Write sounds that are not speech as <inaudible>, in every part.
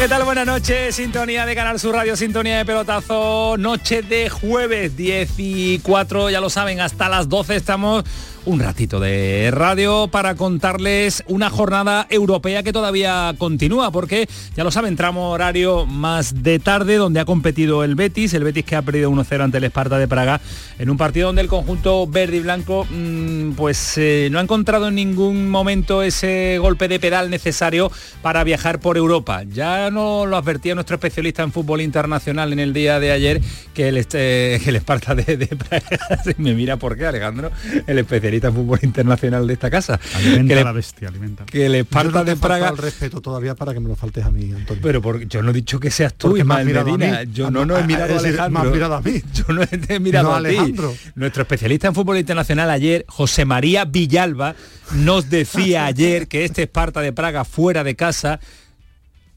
¿Qué tal? Buenas noches. Sintonía de Canal Sur Radio, sintonía de pelotazo. Noche de jueves 14, ya lo saben, hasta las 12 estamos un ratito de radio para contarles una jornada europea que todavía continúa, porque ya lo saben, tramo horario más de tarde donde ha competido el Betis, el Betis que ha perdido 1-0 ante el Esparta de Praga, en un partido donde el conjunto verde y blanco mm, pues eh, no ha encontrado en ningún momento ese golpe de pedal necesario para viajar por Europa. Ya no lo advertía nuestro especialista en fútbol internacional en el día de ayer que el, este, <laughs> el Esparta de, de Praga, <laughs> me mira por qué Alejandro, el especialista fútbol internacional de esta casa. Alimenta que la bestia, alimenta. Que el Esparta de Praga... el respeto todavía para que me lo faltes a mí, Antonio. Pero porque yo no he dicho que seas tú, Ismael Medina. Yo no, no he mirado a Alejandro. Me mirado a mí. <laughs> Yo no he mirado a, ti. Nuestro especialista en fútbol internacional ayer, José María Villalba, nos decía <laughs> ayer que este Esparta de Praga fuera de casa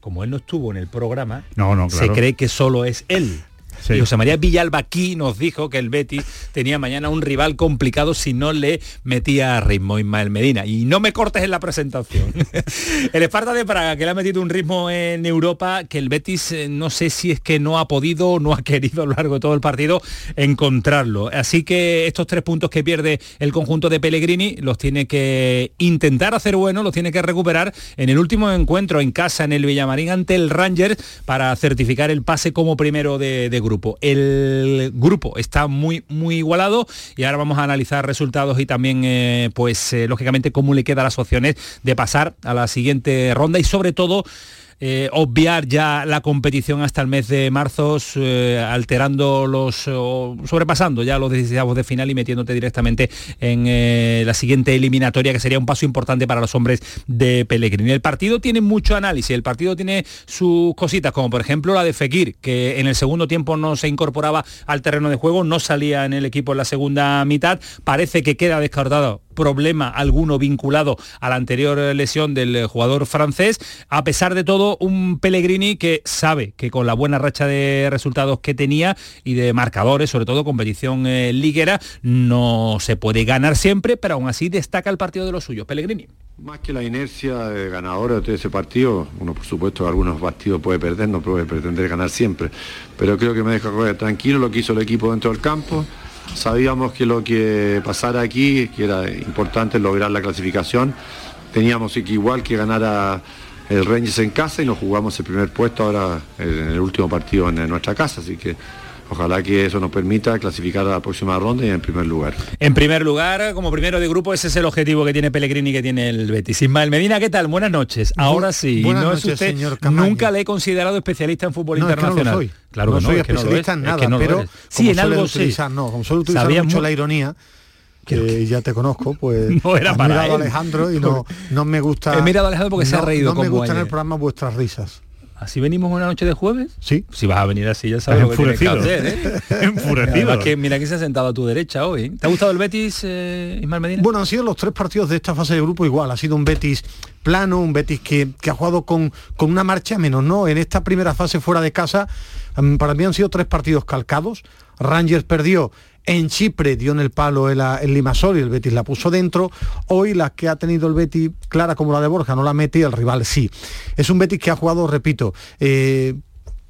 como él no estuvo en el programa, no, no, se cree que solo es él. Y José María Villalba aquí nos dijo que el Betis tenía mañana un rival complicado si no le metía a ritmo Ismael Medina. Y no me cortes en la presentación. <laughs> el Esparta de Praga, que le ha metido un ritmo en Europa, que el Betis eh, no sé si es que no ha podido no ha querido a lo largo de todo el partido encontrarlo. Así que estos tres puntos que pierde el conjunto de Pellegrini los tiene que intentar hacer bueno, los tiene que recuperar en el último encuentro en casa en el Villamarín ante el Rangers para certificar el pase como primero de, de grupo. El grupo está muy, muy igualado y ahora vamos a analizar resultados y también, eh, pues, eh, lógicamente, cómo le quedan las opciones de pasar a la siguiente ronda y sobre todo eh, obviar ya la competición hasta el mes de marzo, eh, alterando los, sobrepasando ya los 16 de final y metiéndote directamente en eh, la siguiente eliminatoria, que sería un paso importante para los hombres de Pellegrini. El partido tiene mucho análisis, el partido tiene sus cositas, como por ejemplo la de Fekir, que en el segundo tiempo no se incorporaba al terreno de juego, no salía en el equipo en la segunda mitad, parece que queda descartado problema alguno vinculado a la anterior lesión del jugador francés. A pesar de todo, un Pellegrini que sabe que con la buena racha de resultados que tenía y de marcadores, sobre todo competición eh, liguera, no se puede ganar siempre, pero aún así destaca el partido de los suyos. Pellegrini. Más que la inercia de ganadores de ese partido, uno por supuesto algunos partidos puede perder, no puede pretender ganar siempre, pero creo que me deja tranquilo lo que hizo el equipo dentro del campo Sabíamos que lo que pasara aquí, que era importante lograr la clasificación, teníamos que igual que ganar a el Rangers en casa y nos jugamos el primer puesto ahora en el último partido en nuestra casa, así que Ojalá que eso nos permita clasificar a la próxima ronda y en primer lugar. En primer lugar, como primero de grupo, ese es el objetivo que tiene Pellegrini y que tiene el Betis. Ismael Medina, ¿qué tal? Buenas noches. Ahora sí, no es usted, señor nunca le he considerado especialista en fútbol internacional. no soy. Claro no, soy especialista en nada, pero sí, en algo sí. No, como suelo utilizar mucho la ironía, que ya te conozco, pues <laughs> no era para mirado a Alejandro y no, <laughs> no me gusta. He mirado a Alejandro porque se ha reído. No me gustan en el programa vuestras risas. ¿Así venimos una noche de jueves? Sí. Si vas a venir así, ya sabes Enfurecido. que ¿eh? <laughs> Enfurecido. que, mira que se ha sentado a tu derecha hoy. ¿Te ha gustado el Betis, eh, Ismael Medina? Bueno, han sido los tres partidos de esta fase de grupo igual. Ha sido un Betis plano, un Betis que, que ha jugado con, con una marcha menos, ¿no? En esta primera fase fuera de casa, mm, para mí han sido tres partidos calcados. Rangers perdió en Chipre dio en el palo el, el, Limasol y el Betis la puso dentro. Hoy la que ha tenido el Betis clara como la de Borja no la mete y el rival sí. Es un Betis que ha jugado, repito, eh,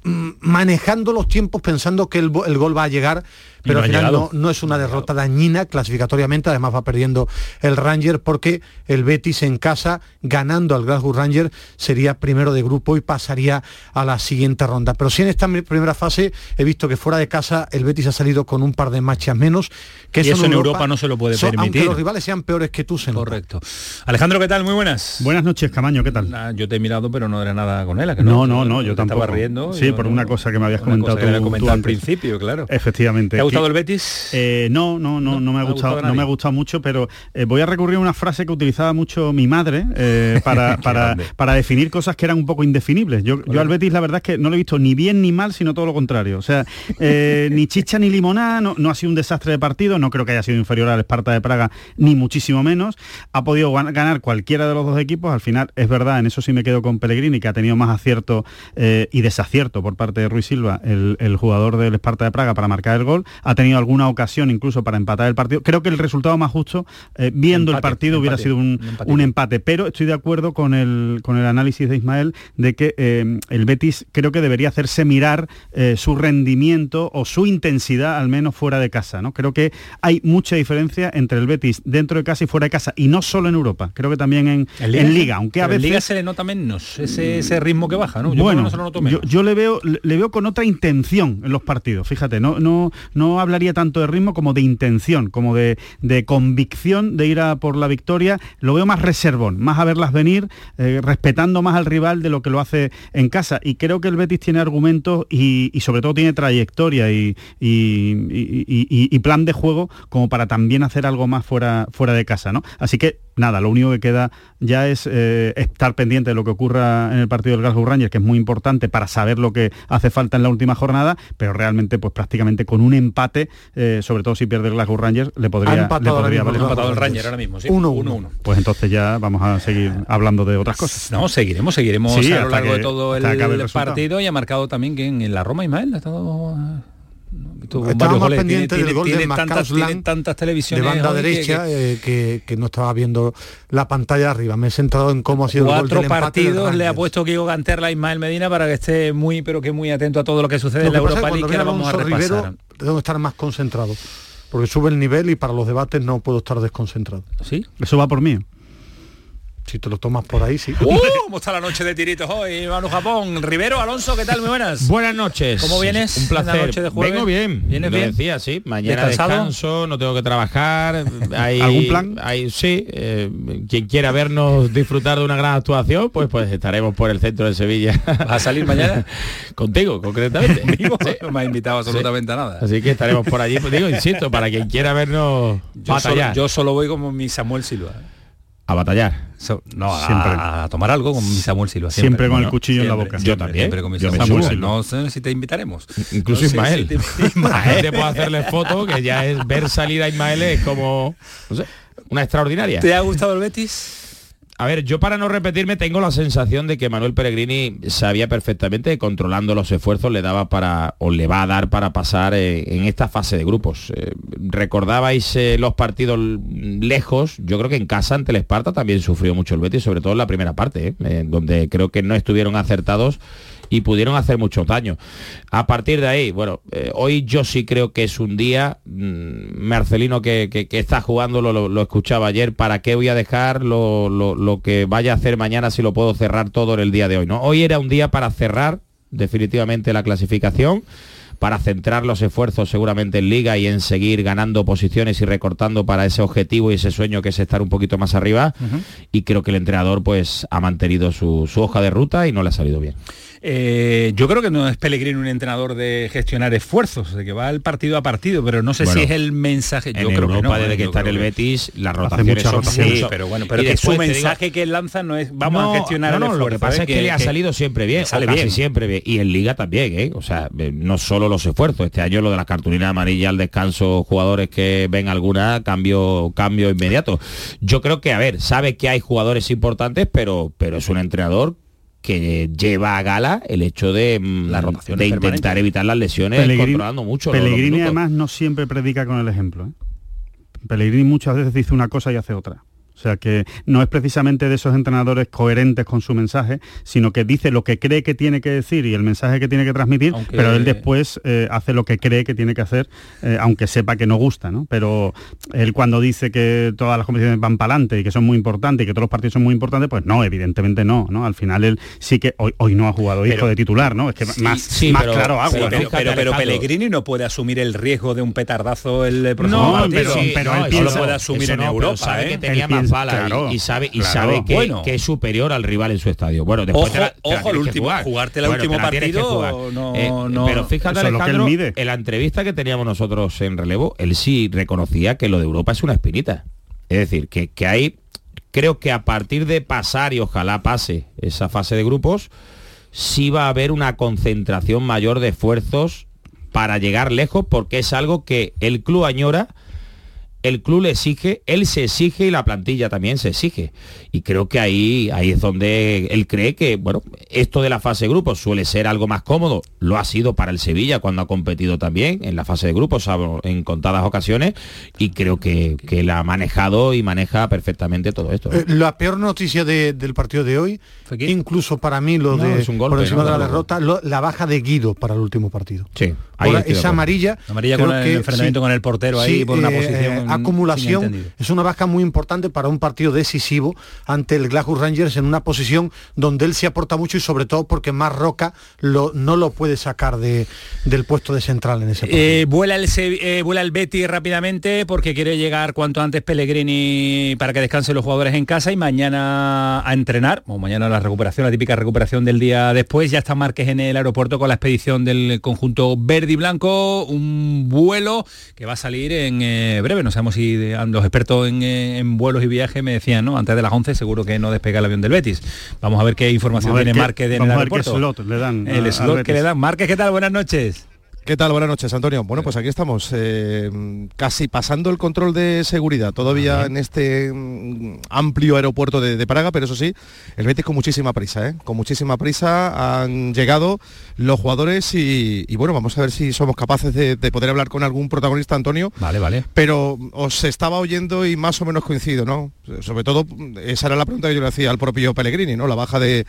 manejando los tiempos pensando que el, el gol va a llegar pero al final no, es una derrota dañina clasificatoriamente, además va perdiendo el Ranger porque el Betis en casa, ganando al Glasgow Ranger, sería primero de grupo y pasaría a la siguiente ronda. Pero sí en esta primera fase he visto que fuera de casa el Betis ha salido con un par de marchas menos. Que y eso, en Europa, no se lo puede permitir. Aunque los rivales sean peores que tú, se Correcto. Alejandro, ¿qué tal? Muy buenas. Buenas noches, Camaño, ¿qué tal? Yo te he mirado, pero no era nada con él. no, no, no, yo tampoco. Estaba riendo. Sí, por una cosa que me habías comentado tú, al principio, claro. Efectivamente gustado el Betis? Eh, no, no, no, no, me ha gustado, no me ha gustado mucho, pero eh, voy a recurrir a una frase que utilizaba mucho mi madre eh, <laughs> para, para, para, definir cosas que eran un poco indefinibles. Yo, yo, al Betis la verdad es que no lo he visto ni bien ni mal, sino todo lo contrario. O sea, <laughs> ni chicha ni limonada, no, no, ha sido un desastre de partido, no creo que haya sido inferior al Esparta de Praga, ni muchísimo menos. Ha podido ganar cualquiera de los dos equipos, al final es verdad, en eso sí me quedo con Pellegrini, que ha tenido más acierto y desacierto por parte de Ruiz Silva, el, el jugador del Esparta de Praga, para marcar el gol. Ha tenido alguna ocasión incluso para empatar el partido. Creo que el resultado más justo, eh, viendo el partido, hubiera sido un, empate. Pero estoy de acuerdo con el, con el análisis de Ismael de que eh, el Betis creo que debería hacerse mirar eh, su rendimiento o su intensidad, al menos fuera de casa. ¿no? Creo que hay mucha diferencia entre el Betis dentro de casa y fuera de casa. Y no solo en Europa, creo que también en, en Liga. aunque a veces... En Liga se le nota menos ese, ese ritmo que baja, ¿no? Yo bueno, yo, yo, le veo le veo con otra intención en los partidos, fíjate, no, no, no hablaría tanto de ritmo como de intención, como de, convicción de ir a por la victoria. Lo veo más reservón, más a verlas venir, eh, respetando más al rival de lo que lo hace en casa. Y creo que el Betis tiene argumentos y, sobre todo tiene trayectoria y, y, plan de juego como para también hacer algo más fuera, fuera de casa. ¿no? Así que nada, lo único que queda ya es eh, estar pendiente de lo que ocurra en el partido del Glasgow Rangers, que es muy importante para saber lo que hace falta en la última jornada, pero realmente pues prácticamente con un empate, eh, sobre todo si pierde el Glasgow Rangers, le podría, le podría valer. empatado el Rangers ahora mismo, sí. 1-1. Pues entonces ya vamos a seguir hablando de otras cosas. No, seguiremos, seguiremos a lo largo de todo el, el partido y ha marcado también que en la Roma Ismael ha estado estaba más pendiente del gol de tantas, tantas televisiones de banda derecha eh, que... no estaba viendo la pantalla arriba. Me he centrado en cómo ha sido el gol partidos le ha puesto Kiko Canterla a Ismael Medina para que esté muy, pero que muy atento a todo lo que sucede en la Europa League que vamos a repasar. tengo que estar más concentrado porque sube el nivel y para los debates no puedo estar desconcentrado. ¿Sí? Eso va por mí. Si te lo tomas por ahí, sí. ¡Uh! <laughs> ¿Cómo está la noche de tiritos hoy, Manu Japón? Rivero, Alonso, ¿qué tal? Muy buenas. Buenas noches. ¿Cómo vienes? Un placer. Noche de Vengo bien. ¿Vienes lo bien? decía, sí. Mañana descanso, no tengo que trabajar. <laughs> Hay, ¿Algún plan? Hay, sí. Eh, quien quiera vernos disfrutar de una gran actuación, pues pues estaremos por el centro de Sevilla. ¿Vas a salir mañana? <laughs> Contigo, concretamente. No me ha invitado absolutamente a nada. Así que estaremos por allí. Pues digo, insisto, para quien quiera vernos yo batallar. Solo, yo solo voy como mi Samuel Silva a batallar. no, a, tomar algo con Samuel Silva. Siempre, con el cuchillo en la boca. Yo también. Siempre con Samuel Silva. No sé si te invitaremos. Incluso Ismael. <laughs> Ismael. te puedo hacerle foto, que ya es ver salir a Ismael es como, no sé, una extraordinaria. ¿Te ha gustado el Betis? A ver, yo para no repetirme tengo la sensación de que Manuel Peregrini sabía perfectamente que controlando los esfuerzos le daba para, o le va a dar para pasar eh, en esta fase de grupos. Eh, recordabais eh, los partidos lejos, yo creo que en casa ante el Esparta también sufrió mucho el Betis, sobre todo en la primera parte, donde creo que no estuvieron acertados y pudieron hacer mucho daño. A partir de ahí, bueno, eh, hoy yo sí creo que es un día, mm, Marcelino que, está jugando, lo, escuchaba ayer, ¿para qué voy a dejar lo, que vaya a hacer mañana si lo puedo cerrar todo en el día de hoy? ¿no? Hoy era un día para cerrar definitivamente la clasificación para centrar los esfuerzos seguramente en liga y en seguir ganando posiciones y recortando para ese objetivo y ese sueño que es estar un poquito más arriba y creo que el entrenador pues ha mantenido su, su hoja de ruta y no le ha salido bien. Eh, yo creo que no es Pellegrini un entrenador de gestionar esfuerzos, de que va al partido a partido, pero no sé si es el mensaje. Yo creo que no, desde ¿eh? que está en el Betis, las rotaciones son sí, pero bueno, pero que su mensaje que él lanza no es vamos a gestionar no, Lo que pasa ¿eh? es que, le ha salido siempre bien, sale casi siempre bien. Y en Liga también, ¿eh? O sea, no solo los esfuerzos. Este año lo de las cartulinas amarillas al descanso, jugadores que ven alguna, cambio, cambio inmediato. Yo creo que, a ver, sabe que hay jugadores importantes, pero, pero es un entrenador que lleva a gala el hecho de, mm, la de intentar evitar las lesiones controlando mucho. Pellegrini además no siempre predica con el ejemplo. ¿eh? Pellegrini muchas veces dice una cosa y hace otra. O sea que no es precisamente de esos entrenadores coherentes con su mensaje, sino que dice lo que cree que tiene que decir y el mensaje que tiene que transmitir, pero él después eh, hace lo que cree que tiene que hacer, eh, aunque sepa que no gusta, ¿no? Pero él cuando dice que todas las competiciones van para adelante y que son muy importantes y que todos los partidos son muy importantes, pues no, evidentemente no, ¿no? Al final él sí que hoy, hoy no ha jugado hijo de titular, ¿no? Es que más, más claro agua, pero, pero, Pellegrini no puede asumir el riesgo de un petardazo el próximo no, pero, pero, él piensa, lo puede asumir en Europa, ¿eh? que tenía más y, sabe y sabe que, que, es superior al rival en su estadio. Bueno, después ojo, ojo el último, jugarte el último partido no, eh, no, pero fíjate Alejandro, en la entrevista que teníamos nosotros en relevo, él sí reconocía que lo de Europa es una espinita. Es decir, que, que hay creo que a partir de pasar y ojalá pase esa fase de grupos, sí va a haber una concentración mayor de esfuerzos para llegar lejos porque es algo que el club añora el club le exige, él se exige y la plantilla también se exige. Y creo que ahí, ahí es donde él cree que, bueno, esto de la fase de grupos suele ser algo más cómodo. Lo ha sido para el Sevilla cuando ha competido también en la fase de grupos en contadas ocasiones y creo que, que él ha manejado y maneja perfectamente todo esto. Eh, la peor noticia del partido de hoy, incluso para mí lo de es un golpe, por encima de la derrota, la baja de Guido para el último partido. Sí. esa amarilla. Amarilla con el enfrentamiento con el portero ahí por una eh, posición acumulación es una baja muy importante para un partido decisivo ante el Glasgow Rangers en una posición donde él se aporta mucho y sobre todo porque más Roca lo, no lo puede sacar de, del puesto de central en ese partido. Eh, vuela, el, eh, vuela el Betty rápidamente porque quiere llegar cuanto antes Pellegrini para que descansen los jugadores en casa y mañana a entrenar, o mañana la recuperación, la típica recuperación del día después, ya está Márquez en el aeropuerto con la expedición del conjunto verde y blanco, un vuelo que va a salir en eh, breve, no sabemos si los expertos eh, en, vuelos y viajes me decían, ¿no? Antes de las 11 seguro que no despega el avión del Betis. Vamos a ver qué información tiene Márquez en el aeropuerto. Slot le dan. El slot que le dan. Márquez, ¿qué tal? Buenas noches. ¿Qué tal? Buenas noches, Antonio. Bueno, pues aquí estamos, eh, casi pasando el control de seguridad, todavía en este mm, amplio aeropuerto de, Praga, pero eso sí, el Betis con muchísima prisa, ¿eh? Con muchísima prisa han llegado los jugadores y, bueno, vamos a ver si somos capaces de, poder hablar con algún protagonista, Antonio. Vale, vale. Pero os estaba oyendo y más o menos coincido, ¿no? Sobre todo, esa era la pregunta que yo le hacía al propio Pellegrini, ¿no? La baja de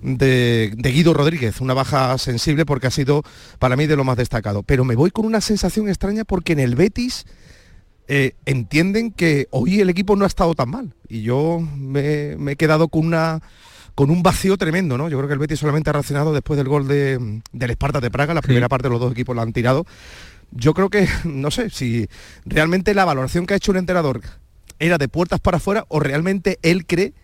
de, Guido Rodríguez, una baja sensible porque ha sido para mí de lo más destacado. Pero me voy con una sensación extraña porque en el Betis eh, entienden que hoy el equipo no ha estado tan mal. Y yo me, he quedado con una con un vacío tremendo, ¿no? Yo creo que el Betis solamente ha reaccionado después del gol de, del Esparta de Praga, la primera parte de los dos equipos la han tirado. Yo creo que, <laughs> no sé, si realmente la valoración que ha hecho un entrenador era de puertas para afuera o realmente él cree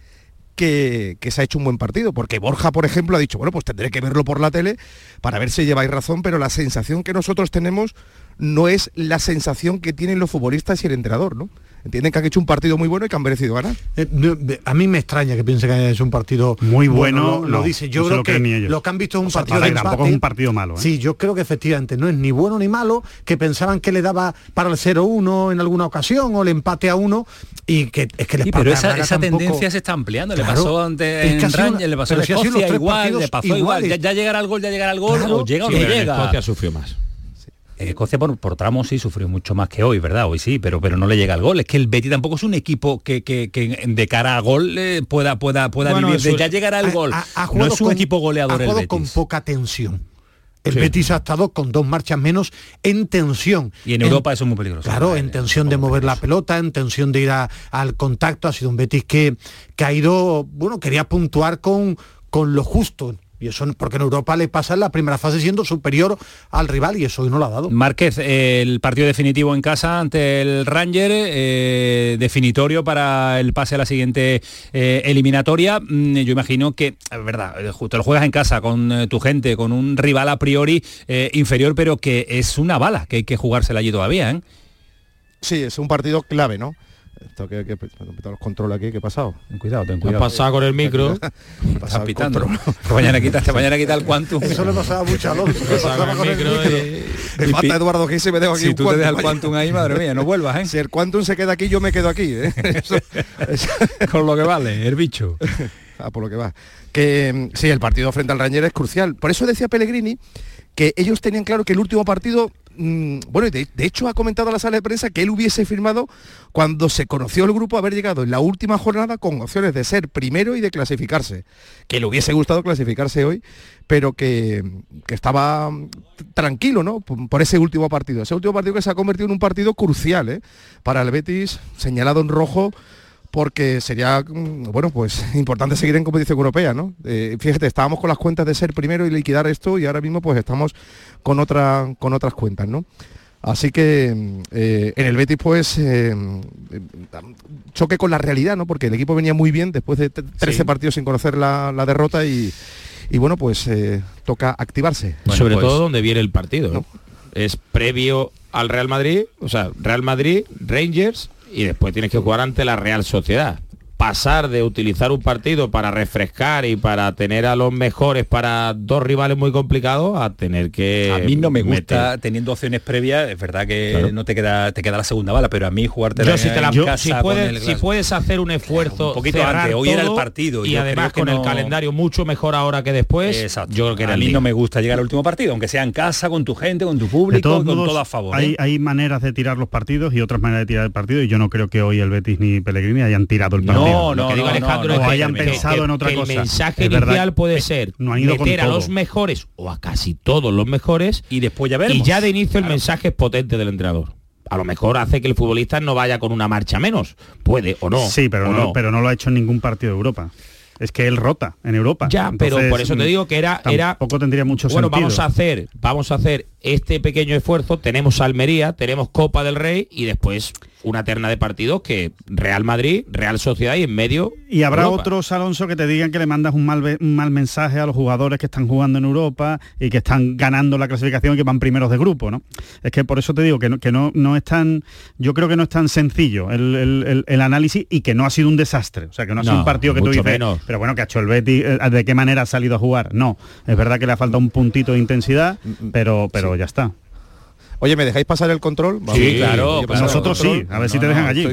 que, se ha hecho un buen partido, porque Borja, por ejemplo, ha dicho, bueno, pues tendré que verlo por la tele para ver si lleváis razón, pero la sensación que nosotros tenemos no es la sensación que tienen los futbolistas y el entrenador, ¿no? Entienden que han hecho un partido muy bueno y que han merecido ganar. Eh, a mí me extraña que piensen que han hecho un partido muy bueno. lo, dice. Yo creo que lo que han visto es un partido de Tampoco es un partido malo. ¿eh? Sí, yo creo que efectivamente no es ni bueno ni malo, que pensaban que le daba para el 0-1 en alguna ocasión o el empate a uno y que es que les Pero esa, tendencia se está ampliando. Le pasó ante en Ranger, le pasó a Escocia igual, le pasó igual. Ya, llegará al gol, ya llegará al gol, o llega o no llega. Escocia sufrió más. Escocia por, por, tramos sí sufrió mucho más que hoy, ¿verdad? Hoy sí, pero, pero no le llega el gol. Es que el Betty tampoco es un equipo que, de cara a gol eh, pueda, pueda, pueda vivir. De ya llegará el gol. no es un equipo goleador ha con poca tensión. El Betis ha estado con dos marchas menos en tensión. Y en Europa eso es muy peligroso. Claro, en tensión de mover la pelota, en tensión de ir al contacto. Ha sido un Betis que, que ha ido, bueno, quería puntuar con, con lo justo y eso porque en Europa le pasa en la primera fase siendo superior al rival y eso hoy no lo ha dado. Márquez, el partido definitivo en casa ante el Ranger, eh, definitorio para el pase a la siguiente eh, eliminatoria. Mm, yo imagino que, verdad, eh, justo lo juegas en casa con tu gente, con un rival a priori inferior, pero que es una bala, que hay que jugársela allí todavía. Sí, es un partido clave, ¿no? Esto que, que los controles aquí, ¿qué ha pasado? Ten cuidado, ten cuidado. Ha pasado con el micro. <laughs> Estás pitando. <laughs> mañana quita, esta mañana quita el Quantum. Eso le pasaba mucho a Alonso. con el micro. Me falta Eduardo que se me dejo aquí Si tú te dejas el Quantum ahí, madre mía, no vuelvas, ¿eh? Si el Quantum se queda aquí, yo me quedo aquí, ¿eh? <laughs> con lo que vale, el bicho. ah, por lo que va. Que mm, sí, el partido frente al Ranger es crucial. Por eso decía Pellegrini que ellos tenían claro que el último partido Mm, bueno, de, de, hecho ha comentado a la sala de prensa que él hubiese firmado cuando se conoció el grupo haber llegado en la última jornada con opciones de ser primero y de clasificarse. Que le hubiese gustado clasificarse hoy, pero que, estaba tranquilo, ¿no? Por, ese último partido. Ese último partido que se ha convertido en un partido crucial, ¿eh? Para el Betis, señalado en rojo porque sería, mm, bueno, pues <laughs> importante seguir en competición europea, ¿no? Eh, fíjate, estábamos con las cuentas de ser primero y liquidar esto y ahora mismo pues estamos con, otra, con otras cuentas, ¿no? Así que eh, en el Betis pues eh, choque con la realidad, ¿no? Porque el equipo venía muy bien después de 13 partidos sin conocer la, derrota y, bueno, pues toca activarse. Sobre pues todo donde viene el partido. Es previo al Real Madrid, o sea, Real Madrid, Rangers y después tienes que jugar ante la Real Sociedad pasar de utilizar un partido para refrescar y para tener a los mejores para dos rivales muy complicados a tener que a mí no me gusta teniendo opciones previas es verdad que no te queda te queda la segunda bala pero a mí jugarte si, puedes, si puedes hacer un esfuerzo un poquito antes hoy era el partido y además con el calendario mucho mejor ahora que después Exacto. yo creo que a mí no me gusta llegar al último partido aunque sea en casa con tu gente con tu público con todo a favor hay, ¿eh? hay maneras de tirar los partidos y otras maneras de tirar el partido y yo no creo que hoy el Betis ni Pellegrini hayan tirado el partido. no, no, digo Alejandro no, hayan pensado en otra el mensaje inicial puede ser meter a los mejores o a casi todos los mejores y después ya veremos. Y ya de inicio el mensaje es potente del entrenador a lo mejor hace que el futbolista no vaya con una marcha menos. Puede o no. Sí, pero, no, pero no lo ha hecho en ningún partido de Europa. Es que él rota en Europa. Ya, pero por eso te digo que era... era poco tendría mucho bueno, vamos a hacer, vamos a hacer este pequeño esfuerzo. Tenemos Almería, tenemos Copa del Rey y después una terna de partidos que Real Madrid, Real Sociedad y en medio. Y habrá otros, Alonso, que te digan que le mandas un mal, mal mensaje a los jugadores que están jugando en Europa y que están ganando la clasificación y que van primeros de grupo, ¿no? Es que por eso te digo que no, que no, no es tan. Yo creo que no es tan sencillo el, análisis y que no ha sido un desastre. O sea, que no ha sido un partido que tú dices. Pero bueno, que ha hecho el Betis, eh, ¿de qué manera ha salido a jugar? No. Es verdad que le ha faltado un puntito de intensidad, mm, mm, pero, pero ya está. Oye, ¿me dejáis pasar el control? sí, claro. nosotros sí, a ver si te dejan allí.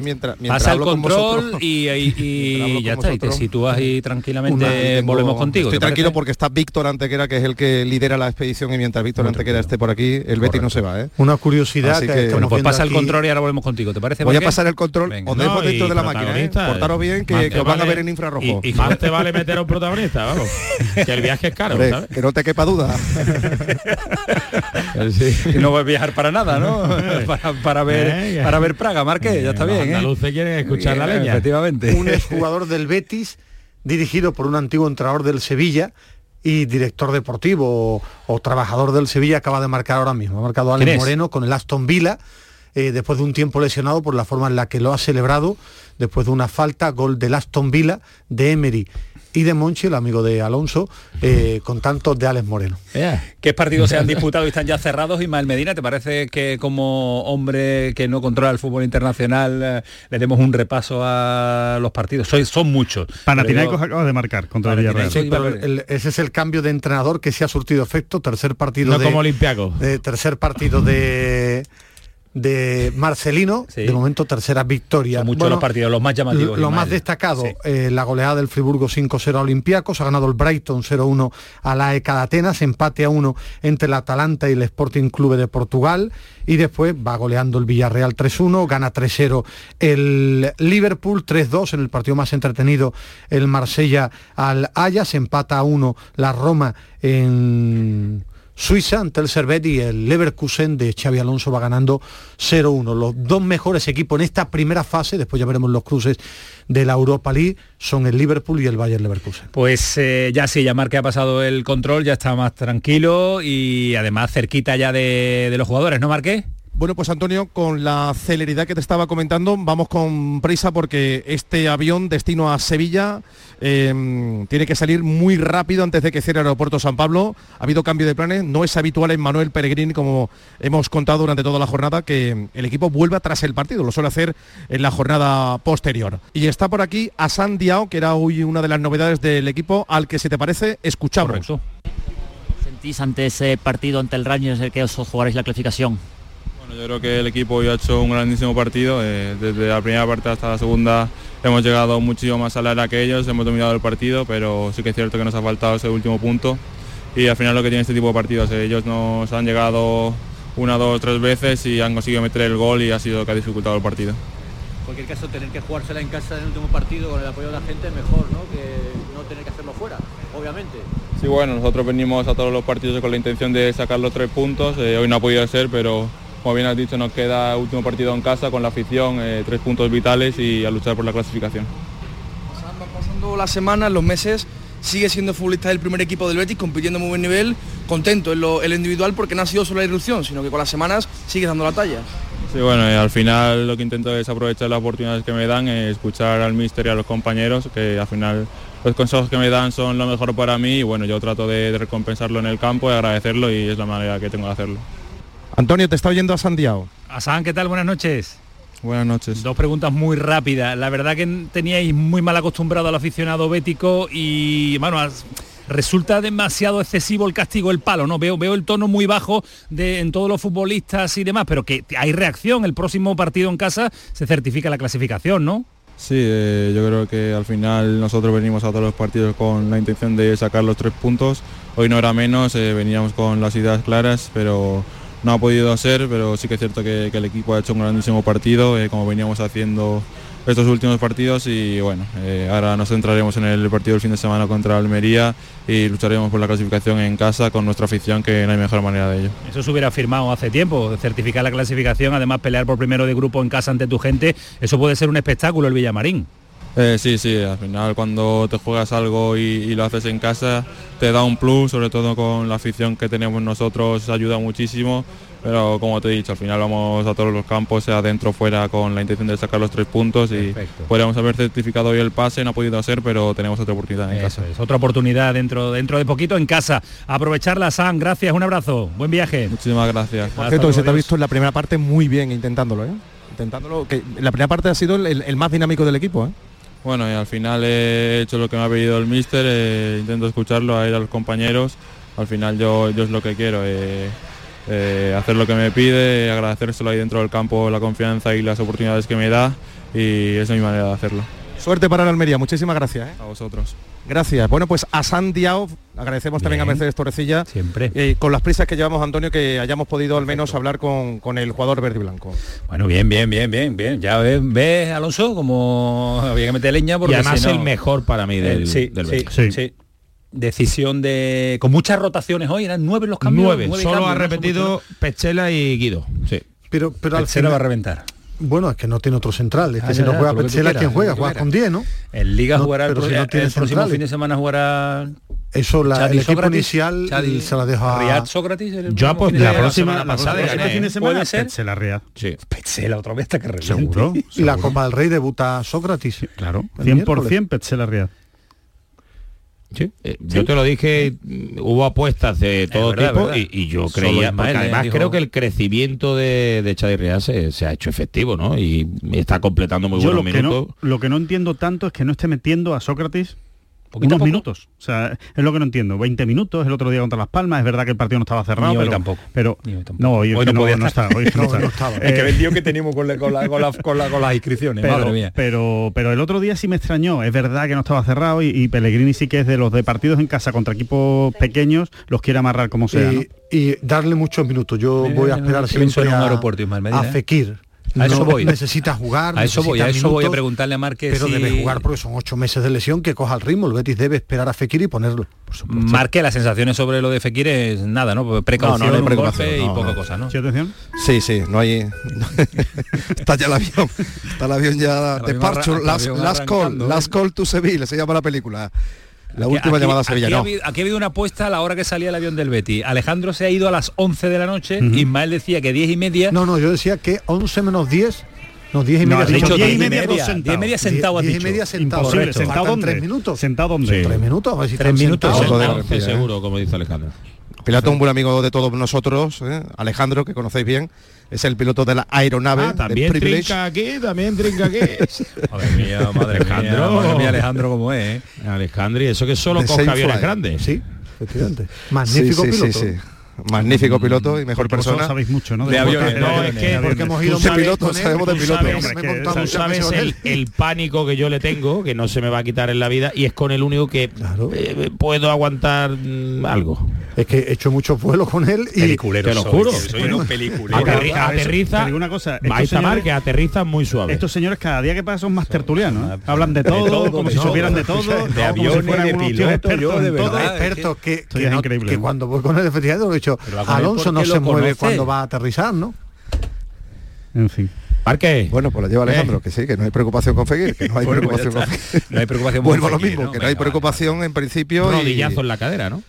Pasa el control <laughs> y, ya está, y te sitúas ahí tranquilamente, volvemos contigo. Estoy tranquilo porque está Víctor Antequera, que es el que lidera la expedición, y mientras Víctor Antequera esté por aquí, el Betis no se va. ¿eh? Una curiosidad. que, bueno, pues pasa el control y ahora volvemos contigo, ¿te parece? Voy a pasar el control, os dejo dentro de la máquina, ¿eh? portaros bien, que, os van a ver en infrarrojo. Y, más te vale <laughs> meter a un protagonista, vamos. que el viaje es caro, Que no te quepa duda. <laughs> no voy a viajar para nada, ¿no? <laughs> <laughs> para, ver para ver Praga, Marque, ya está bien. ¿eh? quieren escuchar la leña. Efectivamente. Un exjugador del Betis, dirigido por un antiguo entrenador del Sevilla, y director deportivo o, trabajador del Sevilla acaba de marcar ahora mismo. Ha marcado Alex Moreno con el Aston Villa, eh, después de un tiempo lesionado por la forma en la que lo ha celebrado, después de una falta, gol del Aston Villa de Emery y de Monchi, el amigo de Alonso, eh, con tantos de Alex Moreno. ¿Qué partidos se han <laughs> disputado y están ya cerrados? Ismael Medina, ¿te parece que como hombre que no controla el fútbol internacional eh, le demos un repaso a los partidos? Soy, son muchos. Panathinaikos acaba de marcar contra el Villarreal. ese es el cambio de entrenador que se ha surtido efecto. Tercer partido no como Olimpiaco. De, tercer partido de de Marcelino, de momento tercera victoria. muchos los partidos, los más llamativos. Lo más destacado, eh, la goleada del Friburgo 5-0 a Olympiacos, ha ganado el Brighton 0-1 a la ECA de Atenas, empate a 1 entre el Atalanta y el Sporting Clube de Portugal, y después va goleando el Villarreal 3-1, gana 3-0 el Liverpool, 3-2 en el partido más entretenido, el Marsella al Ajax, empata a 1 la Roma en Suiza ante el Servet y el Leverkusen de Xavi Alonso va ganando 0-1. Los dos mejores equipos en esta primera fase, después ya veremos los cruces de la Europa League, son el Liverpool y el Bayern Leverkusen. Pues eh, ya sí, ya Marque ha pasado el control, ya está más tranquilo y además cerquita ya de, de los jugadores, ¿no Marque? Bueno, pues Antonio, con la celeridad que te estaba comentando, vamos con prisa porque este avión destino a Sevilla em, tiene que salir muy rápido antes de que cierre el aeropuerto San Pablo. Ha habido cambio de planes, no es habitual en Manuel Peregrini, como hemos contado durante toda la jornada, que el equipo vuelva tras el partido, lo suele hacer en la jornada posterior. Y está por aquí Asan Diao, que era hoy una de las novedades del equipo, al que si te parece, escuchamos. ¿Sentís ante ese partido ante el Rangers el que os jugaréis la clasificación? Yo creo que el equipo hoy ha hecho un grandísimo partido. Eh, desde la primera parte hasta la segunda hemos llegado muchísimo más a la era que ellos, hemos dominado el partido, pero sí que es cierto que nos ha faltado ese último punto. Y al final lo que tiene este tipo de partidos, eh, ellos nos han llegado una, dos, tres veces y han conseguido meter el gol y ha sido que ha dificultado el partido. En cualquier caso, tener que jugársela en casa en el último partido con el apoyo de la gente es mejor, ¿no? Que no tener que hacerlo fuera, obviamente. Sí, bueno, nosotros venimos a todos los partidos con la intención de sacar los tres puntos. Eh, hoy no ha podido ser, pero como bien has dicho, nos queda último partido en casa con la afición, eh, tres puntos vitales y a luchar por la clasificación. Pasando las semanas, los meses sigue siendo futbolista del primer equipo del Betis, compitiendo muy buen nivel, contento en lo, individual porque no ha sido solo la irrupción, sino que con las semanas sigue dando la talla. Sí, bueno, al final lo que intento es aprovechar las oportunidades que me dan, escuchar al míster y a los compañeros, que al final los consejos que me dan son lo mejor para mí y bueno, yo trato de, recompensarlo en el campo y agradecerlo y es la manera que tengo de hacerlo. Antonio, te está oyendo a Santiago. Asan, ¿qué tal? Buenas noches. Buenas noches. Dos preguntas muy rápidas. La verdad que teníais muy mal acostumbrado al aficionado bético y bueno, resulta demasiado excesivo el castigo, el palo, ¿no? Veo, veo el tono muy bajo de, en todos los futbolistas y demás, pero que hay reacción. El próximo partido en casa se certifica la clasificación, ¿no? Sí, eh, yo creo que al final nosotros venimos a todos los partidos con la intención de sacar los tres puntos. Hoy no era menos, eh, veníamos con las ideas claras, pero no ha podido ser, pero sí que es cierto que, el equipo ha hecho un grandísimo partido, eh, como veníamos haciendo estos últimos partidos y bueno, eh, ahora nos centraremos en el partido del fin de semana contra Almería y lucharemos por la clasificación en casa con nuestra afición, que no hay mejor manera de ello. Eso se hubiera firmado hace tiempo, certificar la clasificación, además pelear por primero de grupo en casa ante tu gente, eso puede ser un espectáculo el Villamarín. Eh, sí, sí, al final cuando te juegas algo y, lo haces en casa te da un plus, sobre todo con la afición que tenemos nosotros, ayuda muchísimo, pero como te he dicho, al final vamos a todos los campos, sea dentro o fuera, con la intención de sacar los tres puntos y podríamos haber certificado hoy el pase, no ha podido hacer, pero tenemos otra oportunidad en casa. Es otra oportunidad dentro, dentro de poquito en casa. Aprovecharla, San, gracias, un abrazo, buen viaje. Muchísimas gracias. Por se te ha visto en la primera parte muy bien intentándolo, ¿eh? Intentándolo, que la primera parte ha sido el, el más dinámico del equipo, ¿eh? Bueno, y al final he hecho lo que me ha pedido el míster, eh, intento escucharlo, a ir a los compañeros. Al final yo, yo es lo que quiero, eh, eh, hacer lo que me pide, agradecérselo ahí dentro del campo la confianza y las oportunidades que me da y esa es mi manera de hacerlo. Suerte para la Almería, muchísimas gracias. A vosotros. Gracias. Bueno, pues a Santiago, agradecemos también a Mercedes Torrecilla. Siempre. Eh, con las prisas que llevamos, Antonio, que hayamos podido al menos hablar con, el jugador verde y blanco. Bueno, bien, bien, bien, bien, bien. Ya ves, Alonso, como había que meter leña porque y además el mejor para mí del, sí, sí, sí, Decisión de. con muchas rotaciones hoy, eran nueve los cambios. Nueve, solo ha repetido Pechela y Guido. Sí. Pero, pero al final va a reventar. Bueno, es que no tiene otro central. Es que ah, si no juega Petzela, ¿quién juega? Juega con 10, ¿no? En Liga jugará el, si no tiene el próximo fin de semana jugará... Eso, la, el equipo inicial se la deja a... Riyad Sócrates. Yo pues la próxima, pasada, este fin de semana, Petzela Riyad. Sí. Petzela otra vez hasta que reviente. ¿Seguro? Y la Copa del Rey debuta Sócrates. claro, 100% Petzela Riyad. Eh, yo te lo dije, hubo apuestas de todo tipo Y, yo creía, además creo que el crecimiento de, de Chadi se, se, ha hecho efectivo, ¿no? Y está completando muy buenos minutos. lo que no entiendo tanto es que no esté metiendo a Sócrates unos minutos. O sea, es lo que no entiendo. 20 minutos el otro día contra Las Palmas. Es verdad que el partido no estaba cerrado. Ni hoy tampoco. Pero no, hoy, no, no, no, está, hoy <laughs> no, estaba. Es que vendió que teníamos con, con, las inscripciones. Pero, madre mía. Pero, pero el otro día sí me extrañó. Es verdad que no estaba cerrado y, Pellegrini sí que es de los de partidos en casa contra equipos pequeños, los quiere amarrar como sea. Y, darle muchos minutos. Yo voy a esperar siempre a, a Fekir a eso voy. Necesita jugar. A eso voy, a eso voy a preguntarle a Márquez. Pero debe jugar porque son ocho meses de lesión que coja el ritmo. El Betis debe esperar a Fekir y ponerlo. Márquez, las sensaciones sobre lo de Fekir es nada, ¿no? Precaución, no, golpe y poca cosa, ¿no? ¿Sí, atención? Sí, sí, no hay. <laughs> está ya el avión. Está el avión ya de parcho. Las call, las call to Seville, se llama la película. La última llamada a Sevilla, aquí, no. ha habido, aquí ha habido una apuesta a la hora que salía el avión del Betty. Alejandro se ha ido a las 11 de la noche, Ismael decía que 10 y media. No, no, yo decía que 11 menos 10 no, 10 y media, no, dicho 10 y media, 10 y media sentado. 10 y media sentado. Imposible, sentado dónde? 3 minutos. ¿Sentado dónde? 3 minutos, a ver si 3 minutos. Sentados. seguro, como dice Alejandro. Piloto, un buen amigo de todos nosotros, ¿eh? Alejandro, que conocéis bien, es el piloto de la aeronave. Ah, también trinca aquí, también trinca aquí. <laughs> madre mía, madre Alejandro. Mía, madre mía, Alejandro, ¿cómo es? ¿eh? Alejandro, y eso que solo coge aviones grandes. Sí, efectivamente. Magnífico sí, sí, piloto. Magnífico piloto y mejor persona. sabéis mucho, ¿no? De, aviones. No, es que porque hemos ido de piloto, sabemos de piloto. Sabes, sabes el, el, pánico que yo le tengo, que no se me va a quitar en la vida, y es con el único que eh, puedo aguantar mm, algo. Es que he hecho muchos vuelos con él y te lo juro. aterriza. una cosa, señores, que aterriza muy suave. Estos señores cada día que pasan son más tertulianos. ¿eh? Hablan de todo, como si supieran de <laughs> todo, de aviones, de pilotos, yo de verdad, expertos que, que cuando voy con él efectivamente lo he dicho Alonso no se mueve cuando va a aterrizar, ¿no? En fin. Parque. Bueno, pues lo lleva Alejandro, que sí, que no hay preocupación con Fekir, que no hay <laughs> Bueno, preocupación ya con está. Fekir. No hay preocupación Vuelvo a lo mismo, ¿no? que no hay preocupación en principio. y- Rodillazo en la cadera, ¿no?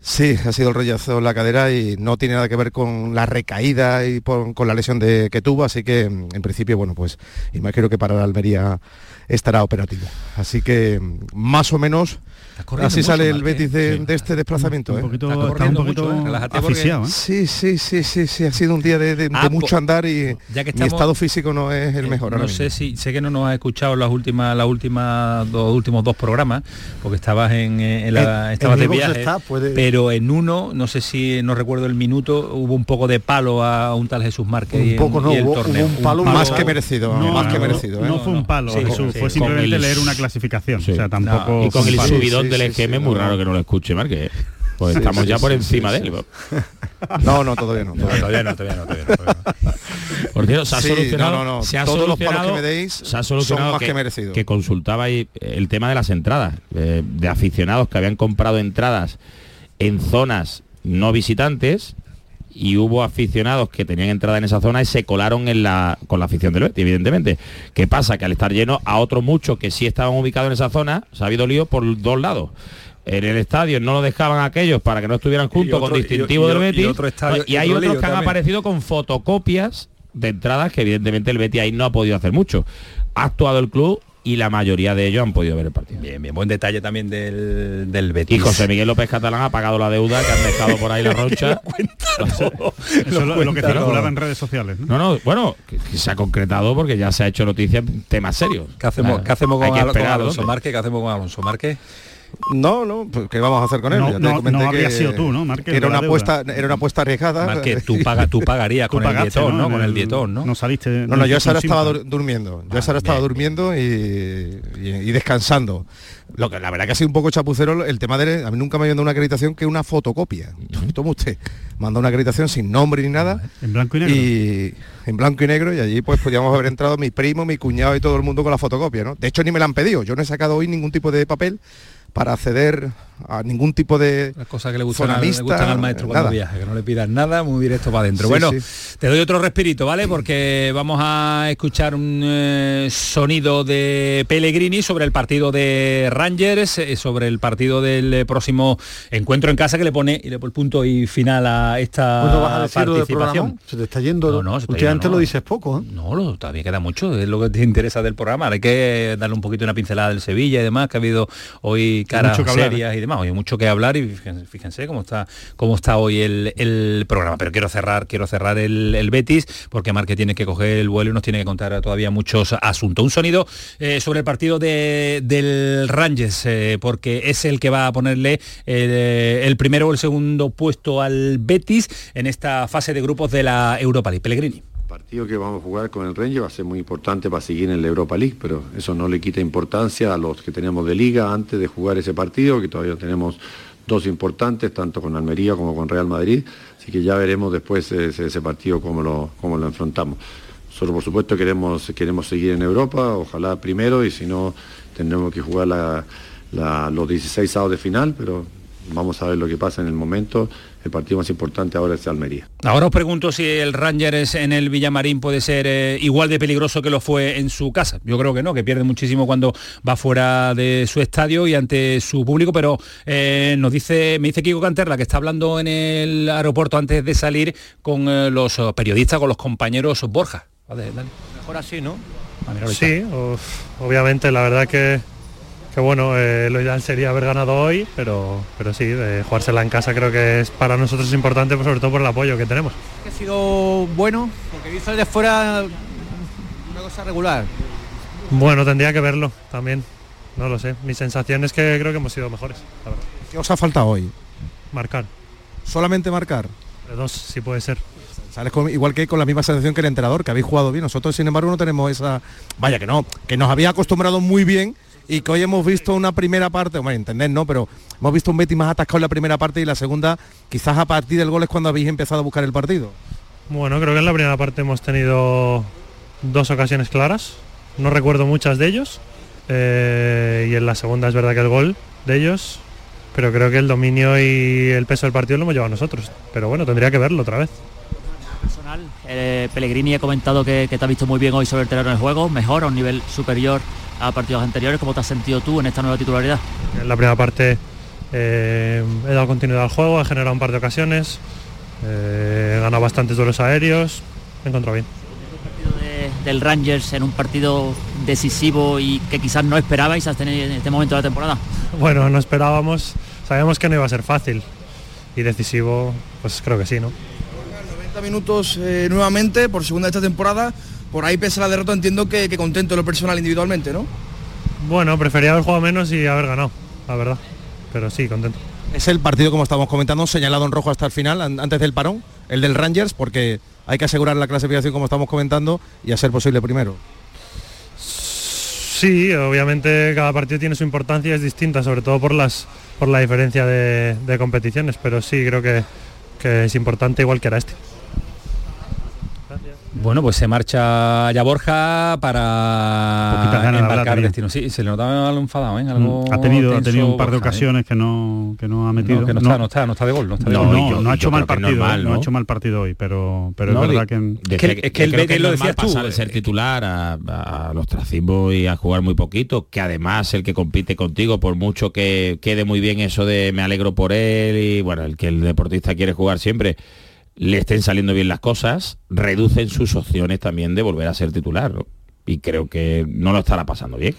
Sí, ha sido el rollazo en la cadera y no tiene nada que ver con la recaída y por- con la lesión de, que tuvo, así que en principio, bueno, pues imagino que para la Almería estará operativo. Así que más o menos así mucho, sale el. Betis de, de este desplazamiento. Un ¿eh? poquito, Está está un poquito mucho, ¿eh? Porque- asfixiado, ¿eh? Sí, sí, sí, sí, sí, ha sido un día de, de- de Ah, mucho po- andar y ya que mi estamos- estado físico no es el Eh, mejor. No sé si sé que no nos has escuchado las últimas las últimas dos últimos dos programas porque estabas en, eh, en la estabas en de viaje, está, puede- pero en uno no sé si no recuerdo el minuto hubo un poco de palo a un tal Jesús Márquez Un y en- poco no, y el hubo- torneo. hubo un palo Más que merecido, No, más que no, merecido. ¿eh? No fue un palo, Sí, Jesús, con- fue simplemente leer una clasificación. O sea, tampoco. y con el un subidón sí, del EGM sí, es muy no. raro que no lo escuche, Marque. Pues Sí, estamos sí, ya por sí, encima sí, de él. No, no, todavía no. Todavía no. todavía no, todavía no, todavía no, todavía no. Por cierto, se ha Sí, solucionado, no, no, no. se ha Todos los palos solucionado- que me deis se ha solucionado son más que merecidos. que consultabais el tema de las entradas, eh, de aficionados que habían comprado entradas en zonas no visitantes y hubo aficionados que tenían entrada en esa zona y se colaron en la, con la afición del Betis, evidentemente. ¿Qué pasa? Que al estar lleno, a otros muchos que sí estaban ubicados en esa zona, se ha habido lío por dos lados. En el estadio no lo dejaban aquellos para que no estuvieran juntos otro- con distintivo y- y- del y Betis. otro estadio- y hay otro otros que han también. aparecido con fotocopias de entradas que evidentemente el Betis ahí no ha podido hacer mucho. Ha actuado el club y la mayoría de ellos han podido ver el partido. Bien, bien, buen detalle también del, del Betis. Y José Miguel López Catalán ha pagado la deuda que han dejado por ahí la <laughs> roncha. <laughs> Eso es lo, lo que todo. circulaba en redes sociales. ¿no? No, no, bueno, que, que se ha concretado porque ya se ha hecho noticia en temas serios. ¿Qué hacemos, Ah, ¿qué hacemos hay con, que Alonso. Márquez? ¿Qué hacemos con Alonso Márquez? No, no, pues, ¿qué vamos a hacer con él? No, Ya te no, no habría que- sido tú, ¿no, el Era una apuesta, era una apuesta arriesgada. Márquez, <laughs> tú, paga, tú pagarías Tú con el pagaste, dietón, ¿no? Con el dietón, ¿no? No saliste. No, no, yo esa hora estaba durmiendo. Yo a Ah, esa hora estaba bien. durmiendo y, y- y descansando. Lo que la verdad que ha sido un poco chapucero el tema de a mí nunca me habían dado una acreditación que una fotocopia. <laughs> Toma usted, manda una acreditación sin nombre ni nada. En blanco y negro. Y en blanco y negro y allí pues podíamos haber entrado mi primo, mi cuñado y todo el mundo con la fotocopia, ¿no? De hecho ni me la han pedido. Yo no he sacado hoy ningún tipo de papel para acceder a ningún tipo de Las cosas que le gustan, al, le gustan al maestro cuando nada. viaja, que no le pidas nada, muy directo para adentro. Sí, bueno, sí. te doy otro respirito, ¿vale? Porque vamos a escuchar un eh, sonido de Pellegrini sobre el partido de Rangers, eh, sobre el partido del eh, próximo encuentro en casa que le pone y le pone el punto y final a esta Pues no vas a decir lo del participación. Se te está yendo. No, no, yendo, no. lo dices poco. ¿eh? No, lo- todavía queda mucho, es lo que te interesa del programa. Hay que darle un poquito una pincelada del Sevilla y demás, que ha habido hoy caras serias y demás. Hay mucho que hablar y fíjense, cómo está cómo está hoy el, el programa. Pero quiero cerrar, quiero cerrar el, el Betis, porque Marque tiene que coger el vuelo y nos tiene que contar todavía muchos asuntos. Un sonido eh, sobre el partido de- del Rangers, eh, porque es el que va a ponerle eh, el primero o el segundo puesto al Betis en esta fase de grupos de la Europa League. Pellegrini. El partido que vamos a jugar con el Ranger va a ser muy importante para seguir en la Europa League, pero eso no le quita importancia a los que tenemos de liga antes de jugar ese partido, que todavía tenemos dos importantes, tanto con Almería como con Real Madrid, así que ya veremos después ese, ese partido cómo lo, cómo lo enfrentamos. Nosotros por supuesto queremos, queremos seguir en Europa, ojalá primero, y si no tendremos que jugar los 16 sábados de final, pero vamos a ver lo que pasa en el momento. El partido más importante ahora es Almería. Ahora os pregunto si el Rangers en el Villamarín puede ser eh, igual de peligroso que lo fue en su casa. Yo creo que no, que pierde muchísimo cuando va fuera de su estadio y ante su público, pero eh, nos dice, me dice Kiko Canterla que está hablando en el aeropuerto antes de salir con eh, los periodistas, con los compañeros Borja. Vale, dale. Mejor así, ¿no? Ah. Sí, uf, obviamente la verdad que, que bueno, eh, lo ideal sería haber ganado hoy, pero, pero sí, de jugársela en casa creo que es para nosotros importante, pues, sobre todo por el apoyo que tenemos. Que ha sido bueno, porque visto desde fuera una cosa regular. Bueno, tendría que verlo también, no lo sé. Mi sensación es que creo que hemos sido mejores, la verdad. ¿Qué os ha faltado hoy? Marcar, Solamente marcar. de dos si puede ser. Sales con- igual que con la misma sensación que el entrenador, que habéis jugado bien. Nosotros, sin embargo, no tenemos esa... Vaya que no, que nos había acostumbrado muy bien y que hoy hemos visto una primera parte, bueno, entender, ¿no? Pero hemos visto un Betis más atascado en la primera parte y la segunda, quizás a partir del gol es cuando habéis empezado a buscar el partido. Bueno, creo que en la primera parte hemos tenido dos ocasiones claras. No recuerdo muchas de ellos. Eh, y en la segunda es verdad que el gol de ellos. Pero creo que el dominio y el peso del partido lo hemos llevado nosotros. Pero bueno, tendría que verlo otra vez. Personal Eh, Pellegrini ha comentado que, te ha visto muy bien hoy sobre el terreno del juego, mejor a un nivel superior a partidos anteriores. ¿Cómo te has sentido tú en esta nueva titularidad? En la primera parte eh, he dado continuidad al juego, he generado un par de ocasiones, eh, he ganado bastantes duelos aéreos, me he encontrado bien. del Rangers en un partido decisivo y que quizás no esperabais hasta en este momento de la temporada? <laughs> Bueno, no esperábamos, sabíamos que no iba a ser fácil y decisivo, pues creo que sí, ¿no? 90 minutos eh, nuevamente por segunda de esta temporada, por ahí pese a la derrota entiendo que, que contento lo personal individualmente, ¿no? Bueno, prefería haber jugado menos y haber ganado, la verdad, pero sí, contento. Es el partido, como estamos comentando, señalado en rojo hasta el final, antes del parón, el del Rangers, porque hay que asegurar la clasificación como estamos comentando y a ser posible primero. Sí, obviamente cada partido tiene su importancia, es distinta, sobre todo por las por la diferencia de, competiciones, pero sí creo que, que es importante igual que era este. Bueno, pues se marcha ya Borja para embarcar destino. Sí, se le notaba algo enfadado, ¿eh? Algo ha tenido, ha tenido un par de ¿eh? ocasiones que no que no ha metido. No, que no, Está, no, está, no está de gol, no está de gol. No, no ha hecho mal partido, normal, ¿no? ha hecho mal partido hoy, pero pero es verdad que es que, es que el Betis lo decías tú, pasar de ser titular a, a los tracismos y a jugar muy poquito, que además el que compite contigo por mucho que quede muy bien eso de me alegro por él y bueno, el que el deportista quiere jugar siempre le estén saliendo bien las cosas, reducen sus opciones también de volver a ser titular. Y creo que no lo estará pasando bien.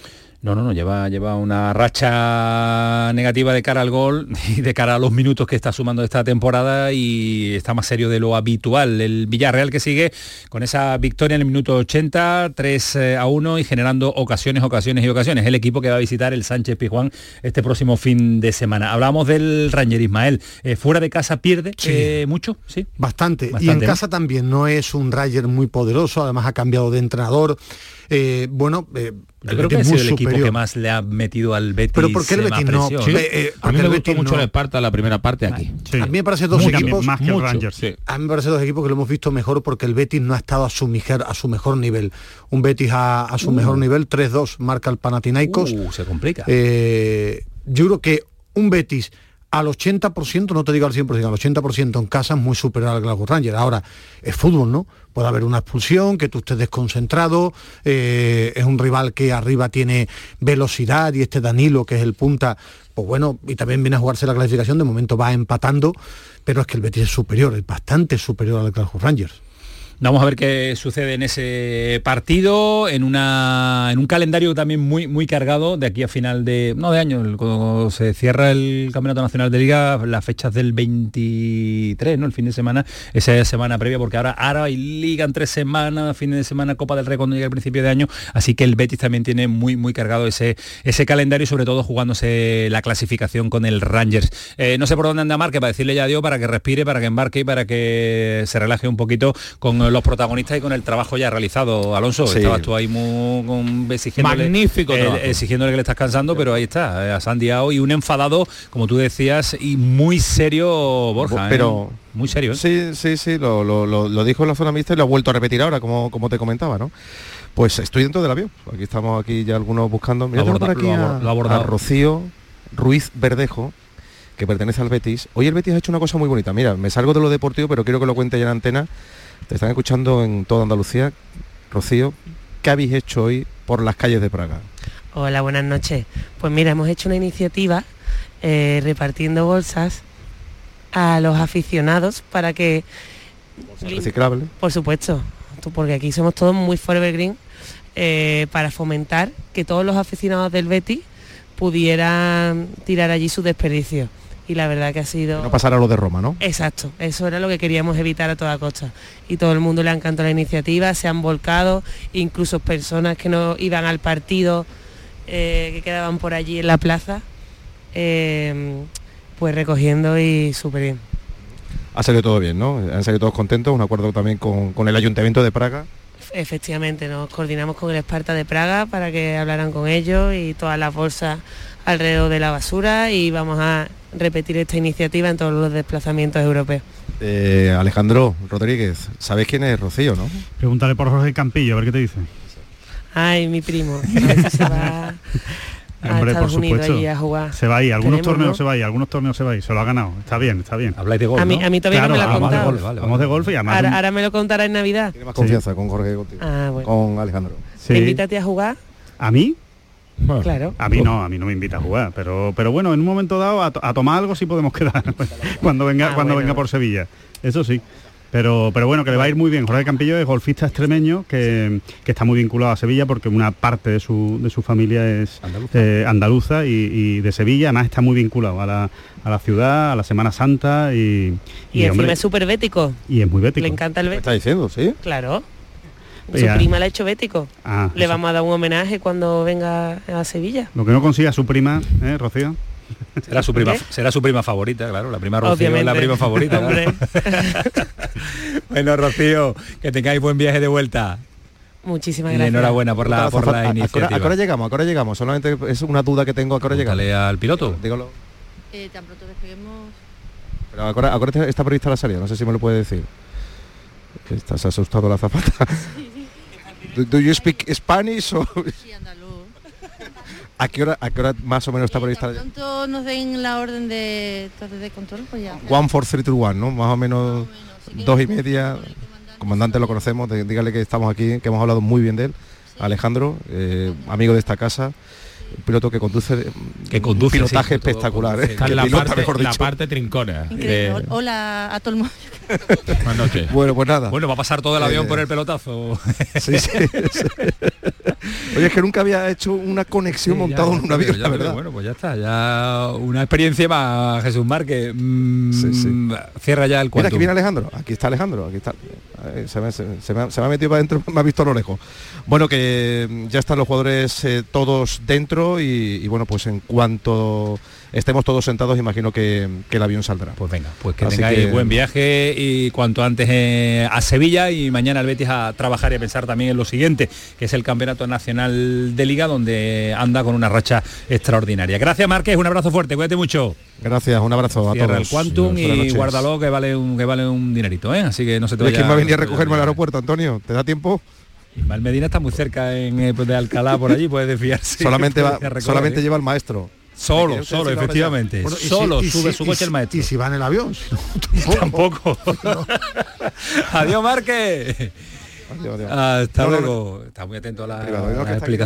No, no, no, lleva, lleva una racha negativa de cara al gol <laughs> y de cara a los minutos que está sumando esta temporada y está más serio de lo habitual. El Villarreal que sigue con esa victoria en el minuto 80, 3 eh, a 1 y generando ocasiones, ocasiones y ocasiones. El equipo que va a visitar el Sánchez Pizjuán este próximo fin de semana. Hablamos del Ranger Ismael. Eh, ¿Fuera de casa pierde eh, mucho? Sí. Bastante. Y en casa también no es un Ranger muy poderoso, además ha cambiado de entrenador. Bueno, yo creo que es el equipo que más le ha metido al Betis. Pero ¿por qué el Betis no? Eh, a mí me gustó mucho el Esparta la primera parte aquí. A mí me parece dos equipos más que el Rangers. A mí me parece dos equipos que lo hemos visto mejor porque el Betis no ha estado a su mejor, a su mejor nivel. Un Betis a, su uh. mejor nivel, 3-2 marca el Panathinaikos. Uh, se complica. Eh, yo creo que un Betis al 80%, no te digo al 100%, al 80% en casa es muy superior al Glasgow Rangers. Ahora, es fútbol, ¿no? Puede haber una expulsión, que tú estés desconcentrado, eh, es un rival que arriba tiene velocidad y este Danilo, que es el punta, pues bueno, y también viene a jugarse la clasificación, de momento va empatando, pero es que el Betis es superior, es bastante superior al Glasgow Rangers. Vamos a ver qué sucede en ese partido, en, una, en un calendario también muy, muy cargado de aquí a final de, no de año, cuando se cierra el Campeonato Nacional de Liga, las fechas del 23, ¿no? El fin de semana, esa semana previa, porque ahora, ahora hay Liga en tres semanas, fin de semana Copa del Rey cuando llega el principio de año, así que el Betis también tiene muy, muy cargado ese, ese calendario y sobre todo jugándose la clasificación con el Rangers. Eh, no sé por dónde anda Marque para decirle ya adiós, para que respire, para que embarque y para que se relaje un poquito con los protagonistas y con el trabajo ya realizado. Alonso, estabas tú ahí muy exigiéndole, Magnífico exigiéndole que le estás cansando, pero ahí está, eh, a Sandiao y un enfadado, como tú decías, y muy serio Borja. ¿eh? Pero muy serio. ¿eh? Sí, sí, sí, lo, dijo en la zona mixta y lo ha vuelto a repetir ahora, como, como te comentaba, ¿no? Pues estoy dentro del avión. Aquí estamos aquí ya algunos buscando. Mira, por aquí a, Rocío Ruiz Verdejo, que pertenece al Betis. Hoy el Betis ha hecho una cosa muy bonita. Mira, me salgo de lo deportivo, pero quiero que lo cuente ya en antena. Te están escuchando en toda Andalucía. Rocío, ¿qué habéis hecho hoy por las calles de Praga? Hola, buenas noches. Pues mira, hemos hecho una iniciativa eh, repartiendo bolsas a los aficionados para que... Bolsas reciclables. Por supuesto, porque aquí somos todos muy forever green eh, para fomentar que todos los aficionados del Betty pudieran tirar allí su desperdicio y la verdad que ha sido... No pasara lo de Roma, ¿no? Exacto, eso era lo que queríamos evitar a toda costa. Y todo el mundo le ha encantado la iniciativa, se han volcado, incluso personas que no iban al partido, eh, que quedaban por allí en la plaza, eh, pues recogiendo y súper bien. Ha salido todo bien, ¿no? Han salido todos contentos, un acuerdo también con, con el Ayuntamiento de Praga. Efectivamente, nos coordinamos con el Esparta de Praga para que hablaran con ellos y todas las bolsas alrededor de la basura y vamos a repetir esta iniciativa en todos los desplazamientos europeos. Eh, Alejandro Rodríguez, ¿sabes quién es Rocío, no? Pregúntale por Jorge Campillo, a ver qué te dice. Ay, mi primo. <laughs> Hombre, Estados por Unidos supuesto. a jugar. Se va ahí, algunos torneos ¿no? se va ahí, algunos torneos se va ahí, se lo ha ganado. Está bien, está bien. Habláis de golf, A mí- ¿no? a mí todavía no me lo ha vamos de contado. golf, Vale, Vamos de golf y además... Ahora, ahora me lo contará en Navidad. Tiene más confianza con Jorge contigo. Ah, bueno. Con Alejandro. ¿Te invita a ti a jugar? ¿A mí? Claro. A mí no, a mí no me invita a jugar, pero pero bueno, en un momento dado a, to- a tomar algo sí podemos quedar <laughs> cuando venga Ah, cuando bueno. venga por Sevilla. Eso sí. Pero, pero bueno, que le va a ir muy bien. Jorge Campillo es golfista extremeño que, que está muy vinculado a Sevilla porque una parte de su, de su familia es eh, andaluza y, y de Sevilla. Además está muy vinculado a la, a la ciudad, a la Semana Santa y, Y, encima hombre, es súper bético. y es muy bético. Le encanta el bético. está diciendo, sí? Claro. Su Ya. prima le ha hecho bético. Ah, Le eso. vamos a dar un homenaje cuando venga a Sevilla. Lo que no consiga su prima, ¿eh, Rocío? Será su prima, ¿Qué? será su prima favorita, claro, la prima Rocío es la prima favorita. claro. <laughs> Bueno, Rocío, que tengáis buen viaje de vuelta. Muchísimas Y gracias. enhorabuena por la, por la ¿A- a- ¿A qué hora- iniciativa. a qué hora llegamos? ¿A qué hora llegamos? Solamente es una duda que tengo. ¿A qué hora llegamos? Dale al piloto. Dígalo. Eh, tan pronto despeguemos. Pero ¿a qué hora- a qué hora está prevista la salida? No sé si me lo puede decir. Que Estás asustado la zapata. Do, do you speak Spanish o Sí, andaluz. <laughs> ¿A qué hora a qué hora más o menos está prevista? Tan pronto nos den la orden de, entonces, de control, pues ya. One four three two one, ¿no? Más o menos dos y media. Comandante lo conocemos, dígale que estamos aquí, que hemos hablado muy bien de él. Alejandro, eh, amigo de esta casa, un piloto que conduce, Que conduce, un pilotaje sí, espectacular, conduce. ¿eh? Está en la pilota, parte, mejor la dicho. parte trincona. Eh, Hola a todo el mundo. <laughs> buenas noches. Bueno, pues nada. Bueno, va a pasar todo el avión Eh, por el pelotazo. <laughs> Sí, sí, sí. Oye, es que nunca había hecho una conexión ya en un avión, la verdad. Bueno, pues ya está, ya una experiencia más, Jesús Márquez. Mm, Cierra ya el Mira, cuarto. aquí viene Alejandro, aquí está Alejandro, aquí está. Eh, Se me, se- se me ha, se me ha metido para adentro, <laughs> me ha visto a lo lejos. Bueno, que ya están los jugadores eh, todos dentro y, y bueno, pues en cuanto estemos todos sentados, imagino que, que el avión saldrá. Pues venga, pues que Así tengáis que- buen viaje y cuanto antes eh, a Sevilla y mañana al Betis a trabajar y a pensar también en lo siguiente, que es el Campeonato Nacional de Liga, donde anda con una racha extraordinaria. Gracias, Márquez, un abrazo fuerte, cuídate mucho. Gracias, un abrazo a Cierra todos. el Quantum y guárdalo que vale un que vale un dinerito, ¿eh? Así que no se te vaya. ¿Quién va a venir a recogerme al aeropuerto, Antonio? ¿Te da tiempo? Ismael Medina está muy cerca en, eh, de Alcalá por allí, puede desfiarse. solamente <laughs> va, solamente ¿eh? lleva el maestro. Solo, ¿Me quiere solo, efectivamente. Bueno, y si- solo y sube si- su coche si- el maestro. Y si va en el avión, si no, <laughs> Tampoco. <laughs> Adiós, Márquez. Adiós, adiós. Hasta No, no, luego. Está muy atento a, la- las aquí,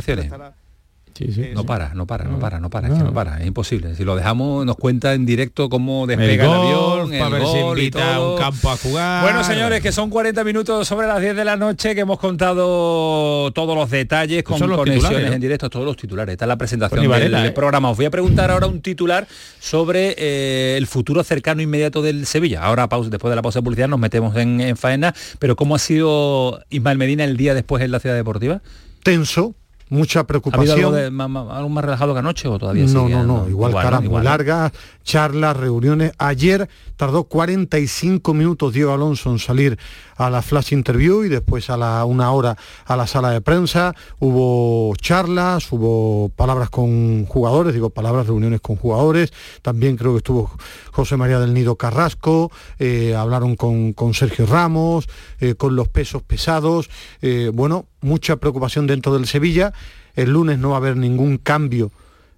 No para, no para, no para, no para, es que no para, es imposible. Si lo dejamos, nos cuenta en directo cómo despega el, avión, para el ver si gol y invita a un campo a jugar. Bueno, señores, que son 40 minutos sobre las 10 de la noche, que hemos contado todos los detalles con los conexiones ¿no? en directo, todos los titulares. Está la presentación Pues del, ¿eh? programa. Os voy a preguntar ahora un titular sobre eh, el futuro cercano inmediato del Sevilla. Ahora, pausa, después de la pausa de publicidad, nos metemos en, en faena. Pero ¿cómo ha sido Ismael Medina el día después en la ciudad deportiva? tenso, mucha ¿Ha habido preocupación. algo, de- más, más- algo más relajado que anoche o todavía No, sigue no, no, andando? igual, cara ¿no? muy Igual, ¿no? largas, charlas, reuniones. Ayer tardó 45 minutos Diego Alonso en salir a la flash interview y después a la una hora a la sala de prensa. Hubo charlas, hubo palabras con jugadores, digo palabras, reuniones con jugadores. También creo que estuvo José María del Nido Carrasco, eh, hablaron con, Sergio Ramos, eh, con los pesos pesados. eh, bueno, mucha preocupación dentro del Sevilla. El lunes no va a haber ningún cambio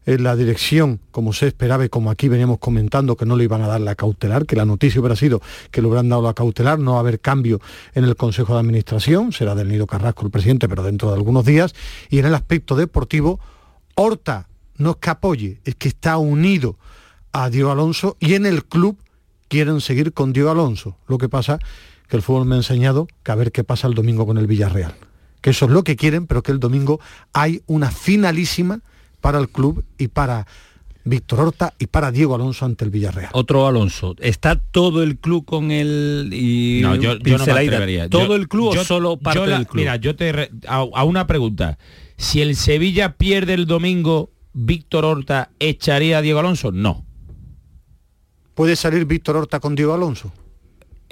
en la dirección, como se esperaba y como aquí veníamos comentando, que no le iban a dar la cautelar, que la noticia hubiera sido que le hubieran dado la cautelar, no va a haber cambio en el Consejo de Administración, será del Nido Carrasco el presidente, pero dentro de algunos días, y en el aspecto deportivo, Horta no es que apoye, es que está unido a Diego Alonso y en el club quieren seguir con Diego Alonso. Lo que pasa que el fútbol me ha enseñado que a ver qué pasa el domingo con el Villarreal. Que eso es lo que quieren, pero que el domingo hay una finalísima para el club y para Víctor Horta y para Diego Alonso ante el Villarreal. Otro Alonso. ¿Está todo el club con el y No, yo, yo no me atrevería. ¿Todo Yo- el club o solo parte yo la- del club? Mira, yo te re- a, a una pregunta. Si el Sevilla pierde el domingo, Víctor Horta echaría a Diego Alonso? No. ¿Puede salir Víctor Horta con Diego Alonso?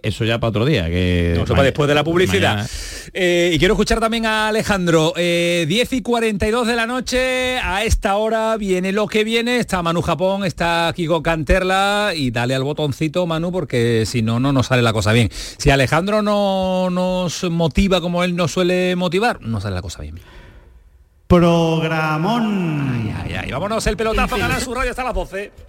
Eso ya para otro día. Que No, eso para después de la publicidad. Eh, y quiero escuchar también a Alejandro. Eh, 10 y 42 de la noche, a esta hora viene lo que viene. Está Manu Japón, está Kiko Canterla y dale al botoncito, Manu, porque si no, no nos sale la cosa bien. Si Alejandro no nos motiva como él nos suele motivar, no sale la cosa bien. Programón. Ay, ay, vámonos el pelotazo, el Canal Sur Radio hasta las 12.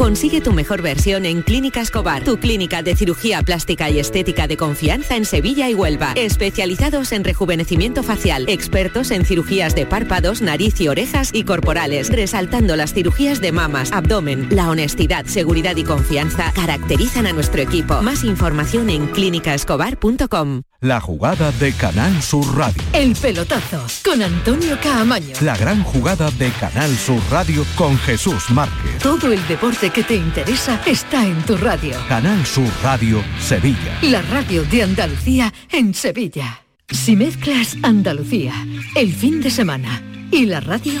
Consigue tu mejor versión en Clínica Escobar, tu clínica de cirugía plástica y estética de confianza en Sevilla y Huelva. Especializados en rejuvenecimiento facial, expertos en cirugías de párpados, nariz y orejas y corporales, resaltando las cirugías de mamas, abdomen. La honestidad, seguridad y confianza caracterizan a nuestro equipo. Más información en clínicaescobar.com. La jugada de Canal Sur Radio. El pelotazo con Antonio Caamaño. La gran jugada de Canal Sur Radio con Jesús Márquez. Todo el deporte que te interesa está en tu radio. Canal Sur Radio Sevilla. La radio de Andalucía en Sevilla. Si mezclas Andalucía, el fin de semana y la radio,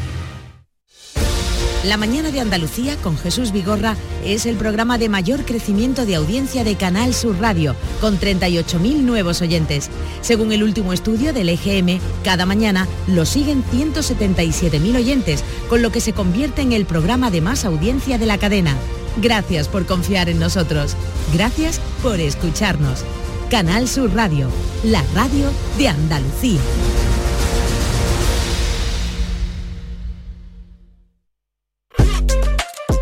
La mañana de Andalucía con Jesús Vigorra es el programa de mayor crecimiento de audiencia de Canal Sur Radio, con 38.000 nuevos oyentes. Según el último estudio del EGM, cada mañana lo siguen 177.000 oyentes, con lo que se convierte en el programa de más audiencia de la cadena. Gracias por confiar en nosotros. Gracias por escucharnos. Canal Sur Radio, la radio de Andalucía.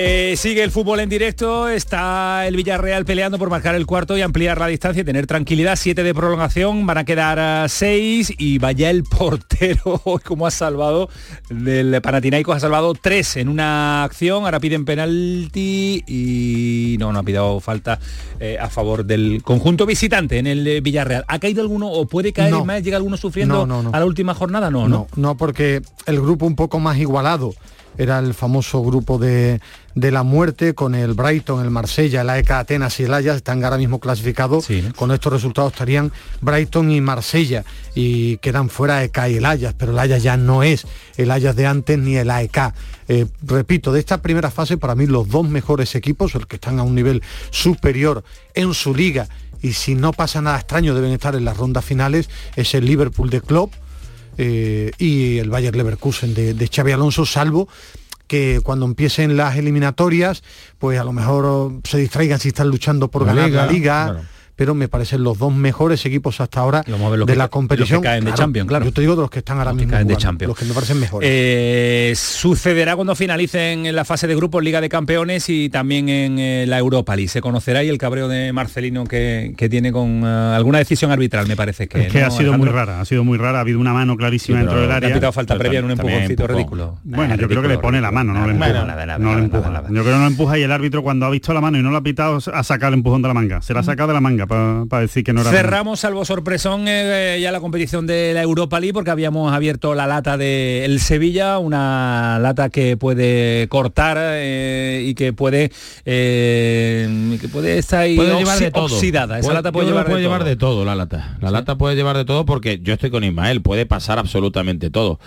Eh, sigue el fútbol en directo, está el Villarreal peleando por marcar el cuarto y ampliar la distancia y tener tranquilidad. Siete de prolongación, van a quedar a seis y vaya el portero, <laughs> como ha salvado, del Panathinaikos ha salvado tres en una acción, ahora piden penalti y no, no ha pedido falta eh, a favor del conjunto visitante en el eh, Villarreal. ¿Ha caído alguno o puede caer No. más? ¿Llega alguno sufriendo No, no, no. a la última jornada? No, no. No, no, porque el grupo un poco más igualado era el famoso grupo de, de la muerte con el Brighton, el Marsella, el AEK Atenas y el Ajax, están ahora mismo clasificados. Con estos resultados estarían Brighton y Marsella y quedan fuera AEK y el Ajax, pero el Ajax ya no es el Ajax de antes ni el AEK. Eh, repito, de esta primera fase para mí los dos mejores equipos, el que están a un nivel superior en su liga y si no pasa nada extraño deben estar en las rondas finales, es el Liverpool de Klopp eh, y el Bayer Leverkusen de, de Xavi Alonso, salvo que cuando empiecen las eliminatorias, pues a lo mejor se distraigan si están luchando por La ganar Liga, la liga. Pero me parecen los dos mejores equipos hasta ahora los de que- la los que competición. caen de Champions, claro. Yo te digo de los que están ahora mismo caen de jugando, Champions. los que me parecen mejores. Eh, sucederá cuando finalicen en la fase de grupos Liga de Campeones y también en eh, la Europa League. Se conocerá y el cabreo de Marcelino que, que tiene con eh, alguna decisión arbitral, me parece que. Es que ¿no, ha sido muy rara, ha sido muy rara, ha habido una mano clarísima Sí, dentro del le área. ha pitado falta previa en un empujoncito ridículo. Bueno, yo creo que le pone la mano, no le empuja. Yo creo que no le empuja y el árbitro cuando ha visto la mano y no lo ha pitado ha sacado el empujón de la manga. Se la ha sacado de la manga, para decir que no era... Cerramos, salvo sorpresón, eh, ya la competición de la Europa League porque habíamos abierto la lata del Sevilla, una lata que puede cortar eh, y que puede que puede estar ahí puede llevar de todo. oxidada. Esa Puede- lata puede llevar, que puede de, llevar todo. de todo la lata. La lata puede llevar de todo porque yo estoy con Ismael, puede pasar absolutamente todo.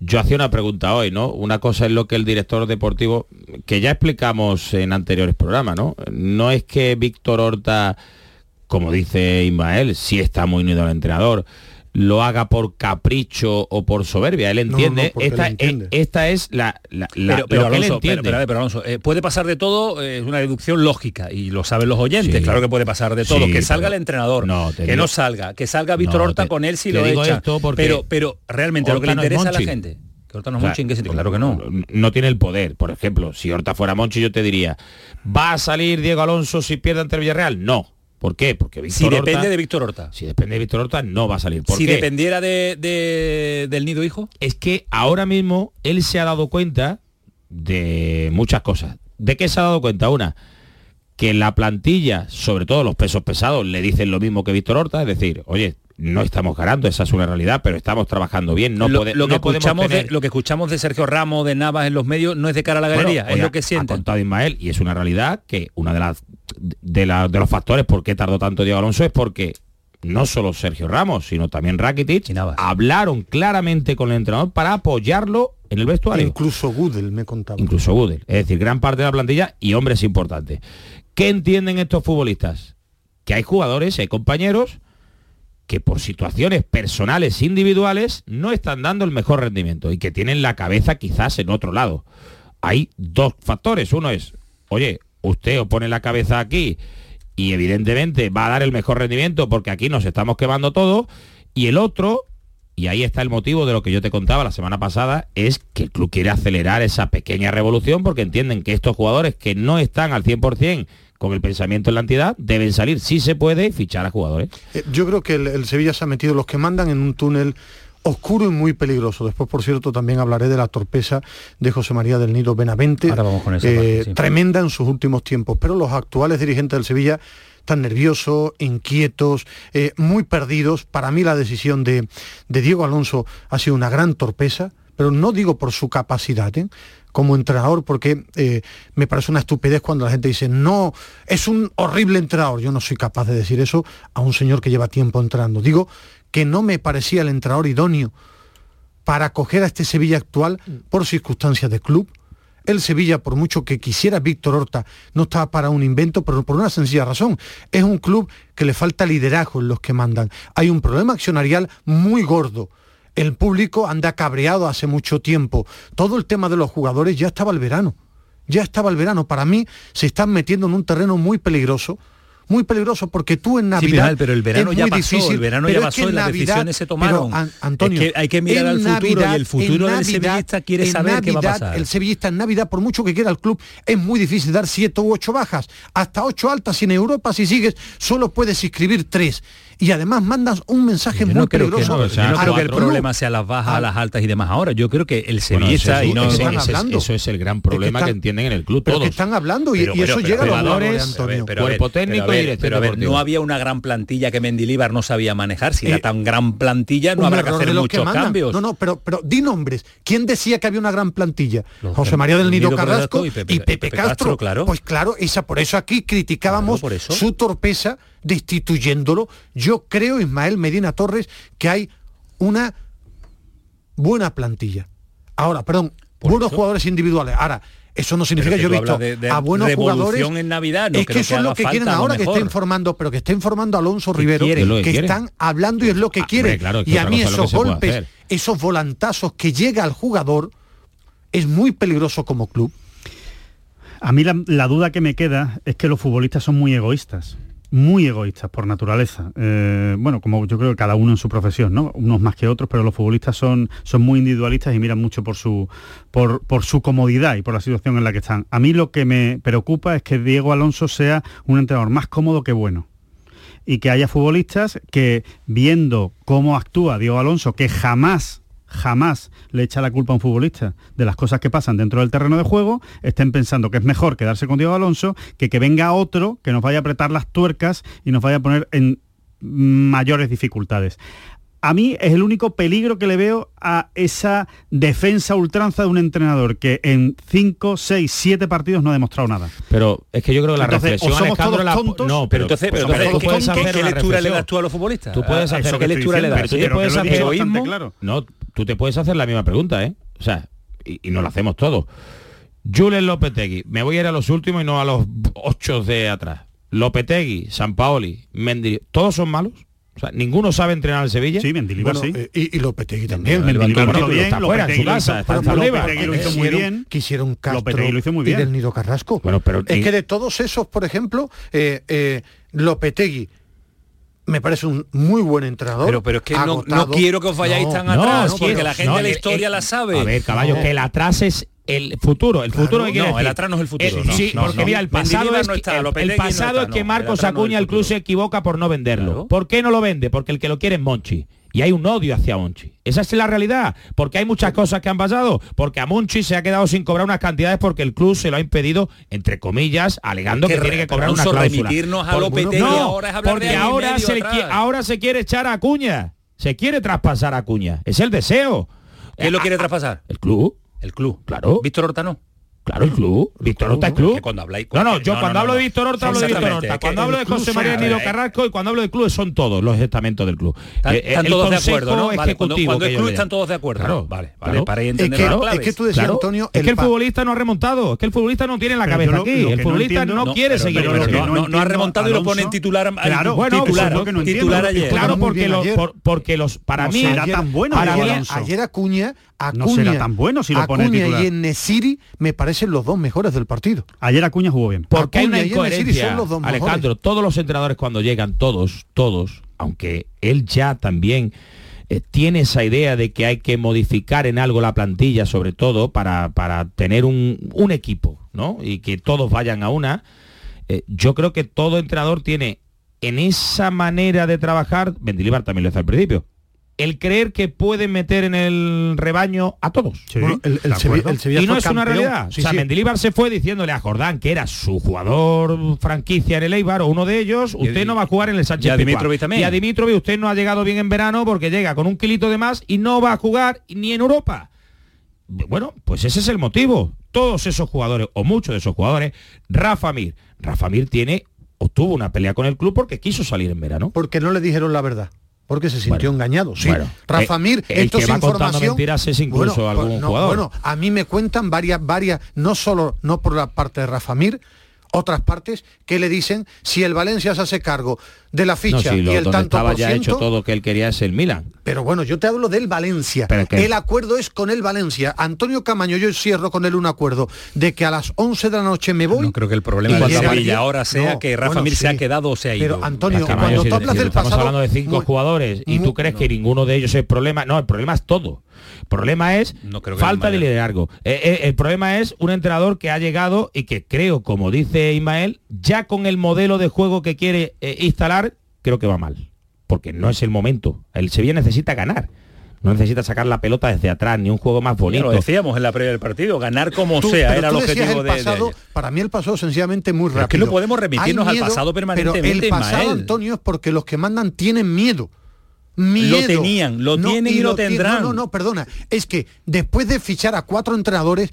Yo hacía una pregunta hoy, ¿no? Una cosa es lo que el director deportivo, que ya explicamos en anteriores programas, ¿no? No es que Víctor Horta, como dice Ismael, sí está muy unido al entrenador, lo haga por capricho o por soberbia. Él No, entiende, no, esta, él entiende. eh, esta es la, la- la- pero, pero, lo que él Alonso, pero, entiende. pero, pero, Alonso, eh, puede pasar de todo, eh, es una deducción lógica y lo saben los oyentes, Sí. claro que puede pasar de todo, Sí, que salga pero- el entrenador, No, que digo- no salga, que salga Víctor No, Horta te- con él si lo echa, pero, pero realmente lo que le interesa a la gente, que Horta no es O sea, Monchi, ¿en qué sentido? Claro que no. No tiene el poder. Por ejemplo, si Horta fuera Monchi, yo te diría, ¿va a salir Diego Alonso si pierde ante el Villarreal? No. ¿Por qué? Porque Víctor Si Horta- depende de Víctor Horta. Si depende de Víctor Horta, no va a salir. ¿Por Si qué? dependiera de, de- del nido hijo. Es que ahora mismo él se ha dado cuenta de muchas cosas. ¿De qué se ha dado cuenta? Una, que la plantilla, sobre todo los pesos pesados, le dicen lo mismo que Víctor Horta, es decir, oye, no estamos ganando, esa es una realidad, pero estamos trabajando bien, no, lo, pode- lo que no escuchamos tener- de, lo que escuchamos de Sergio Ramos, de Navas en los medios, no es de cara a la Bueno, galería, es lo ha- que Ha sienten. contado Ismael y es una realidad que una de las de, la- de los factores por qué tardó tanto Diego Alonso es porque no solo Sergio Ramos, sino también Rakitic hablaron claramente con el entrenador para apoyarlo en el vestuario. Incluso Gudel me contaba. Incluso Gudel. Es decir, gran parte de la plantilla y hombres importantes. ¿Qué entienden estos futbolistas? Que hay jugadores, hay compañeros que por situaciones personales individuales no están dando el mejor rendimiento y que tienen la cabeza quizás en otro lado. Hay dos factores. Uno es, oye, usted os pone la cabeza aquí y evidentemente va a dar el mejor rendimiento porque aquí nos estamos quemando todos. Y el otro, y ahí está el motivo de lo que yo te contaba la semana pasada, es que el club quiere acelerar esa pequeña revolución porque entienden que estos jugadores que no están al 100% con el pensamiento en la entidad deben salir, si se puede, y fichar a jugadores. Eh, Yo creo que el, el Sevilla se ha metido los que mandan en un túnel oscuro y muy peligroso. Después, por cierto, también hablaré de la torpeza de José María del Nido Benavente, Ahora vamos con esa eh, parte, sí. tremenda en sus últimos tiempos. Pero los actuales dirigentes del Sevilla están nerviosos, inquietos, eh, muy perdidos. Para mí la decisión de, de Diego Alonso ha sido una gran torpeza, pero no digo por su capacidad, ¿eh? Como entrenador, porque eh, me parece una estupidez cuando la gente dice, no, es un horrible entrenador. Yo no soy capaz de decir eso a un señor que lleva tiempo entrenando. Digo que no me parecía el entrenador idóneo para acoger a este Sevilla actual por circunstancias de club. El Sevilla, por mucho que quisiera Víctor Horta, no estaba para un invento, pero por una sencilla razón. Es un club que le falta liderazgo en los que mandan. Hay un problema accionarial muy gordo. El público anda cabreado hace mucho tiempo. Todo el tema de los jugadores ya estaba el verano. Ya estaba el verano. Para mí se están metiendo en un terreno muy peligroso. Muy peligroso porque tú en Navidad. Pero el verano es ya muy pasó, difícil, el verano ya es que pasó y las Navidad- decisiones se tomaron. pero, Antonio, Es que hay que mirar al futuro y el Navidad- futuro del Navidad- sevillista quiere saber qué va a Navidad, pasar. El sevillista en Navidad, por mucho que quiera el club, es muy difícil dar siete u ocho bajas. Hasta ocho altas y en Europa, si sigues, solo puedes inscribir tres. Y además mandas un mensaje Yo muy no creo que, peligroso. no, yo no al creo que el problema sea las bajas, las altas y demás ahora. Yo creo que el Bueno, sevillista ese- y no están hablando. eso es el gran problema que, están- entienden en el club pero todos. que están hablando y, Pero, y pero, eso pero, llega a los pero, jugadores, pero, Antonio. pero, ver, Cuerpo técnico pero, y pero, no había una gran plantilla que Mendilibar no sabía manejar. Si era Eh, tan gran plantilla, no habrá que hacer que muchos cambios. No, no, pero, pero di nombres. ¿Quién decía que había una gran plantilla? Los José que- María del Nido Carrasco y Pepe, Castro. Claro. Pues claro, esa, por eso aquí criticábamos eso. su torpeza destituyéndolo. Yo creo, Ismael Medina Torres, que hay una buena plantilla. Ahora, perdón, Por buenos eso. jugadores individuales. Ahora, eso no significa que yo he visto hablas de- de a buenos jugadores. en Navidad, no es que que eso es lo que quieren ahora que está informando, pero que está informando Alonso Rivero, que que están hablando y es lo que Ah, quiere. hombre, claro, y a mí esos golpes, esos volantazos que llega al jugador es muy peligroso como club. A mí la, la duda que me queda es que los futbolistas son muy egoístas. Muy egoístas por naturaleza. Eh, bueno, como yo creo que cada uno en su profesión, ¿no? Unos más que otros, pero los futbolistas son, son muy individualistas y miran mucho por su, por, por su comodidad y por la situación en la que están. A mí lo que me preocupa es que Diego Alonso sea un entrenador más cómodo que bueno y que haya futbolistas que viendo cómo actúa Diego Alonso, que jamás jamás le echa la culpa a un futbolista de las cosas que pasan dentro del terreno de juego, estén pensando que es mejor quedarse con Diego Alonso que que venga otro que nos vaya a apretar las tuercas y nos vaya a poner en mayores dificultades a mí es el único peligro que le veo a esa defensa ultranza de un entrenador que en 5, 6, 7 partidos no ha demostrado nada. Pero es que yo creo que la entonces, reflexión o somos todos la... tontos, no, pero, entonces, pero ¿qué, hacer ¿qué una lectura le das tú a los futbolistas? Tú puedes hacer ¿qué lectura le das? Puedes hacer egoísmo. Claro. No, tú te puedes hacer la misma pregunta, ¿eh? O sea, y, y nos la hacemos todos. Julen Lopetegui, me voy a ir a los últimos y no a los ocho de atrás. Lopetegui, San Paoli, Mendy, ¿todos son malos? O sea, ninguno sabe entrenar al Sevilla. Sí, Mendilibar Bueno, sí. eh, y, y Lopetegui también. Mendilibar Bueno, bien, está fuera, en su casa, hizo- está en. Lopetegui lo hizo muy bien. Quisieron Castro Lopetegui lo hizo muy bien. y del Nido Carrasco. Bueno, pero es que de todos esos, por ejemplo, eh, eh, Lopetegui me parece un muy buen entrenador. Pero, pero es que no, no quiero que os vayáis No, tan no, atrás, no, porque la gente no, de la historia la sabe. A ver, caballo, No. que el atrás es el futuro. El futuro Claro, ¿qué quiere no, el atrás no es el futuro, Eh, no, sí, no, porque no. mira, el pasado es que, está, el- pasado está, es que Marcos Acuña el el club futuro. se equivoca por no venderlo. Claro. ¿Por qué no lo vende? Porque el que lo quiere es Monchi. Y hay un odio hacia Monchi. Esa es la realidad. Porque hay muchas cosas que han pasado. Porque a Monchi se ha quedado sin cobrar unas cantidades porque el club se lo ha impedido, entre comillas, alegando Es que, que tiene que cobrar una cláusula. remitirnos a Por- Lopetegui no, ahora es hablar porque de ahora se, atrás. ahora se quiere echar a Acuña. Se quiere traspasar a Acuña. Es el deseo. ¿Quién lo quiere traspasar? El club. El club. Claro. Víctor Horta no. Claro, el club. Víctor Horta es club. Que cuando habláis No, no, yo no, cuando no, hablo no. de Víctor Horta hablo de Víctor Horta. es Cuando hablo de José María Nido ¿eh? Carrasco y cuando hablo del club son todos los estamentos del club. Están, Eh, están el todos de acuerdo, ¿no? Vale, cuando, ejecutivo cuando que el club están todos de acuerdo. Claro, vale, vale, claro. para ahí Es entender que, las es claves. que tú decías, Claro, Antonio, es que el futbolista no ha remontado, es que el futbolista no tiene la Pero cabeza lo- aquí, lo el futbolista no, quiere seguir no, ha remontado y lo pone en titular. Claro, Bueno, eso titular, es lo que no entiendo. titular ayer. Claro, porque los, para mí ayer- tan bueno. Ayer Acuña, Acuña, No será tan bueno si lo pone titular. y Enesiri me parecen los dos mejores del partido. Ayer Acuña jugó bien. Porque hay una Acuña y Enesiri incoherencia, son los dos mejores. Alejandro. Todos los entrenadores cuando llegan, todos, todos, aunque él ya también eh, tiene esa idea de que hay que modificar en algo la plantilla, sobre todo para, para tener un, un equipo, ¿no? Y que todos vayan a una. eh, yo creo que todo entrenador tiene en esa manera de trabajar, Mendilibar también lo hace al principio, el creer que puede meter en el rebaño a todos. Bueno, el, el de Sevilla, acuerdo. el Sevilla y no es una realidad. Sí, o sea, sí. Mendilibar se fue diciéndole a Jordán, que era su jugador franquicia en el Eibar, o uno de ellos, usted no va a jugar en el Sánchez y a. Dimitrovic también. Y a Dimitrovic usted no ha llegado bien en verano porque llega con un kilito de más y no va a jugar ni en Europa. Bueno, pues ese es el motivo. Todos esos jugadores, o muchos de esos jugadores, Rafa Mir. Rafa Mir tiene, o tuvo una pelea con el club porque quiso salir en verano. Porque no le dijeron la verdad. Porque se sintió Bueno, engañado. Sí. bueno, Rafa eh, Mir, el esto que es va información. mentiras es incluso Bueno, algún pues no, jugador. Bueno, a mí me cuentan varias, varias, no solo, no por la parte de Rafa Mir, otras partes que le dicen si el Valencia se hace cargo de la No, ficha si y lo, el donde tanto estaba por ya ciento, hecho todo que él quería es el Milan. Pero bueno, yo te hablo del Valencia. Pero El acuerdo es con el Valencia. Antonio Camaño, yo cierro con él un acuerdo de que a las 11 de la noche me voy. No creo que el problema Y de Sevilla ahora sea No, que Rafa bueno, Mir se ha quedado o se ha ido. Pero Antonio, Camayo, cuando si- tú hablas si del estamos pasado, hablando de cinco muy- jugadores y muy- tú crees que ninguno de ellos es el problema. No, el problema es todo. El problema es No creo que falta de liderazgo. Eh, eh, el problema es un entrenador que ha llegado y que creo, como dice Ismael, ya con el modelo de juego que quiere eh, instalar, creo que va mal. Porque no es el momento. El Sevilla necesita ganar. No necesita sacar la pelota desde atrás, ni un juego más Ya bonito. lo decíamos en la previa del partido, ganar como Tú- sea pero era el objetivo el de, para mí el pasado sencillamente muy Pero es que rápido. no podemos remitirnos al pasado Pero permanentemente, el pasado, Ismael. Antonio, es porque los que mandan tienen miedo. Miedo. Lo tenían, lo tienen y lo tendrán. No, no, no, perdona. Es que después de fichar a cuatro entrenadores,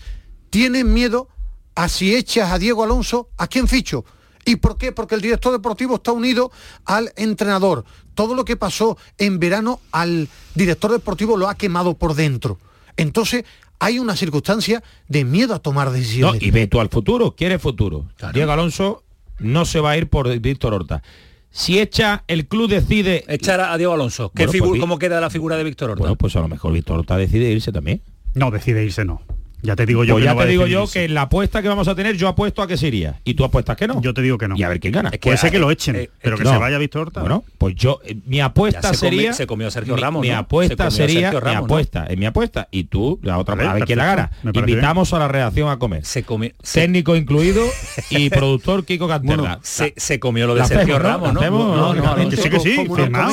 tienen miedo a si echas a Diego Alonso, ¿a quién ficho? ¿Y por qué? Porque el director deportivo está unido al entrenador. Todo lo que pasó en verano al director deportivo lo ha quemado por dentro. Entonces, hay una circunstancia de miedo a tomar No, decisiones. y ve tú al futuro, quiere futuro. Diego Alonso no se va a ir por Víctor Horta. Si echa, el club decide... Echar a Diego Alonso. ¿Qué Bueno, figu- pues, ¿Cómo queda la figura de Víctor Horta? Bueno, pues a lo mejor Víctor Horta decide irse también. No, decide irse no. Ya te digo yo. Pues que ya no te digo yo que en la apuesta que vamos a tener, yo apuesto a que se iría. Y tú apuestas que no. Yo te digo que no. Y a ver quién gana. Es que, Puede ser que lo eh, echen, eh, pero eh, que no. se vaya Víctor Horta. Bueno, pues yo, eh, mi apuesta se sería. Comió, se comió Sergio Ramos. Mi, ¿no? mi apuesta se sería. Ramos, mi apuesta, es mi apuesta. Y tú, la otra, a a ver quién la gana. Invitamos bien. a la redacción a comer. Se comió, Técnico incluido y <laughs> productor Kiko Canterla. Bueno, se, se, comió lo de Sergio Ramos, ¿no? No, no, sí que sí.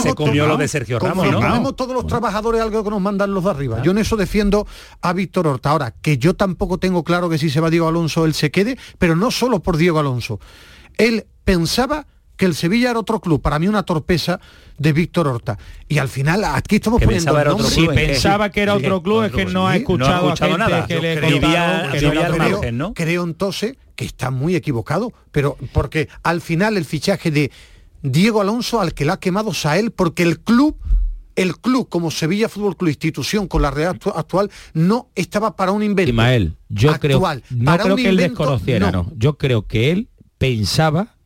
Se comió lo de Sergio Ramos, ¿no? todos los trabajadores algo que nos mandan los de arriba. Yo en eso defiendo a Víctor Horta. Ahora, que yo tampoco tengo claro que si se va Diego Alonso él se quede, pero no solo por Diego Alonso. Él pensaba que el Sevilla era otro club, para mí una torpeza de Víctor Horta. Y al final aquí estamos que poniendo Si pensaba que era otro club, es que no ha escuchado, no ha escuchado a gente nada. que le creo, que no ¿no? creo, entonces que está muy equivocado, pero porque al final el fichaje de Diego Alonso al que le ha quemado Sael, porque el club el club como Sevilla Fútbol Club institución con la red actual no estaba para un invento. Ismael, yo actual. creo, no creo que él desconociera, no. Yo creo que él pensaba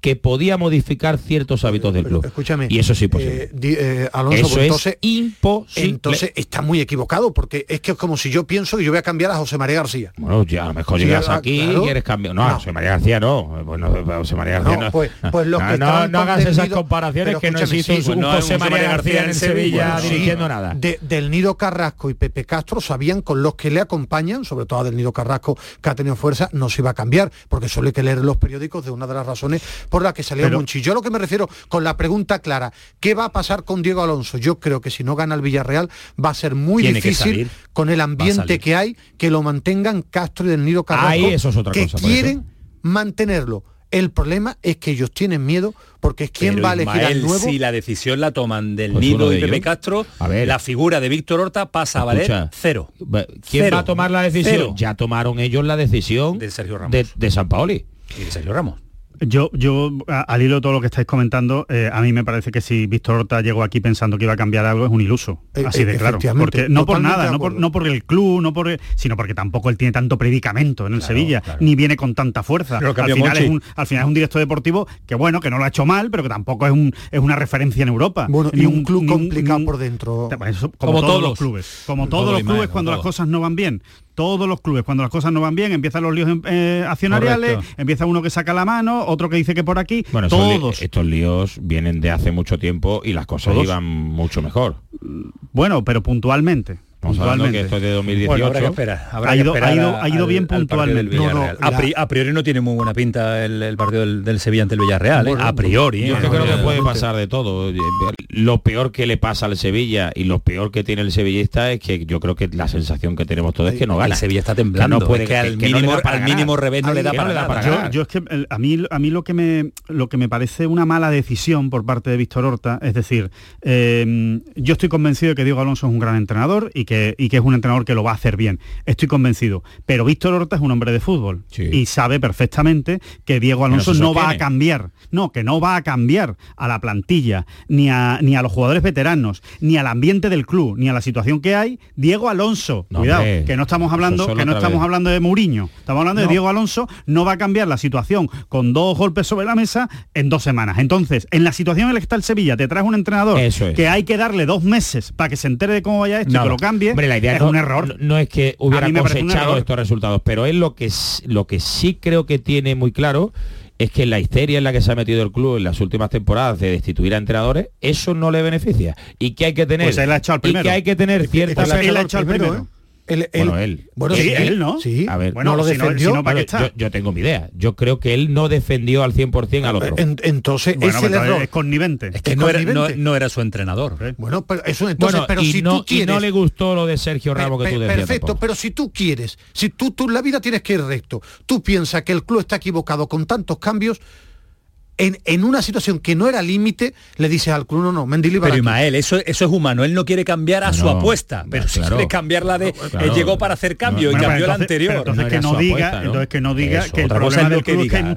que podía modificar ciertos hábitos del club. Escúchame. Y eso es eh, imposible. Eh, Alonso, eso pues entonces, es imposible. Entonces está muy equivocado, porque es que es como si yo pienso que yo voy a cambiar a José María García. Bueno, ya a lo mejor llegas ah, aquí y quieres cambiar. No, no, José María García no. José María García no. no. Pues, pues los no, que no, no hagas esas comparaciones que no existe José, María García, en, Sevilla bueno, nada. Del Nido Carrasco y Pepe Castro sabían con los que le acompañan, sobre todo del Nido Carrasco, que ha tenido fuerza, no se iba a cambiar, porque solo hay que leer los periódicos de una de las razones por la que salió Pero... Monchi. Yo lo que me refiero con la pregunta clara, ¿qué va a pasar con Diego Alonso? Yo creo que si no gana el Villarreal va a ser muy difícil con el ambiente que hay que lo mantengan Castro y del Nido Carrasco, Ahí, eso es otra que cosa, quieren mantenerlo. El problema es que ellos tienen miedo porque es quien va a elegir Ismael, nuevo. Si la decisión la toman del pues Nido de y Pepe Castro, a ver, la figura de Víctor Horta pasa a valer cero. ¿Quién va a tomar la decisión? Ya tomaron ellos la decisión de Sergio Ramos. De, de San Paoli. Y de Sergio Ramos. Yo, yo al hilo de todo lo que estáis comentando, eh, a mí me parece que si Víctor Horta llegó aquí pensando que iba a cambiar algo, es un iluso. Eh, Así de eh, claro. Porque, no por nada, no por, no por, el club, no por, sino porque tampoco él tiene tanto predicamento en el Sevilla, ni viene con tanta fuerza. Al final, es un, al final es un director deportivo que bueno, que no lo ha hecho mal, pero que tampoco es, un, es una referencia en Europa. Bueno, ni y un, club complicado por dentro. Como, todos, los clubes. Como todos los clubes cuando las cosas no van bien todos los clubes, cuando las cosas no van bien, empiezan los líos eh, accionariales, empieza uno que saca la mano, otro que dice que por aquí, bueno, todos. estos líos vienen de hace mucho tiempo y las cosas todos. iban mucho mejor. Bueno, pero puntualmente. Hablando que esto es de 2018. Habrá ha, ido, bien al, puntualmente. Al a, priori no tiene muy buena pinta el, partido del, Sevilla ante el Villarreal. ¿eh? A priori. Yo ¿eh? creo que puede pasar de todo. Lo peor que le pasa al Sevilla y lo peor que tiene el sevillista es que yo creo que la sensación que tenemos todos es que no gana. El Sevilla está temblando. Que no puede, es que al, que mínimo, al mínimo revés no le da para, ganar. Yo, yo, es que a mí, a mí lo, que me, lo que me parece una mala decisión por parte de Víctor Horta, es decir, eh, yo estoy convencido de que Diego Alonso es un gran entrenador y que y que es un entrenador que lo va a hacer bien. Estoy convencido. Pero Víctor Horta es un hombre de fútbol y sabe perfectamente que Diego Alonso no va a cambiar. No, que no va a cambiar a la plantilla, ni a, ni a los jugadores veteranos, ni al ambiente del club, ni a la situación que hay. Diego Alonso, cuidado, que no estamos hablando, que no estamos hablando de Mourinho, estamos hablando de Diego Alonso, no va a cambiar la situación con dos golpes sobre la mesa en dos semanas. Entonces, en la situación en la que está el Sevilla, te traes un entrenador que hay que darle dos meses para que se entere de cómo vaya esto Nada. y que lo cambie es no, un error. No, es que hubiera cosechado estos resultados, pero es lo que, lo que sí creo que tiene muy claro es que la histeria en la que se ha metido el club en las últimas temporadas de destituir a entrenadores, eso no le beneficia. Y que hay que tener. Y que hay que tener cierta. Pues él, bueno, él. Sí, él, ¿no? Sí. A ver, bueno, no lo defendió. Yo, tengo mi idea. Yo creo que él no defendió al 100% al otro. Entonces, bueno, ese el error. es connivente. Es que no. Era, su entrenador. Bueno, pero, eso, entonces, pero y si no, tú quieres... No le gustó lo de Sergio Ramos que tú decías. Perfecto, pero si tú quieres, si tú, tú la vida tienes que ir recto, tú piensas que el club está equivocado con tantos cambios, en, en, una situación que no era límite, le dices al club, no, no, Mendilibar. Pero aquí. Eso, eso es humano, él no quiere cambiar a su apuesta, pero si quiere cambiar la de, él llegó para hacer cambio y cambió la anterior. Entonces, que no diga, entonces que no diga eso, que el problema es del que, club diga.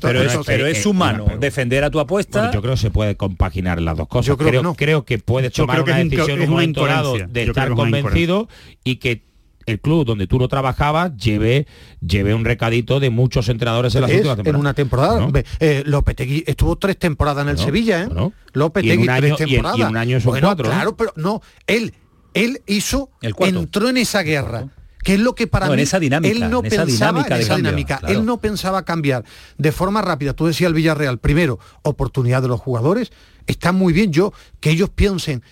Pero, eh, es, humano defender a tu apuesta. Yo creo que se puede compaginar las dos cosas. Yo creo, creo, creo que puedes tomar una decisión en un momento dado de estar convencido y que el club donde tú lo trabajabas lleve, lleve un recadito de muchos entrenadores en la es, últimas temporadas. En una temporada. ¿No? Eh, Lopetegui estuvo tres temporadas en el Sevilla, ¿eh? No. Tres temporadas. Y, un año son bueno. Claro, pero no, él, él hizo, el entró en esa guerra que es lo que para en esa dinámica, él no en esa pensaba dinámica esa dinámica él no pensaba cambiar de forma rápida tú decías el Villarreal primero oportunidad de los jugadores está muy bien yo que ellos piensen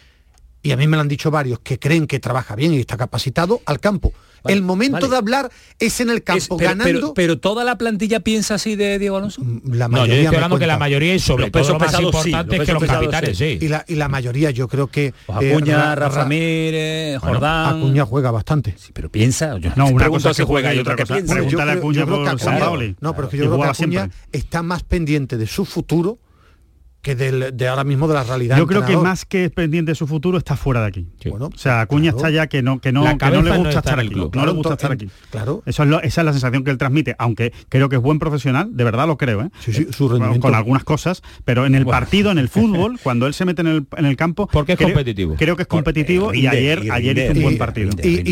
y a mí me lo han dicho varios, que creen que trabaja bien y está capacitado al campo. el momento vale. de hablar es en el campo, Es- pero, ganando. pero- pero toda la plantilla piensa así de Diego Alonso. la No, yo mayoría estoy hablando que la mayoría y sobre Los todo pesos lo más pesados sí, importante los es que los capitanes, sí. sí. Y la, y la mayoría yo creo que... Pues eh, Acuña, Ra- Rafa Ra- Mírez, Bueno, Jordán. Acuña juega bastante. pero piensa. Yo No, una cosa es que juega y otra que cosa- piensa. Pregúntale a creo- Acuña por Acuña- Sampaoli. No, pero es que yo creo que Acuña siempre. está más pendiente de su futuro que del- de ahora mismo de la realidad. Yo creo que entrenador. más que pendiente de su futuro está fuera de aquí. Bueno, o sea, Acuña claro. está ya que no que no, que no le gusta estar aquí. club. No le Claro, gusta estar aquí. claro. Eso es lo- esa es la sensación que él transmite, aunque creo que es buen profesional, de verdad lo creo, ¿eh? Sí, sí, su Bueno, rendimiento. con algunas cosas, pero en el partido, en el <laughs> fútbol, cuando él se mete en el, en el campo, Porque es creo- competitivo. Creo que es competitivo y ayer y ayer hizo un rinde,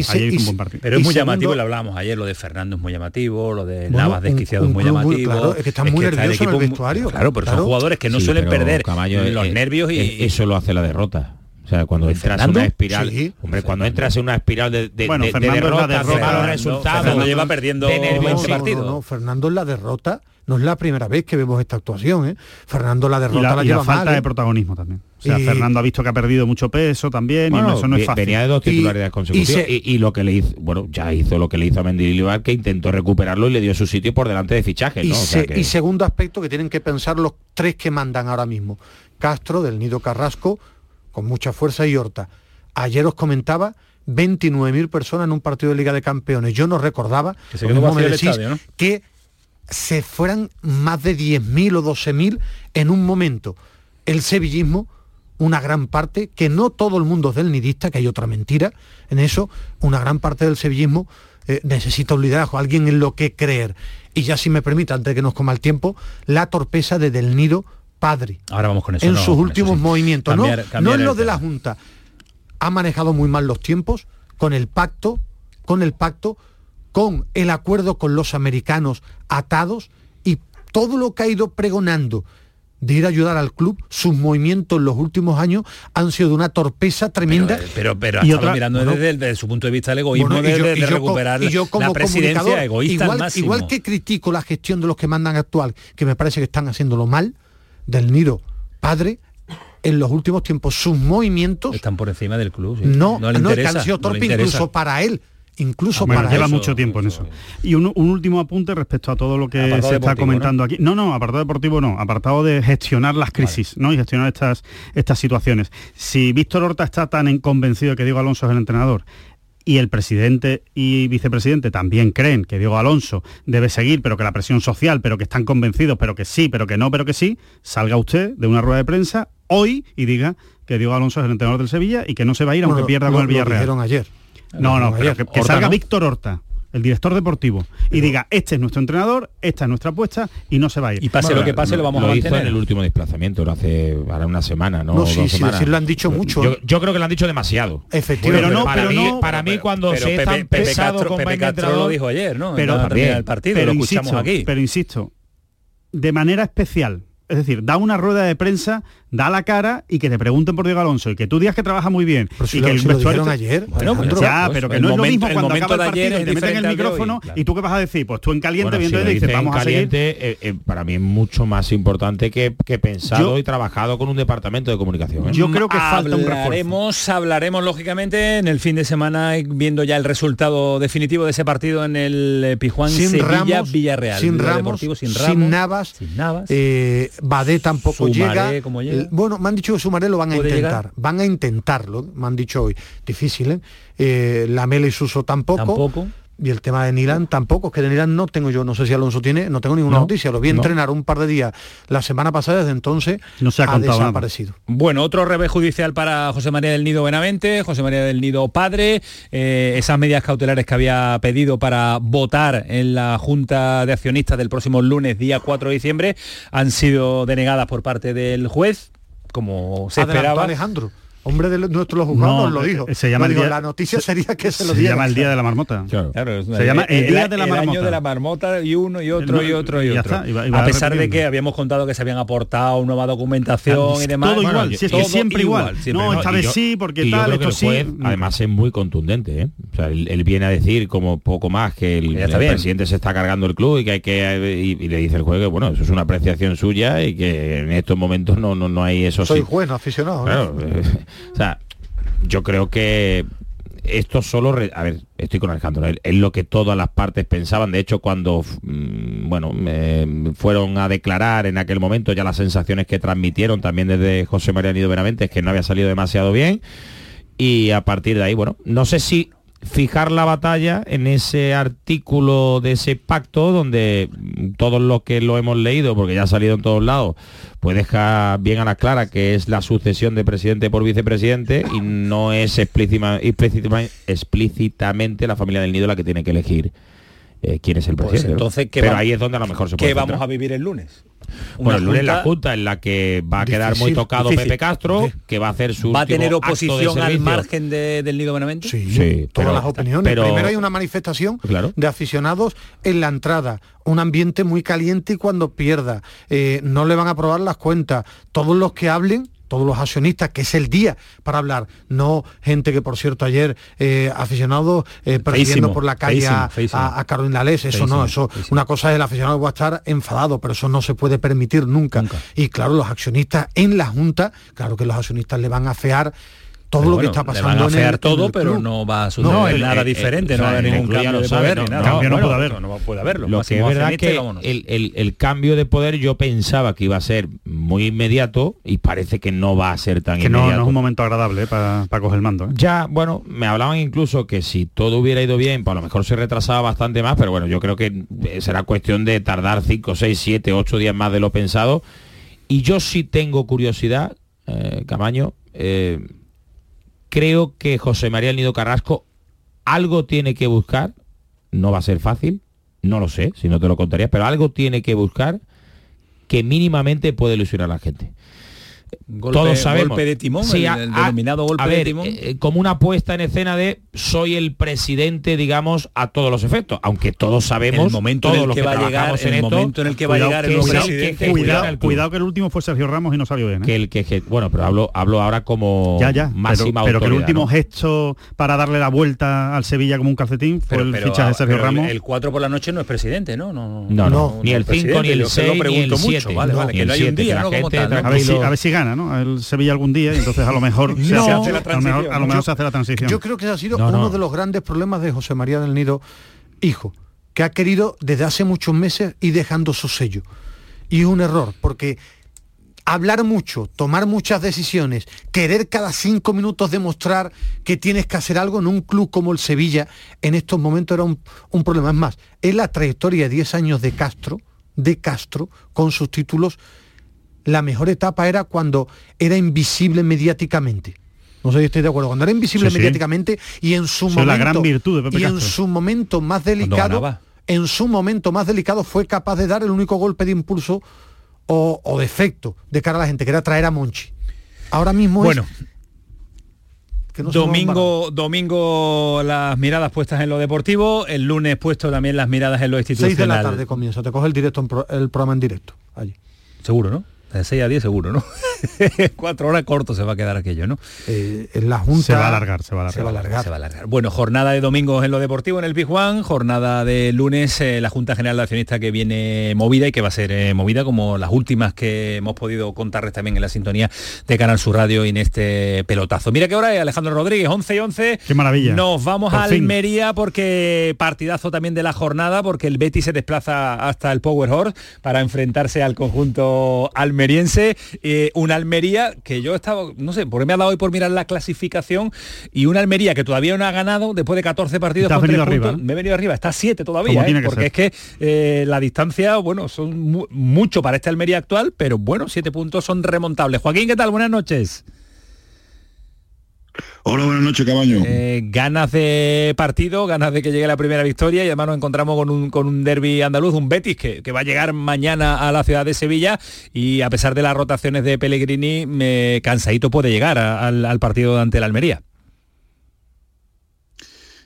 ayer hizo un buen partido. Pero es muy llamativo, lo hablábamos ayer, lo de Fernando es muy llamativo, lo de Navas desquiciado es muy muy- llamativo. es que están muy está el nerviosos en el equipo muy- vestuario. Claro, pero son jugadores que no suelen pero, perder Caballo, los eh, nervios y, eh, eso lo hace la derrota. O sea, cuando ¿De entras en una espiral, Sí. hombre, cuando entras en una espiral de, de, Bueno, de- de la derrotas, de derrota. malos Fernando- resultados, Fernando lleva perdiendo de nervios, No, no, no, no, Fernando en la derrota no es la primera vez que vemos esta actuación, ¿eh? Fernando la derrota Y la, la, y la lleva falta mal, ¿eh? de protagonismo también. O sea, Y- Fernando ha visto que ha perdido mucho peso también Bueno, y eso no es fácil. venía de dos titularidades y consecutivas se- y, y lo que le hizo, bueno, ya hizo lo que le hizo a Mendilibar, que intentó recuperarlo y le dio su sitio por delante de fichajes, Y, ¿no? O sea se- que- y segundo aspecto que tienen que pensar los tres que mandan ahora mismo. Castro, del Nido Carrasco, con mucha fuerza y Horta. Ayer os comentaba 29.000 personas en un partido de Liga de Campeones. Yo no recordaba Que se que se fueran más de 10.000 o 12.000 en un momento. El sevillismo, una gran parte, que no todo el mundo es del nidista, que hay otra mentira en eso, una gran parte del sevillismo eh, necesita un liderazgo, alguien en lo que creer. Y ya si me permite, antes de que nos coma el tiempo, la torpeza de Del Nido padre Ahora vamos con eso. en no, sus eso últimos sí. movimientos, Cambiar- no, cambiar no en lo de la. Junta. Ha manejado muy mal los tiempos, con el pacto, con el pacto, con el acuerdo con los americanos atados y todo lo que ha ido pregonando de ir a ayudar al club, sus movimientos en los últimos años han sido de una torpeza tremenda. Pero, pero, pero Y otra- mirando bueno, desde, desde su punto de vista el egoísmo bueno, y yo- de- y de yo co- recuperar y yo como la presidencia egoísta igual, al máximo. igual que critico la gestión de los que mandan actual, que me parece que están haciéndolo mal, del Nido padre, en los últimos tiempos sus movimientos Están por encima del club. sí. no, no le no, interesa. que han sido no torpe incluso para él, incluso Bueno, para lleva mucho tiempo en eso. Y un, un último apunte respecto a todo lo que Apartado se está comentando aquí. No, no, apartado deportivo no, apartado de gestionar las crisis, ¿no? Y gestionar estas, estas situaciones. Si Víctor Horta está tan en- convencido de que Diego Alonso es el entrenador y el presidente y vicepresidente también creen que Diego Alonso debe seguir, pero que la presión social, pero que están convencidos, pero que sí, pero que no, pero que sí, salga usted de una rueda de prensa hoy y diga que Diego Alonso es el entrenador del Sevilla y que no se va a ir aunque Bueno, pierda lo- con el lo Villarreal. dijeron ayer. No, no, pero que, ayer. que Horta salga no. Víctor Horta, el director deportivo, y diga, este es nuestro entrenador, esta es nuestra apuesta y no se va a ir. Y pase lo que pase, lo vamos a lo hizo mantener. en el último desplazamiento, lo hace ahora una semana, ¿no? No, sí, dos sí, decir, lo han dicho mucho. Yo, yo creo que lo han dicho demasiado. Efectivamente. Pero no, para pero mí, no- para mí cuando Pero se es Pepe, tan Pepe pesado Castro, con Pepe Castro lo dijo ayer, ¿no? Pero En la el partido, pero lo escuchamos insisto, aquí. Pero insisto, de manera especial. Es decir, da una rueda de prensa, da la cara y que te pregunten por Diego Alonso y que tú digas que trabaja muy bien Pero si y lo- que el si lo dijeron ayer, Bueno, pues Alejandro. ya, Pues, pero que el no es lo momento- mismo el cuando momento acaba el de ayer partido y te meten el hoy, micrófono claro. y tú qué vas a decir, pues tú en caliente Bueno, viendo si y lo dices, vamos a seguir. caliente, eh, eh, para mí es mucho más importante que, que pensado Yo- y trabajado con un departamento de comunicación. ¿eh? Yo creo que falta un refuerzo. Hablaremos, hablaremos lógicamente en el fin de semana viendo ya el resultado definitivo de ese partido en el Pijuán sin Sevilla Ramos, Villarreal. sin Lo Ramos, deportivo sin sin, Navas, sin Navas. Badé tampoco Sumaré, llega. Bueno, me han dicho que Sumaré lo van a ¿Puede intentar, llegar? van a intentarlo, me han dicho hoy. Difícil, ¿eh? Eh, Lamela y Suso tampoco. Tampoco. Y el tema de Nilan tampoco, es que de Nilan no tengo yo, no sé si Alonso tiene, no tengo ninguna No, noticia, lo vi no. entrenar un par de días la semana pasada, desde entonces No se ha nada. desaparecido. Bueno, otro revés judicial para José María del Nido Benavente, José María del Nido padre, eh, esas medidas cautelares que había pedido para votar en la Junta de Accionistas del próximo lunes, día 4 de diciembre, han sido denegadas por parte del juez, como se Adelantó esperaba. Alejandro. Hombre de nuestros juzgados No, lo dijo. se llama digo, día- la noticia sería que se lo Se llama el Día de la Marmota. Claro, Se llama el Día de la el año Marmota. de la marmota y uno y otro El- y otro y ya otro. está, y y a pesar de que habíamos contado que se habían aportado nueva documentación y demás. Todo Bueno, igual, si es que siempre igual. siempre No, igual. esta y vez yo- sí, porque y yo tal, creo que esto el juez, sí. además es muy contundente ¿eh? o sea, él, él viene a decir como poco más que el, Ya está el bien. presidente se está cargando el club y que hay que y, y le dice el juez que bueno eso es una apreciación suya y que en estos momentos no no, no hay eso Soy juez, no aficionado. O sea, yo creo que esto solo, a ver, estoy con Alejandro, es lo que todas las partes pensaban. De hecho, cuando, mm, bueno, fueron a declarar en aquel momento, ya las sensaciones que transmitieron también desde José María Nido Benavente es que no había salido demasiado bien. Y a partir de ahí, bueno, no sé si fijar la batalla en ese artículo de ese pacto donde todos los que lo hemos leído, porque ya ha salido en todos lados, pues deja bien a la clara que es la sucesión de presidente por vicepresidente y no es explícita- explícita- explícitamente la familia del nido la que tiene que elegir eh, quién es el Pues presidente. entonces, ¿qué Pero va- ahí es donde a lo mejor se puede ¿Qué vamos centrar. a vivir el lunes? Bueno, el lunes la junta- en la que va a quedar muy tocado difícil. Pepe Castro, que va a hacer su ¿Va a tener oposición al margen de- del Nido Benavente? Sí, Sí, todas pero- las opiniones. pero- Primero hay una manifestación Claro. de aficionados en la entrada, un ambiente muy caliente y cuando pierda, eh, no le van a aprobar las cuentas. Todos los que hablen, todos los accionistas, que es el día para hablar, no gente que por cierto ayer eh, aficionados eh, persiguiendo por la calle a, feísimo, a, a Carolina eso Feísimo, no, eso una cosa es el aficionado que va a estar enfadado, pero eso no se puede permitir nunca. Y claro, los accionistas en la Junta, claro que los accionistas le van a fear todo Pero lo que bueno, está le pasando van a en el- fear en todo, el pero no va a suceder el- nada diferente, no va a haber ningún cambio de sabe, poder ¿no? ni nada. Cambio no Bueno, puede haber. No puede haberlo. Lo que es verdad que el, cambio de poder yo pensaba que iba a ser muy inmediato y parece que no va a ser tan Que no, inmediato. no es un momento agradable para coger el mando. ¿eh? Ya, bueno, me hablaban incluso que si todo hubiera ido bien, pues a lo mejor se retrasaba bastante más, pero bueno, yo creo que eh, será cuestión de tardar 5, 6, 7, 8 días más de lo pensado. Y yo sí tengo curiosidad, eh, Camaño, eh, creo que José María Nido Carrasco algo tiene que buscar, no va a ser fácil, no lo sé, si no te lo contaría, pero algo tiene que buscar que mínimamente puede ilusionar a la gente. Golpe- Todos sabemos. golpe de timón, Sí, el- a- el a- denominado golpe a de timón. eh, como una puesta en escena de soy el presidente, digamos, a todos los efectos, aunque todos sabemos El momento en el los que va a llegar- el esto, momento en el que va a cuidado llegar el presidente, Cuidado, el club. cuidado que el último fue Sergio Ramos y no salió bien. ¿eh? que el que bueno, pero hablo hablo ahora como ya, ya, pero, máxima pero que el último ¿no? gesto para darle la vuelta al Sevilla como un calcetín fue Pero- el pero, fichaje de Sergio Ramos. El 4 por la noche no es presidente, ¿no? No, No, no, ni el 5, ni el yo que 6, lo ni pregunto el mucho, 7. Vale, vale, que no hay un día, a, ver si, a ver ¿no? El Sevilla algún día y entonces a lo mejor <laughs> se, No. hace, la a lo mejor, a lo mejor Yo- se hace la transición. Yo creo que ese ha sido No, uno no. de los grandes problemas de José María del Nido, hijo, que ha querido desde hace muchos meses ir dejando su sello. Y es un error, porque hablar mucho, tomar muchas decisiones, querer cada cinco minutos demostrar que tienes que hacer algo en un club como el Sevilla, en estos momentos era un, un problema. Es más, es la trayectoria de 10 años de Castro, de Castro, con sus títulos, la mejor etapa era cuando era invisible mediáticamente. No sé si estoy de acuerdo. Cuando era invisible Sí, sí. mediáticamente y en su momento. la gran virtud de Pepe y en su momento más delicado. En su momento más delicado fue capaz de dar el único golpe de impulso o, o de efecto de cara a la gente, que era traer a Monchi. Ahora mismo Bueno, es. no domingo, domingo las miradas puestas en lo deportivo, el lunes puesto también las miradas en lo institucional. Seis de la tarde comienza, te coge el directo el programa en directo. Allí. Seguro, ¿no? De 6 a 10 seguro, ¿no? <laughs> Cuatro horas corto se va a quedar aquello, ¿no? Eh, en la Junta. Se va a alargar, se va a alargar. Se va a alargar. Se va a alargar. Bueno, jornada de domingos en lo deportivo en el Pijuán, jornada de lunes eh, la Junta General de Accionistas que viene movida y que va a ser eh, movida como las últimas que hemos podido contarles también en la sintonía de Canal Sur Radio y en este pelotazo. Mira que hora es Alejandro Rodríguez, 11 y 11. Qué maravilla. Nos vamos Por a fin. Almería porque partidazo también de la jornada porque el Betis se desplaza hasta el Power Horse para enfrentarse al conjunto almeriense. Eh, una Almería que yo he estado, no sé, porque me ha dado hoy por mirar la clasificación y una Almería que todavía no ha ganado después de 14 partidos. Con venido arriba, puntos. ¿eh? Me he venido arriba, está a 7 todavía, ¿eh? porque ser. es que eh, la distancia, bueno, son mu- mucho para este Almería actual, pero bueno, 7 puntos son remontables. Joaquín, ¿qué tal? Buenas noches. Hola, buenas noches, Cabaño. Eh, ganas de partido, ganas de que llegue la primera victoria y además nos encontramos con un, con un derby andaluz, un Betis que, que, va a llegar mañana a la ciudad de Sevilla y a pesar de las rotaciones de Pellegrini, me, cansadito puede llegar a, al, al, partido ante la Almería.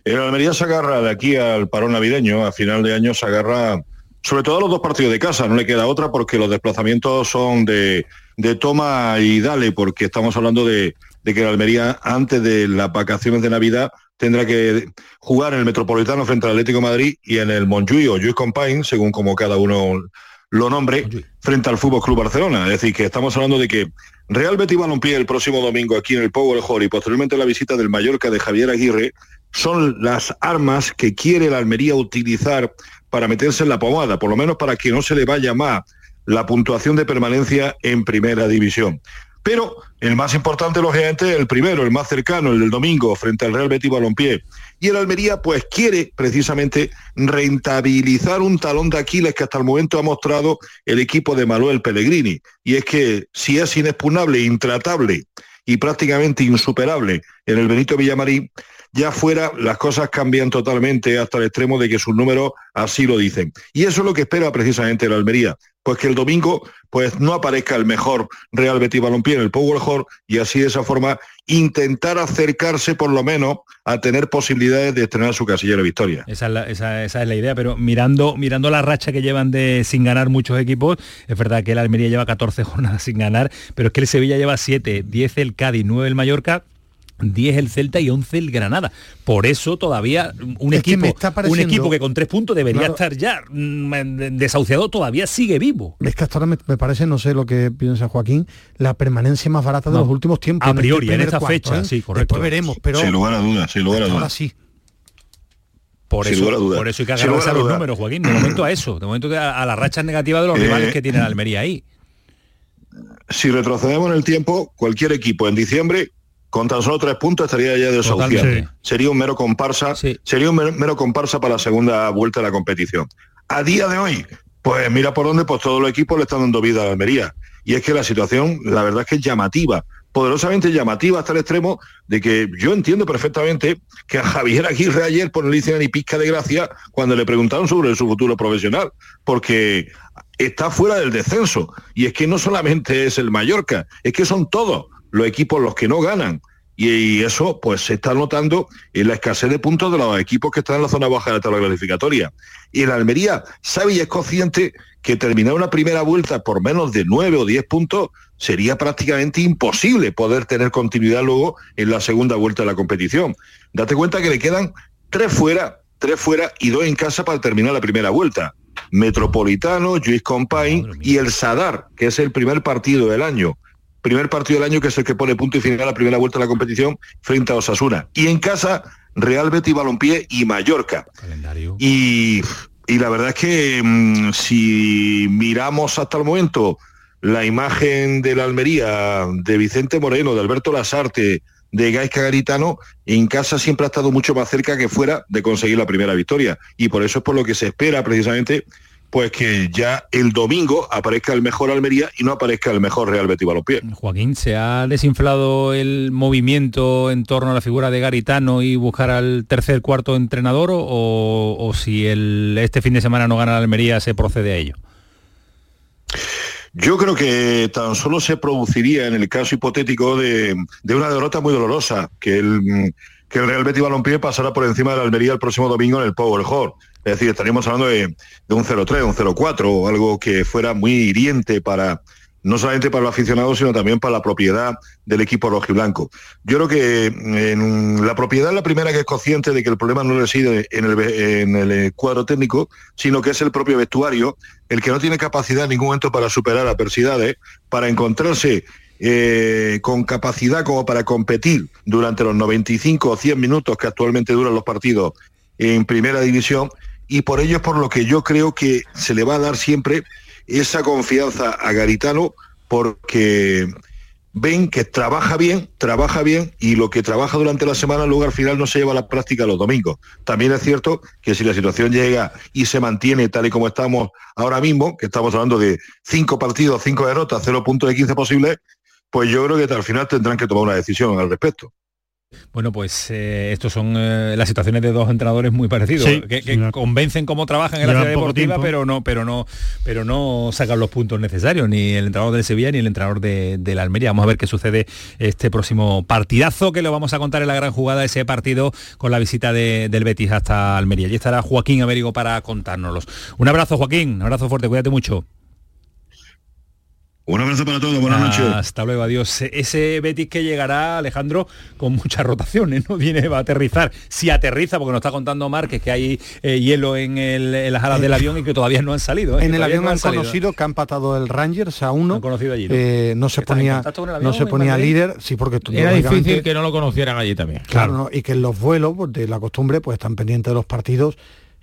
El Almería se agarra de aquí al parón navideño, a final de año se agarra sobre todo los dos partidos de casa, no le queda otra porque los desplazamientos son de, de toma y dale, porque estamos hablando de, de que la Almería, antes de las vacaciones de Navidad, tendrá que jugar en el Metropolitano frente al Atlético de Madrid y en el Montjuïc o Juiz Compain, según como cada uno lo nombre, frente al Fútbol Club Barcelona. Es decir, que estamos hablando de que Real Betis Balompié el próximo domingo aquí en el Power Hall y posteriormente la visita del Mallorca de Javier Aguirre son las armas que quiere la Almería utilizar para meterse en la pomada, por lo menos para que no se le vaya más la puntuación de permanencia en primera división. Pero el más importante, lógicamente, el primero, el más cercano, el del domingo, frente al Real Betis Balompié. Y el Almería, pues, quiere precisamente rentabilizar un talón de Aquiles que hasta el momento ha mostrado el equipo de Manuel Pellegrini. Y es que si es inexpugnable, intratable y prácticamente insuperable en el Benito Villamarín, ya fuera las cosas cambian totalmente hasta el extremo de que sus números así lo dicen. Y eso es lo que espera precisamente la Almería, pues que el domingo pues no aparezca el mejor Real Betis Balompié en el Power Hall y así de esa forma intentar acercarse por lo menos a tener posibilidades de estrenar su casillero de victoria. Esa es, la, idea, pero mirando, mirando la racha que llevan de sin ganar muchos equipos, es verdad que el Almería lleva 14 <laughs> jornadas sin ganar, pero es que el Sevilla lleva 7, 10 el Cádiz, 9 el Mallorca, 10 el Celta y 11 el Granada. Por eso todavía un, es equipo, que un equipo que con tres puntos debería claro, estar ya mm, desahuciado todavía sigue vivo. Es que hasta ahora me, me, parece, no sé lo que piensa Joaquín, la permanencia más barata de no, los últimos tiempos. A priori, en, este en esta cuarto, fecha, ¿eh? sí, correcto. Después veremos, pero... Sin lugar a dudas, sin lugar a dudas. Ahora sí. Por eso, por eso hay que agarrarse a los números, Joaquín. De momento a eso, de momento a, a las rachas negativas de los eh, rivales que tiene la Almería ahí. Si retrocedemos en el tiempo, cualquier equipo en diciembre con tan solo tres puntos estaría ya desahuciado. Sí. Sería un mero comparsa, sí. sería un mero, mero, comparsa para la segunda vuelta de la competición. A día de hoy, pues mira por dónde, pues todos los equipos le están dando vida a Almería. Y es que la situación, la verdad es que es llamativa, poderosamente llamativa hasta el extremo de que yo entiendo perfectamente que a Javier Aguirre ayer por no le hicieron ni pizca de gracia cuando le preguntaron sobre su futuro profesional, porque está fuera del descenso. Y es que no solamente es el Mallorca, es que son todos los equipos los que no ganan. Y, eso pues se está notando en la escasez de puntos de los equipos que están en la zona baja de la tabla clasificatoria. Y el Almería sabe y es consciente que terminar una primera vuelta por menos de 9 o 10 puntos sería prácticamente imposible poder tener continuidad luego en la segunda vuelta de la competición. Date cuenta que le quedan tres fuera, tres fuera y dos en casa para terminar la primera vuelta. Metropolitano, Luis Compain y el Sadar, que es el primer partido del año primer partido del año que es el que pone punto y final a la primera vuelta de la competición frente a Osasuna. Y en casa, Real Betis Balompié y Mallorca. Calendario. Y, y, la verdad es que mmm, si miramos hasta el momento la imagen de la Almería de Vicente Moreno, de Alberto Lasarte, de Gaisca Garitano, en casa siempre ha estado mucho más cerca que fuera de conseguir la primera victoria. Y por eso es por lo que se espera precisamente pues que ya el domingo aparezca el mejor Almería y no aparezca el mejor Real Betis Balompié. Joaquín, ¿se ha desinflado el movimiento en torno a la figura de Garitano y buscar al tercer, cuarto entrenador o, o si el, este fin de semana no gana la Almería se procede a ello? Yo creo que tan solo se produciría en el caso hipotético de, de una derrota muy dolorosa, que el, que el Real Betis Balompié pasará por encima de la Almería el próximo domingo en el Power Hall. Es decir, estaríamos hablando de, un 0-3, un 0-4 o algo que fuera muy hiriente para no solamente para los aficionados, sino también para la propiedad del equipo rojiblanco. Yo creo que en la propiedad es la primera que es consciente de que el problema no reside en el, el cuadro técnico, sino que es el propio vestuario, el que no tiene capacidad en ningún momento para superar adversidades, para encontrarse eh, con capacidad como para competir durante los 95 o 100 minutos que actualmente duran los partidos en primera división y por ello es por lo que yo creo que se le va a dar siempre esa confianza a Garitano porque ven que trabaja bien, trabaja bien y lo que trabaja durante la semana luego al final no se lleva a la práctica los domingos. También es cierto que si la situación llega y se mantiene tal y como estamos ahora mismo, que estamos hablando de cinco partidos, cinco derrotas, cero puntos de 15 posibles, pues yo creo que al final tendrán que tomar una decisión al respecto. Bueno, pues eh, estos son eh, las situaciones de dos entrenadores muy parecidos, Sí, que, convencen cómo trabajan en la ciudad deportiva, tiempo. pero no, pero no, pero no sacan los puntos necesarios, ni el entrenador del Sevilla ni el entrenador de, de la Almería. Vamos a ver qué sucede este próximo partidazo que lo vamos a contar en la gran jugada, ese partido con la visita de- del Betis hasta Almería. Allí estará Joaquín Américo para contárnoslos. Un abrazo, Joaquín, un abrazo fuerte, cuídate mucho. Un abrazo para todos, buenas noches. Hasta luego, adiós. Ese Betis que llegará, Alejandro, con muchas <laughs> rotaciones, ¿no? Viene, va a aterrizar. Si aterriza, porque nos está contando Márquez que hay eh, hielo en, el- en las alas del avión y que todavía no han salido. ¿eh? En Que el avión no han salido. conocido que ha empatado el Rangers a uno. conocido allí, ¿no? Eh, no se ¿Estás en ponía, avión no se ponía líder, sí, porque Era difícil que no lo conocieran allí también. Claro, ¿no? y que en los vuelos, pues, de la costumbre, pues están pendientes de los partidos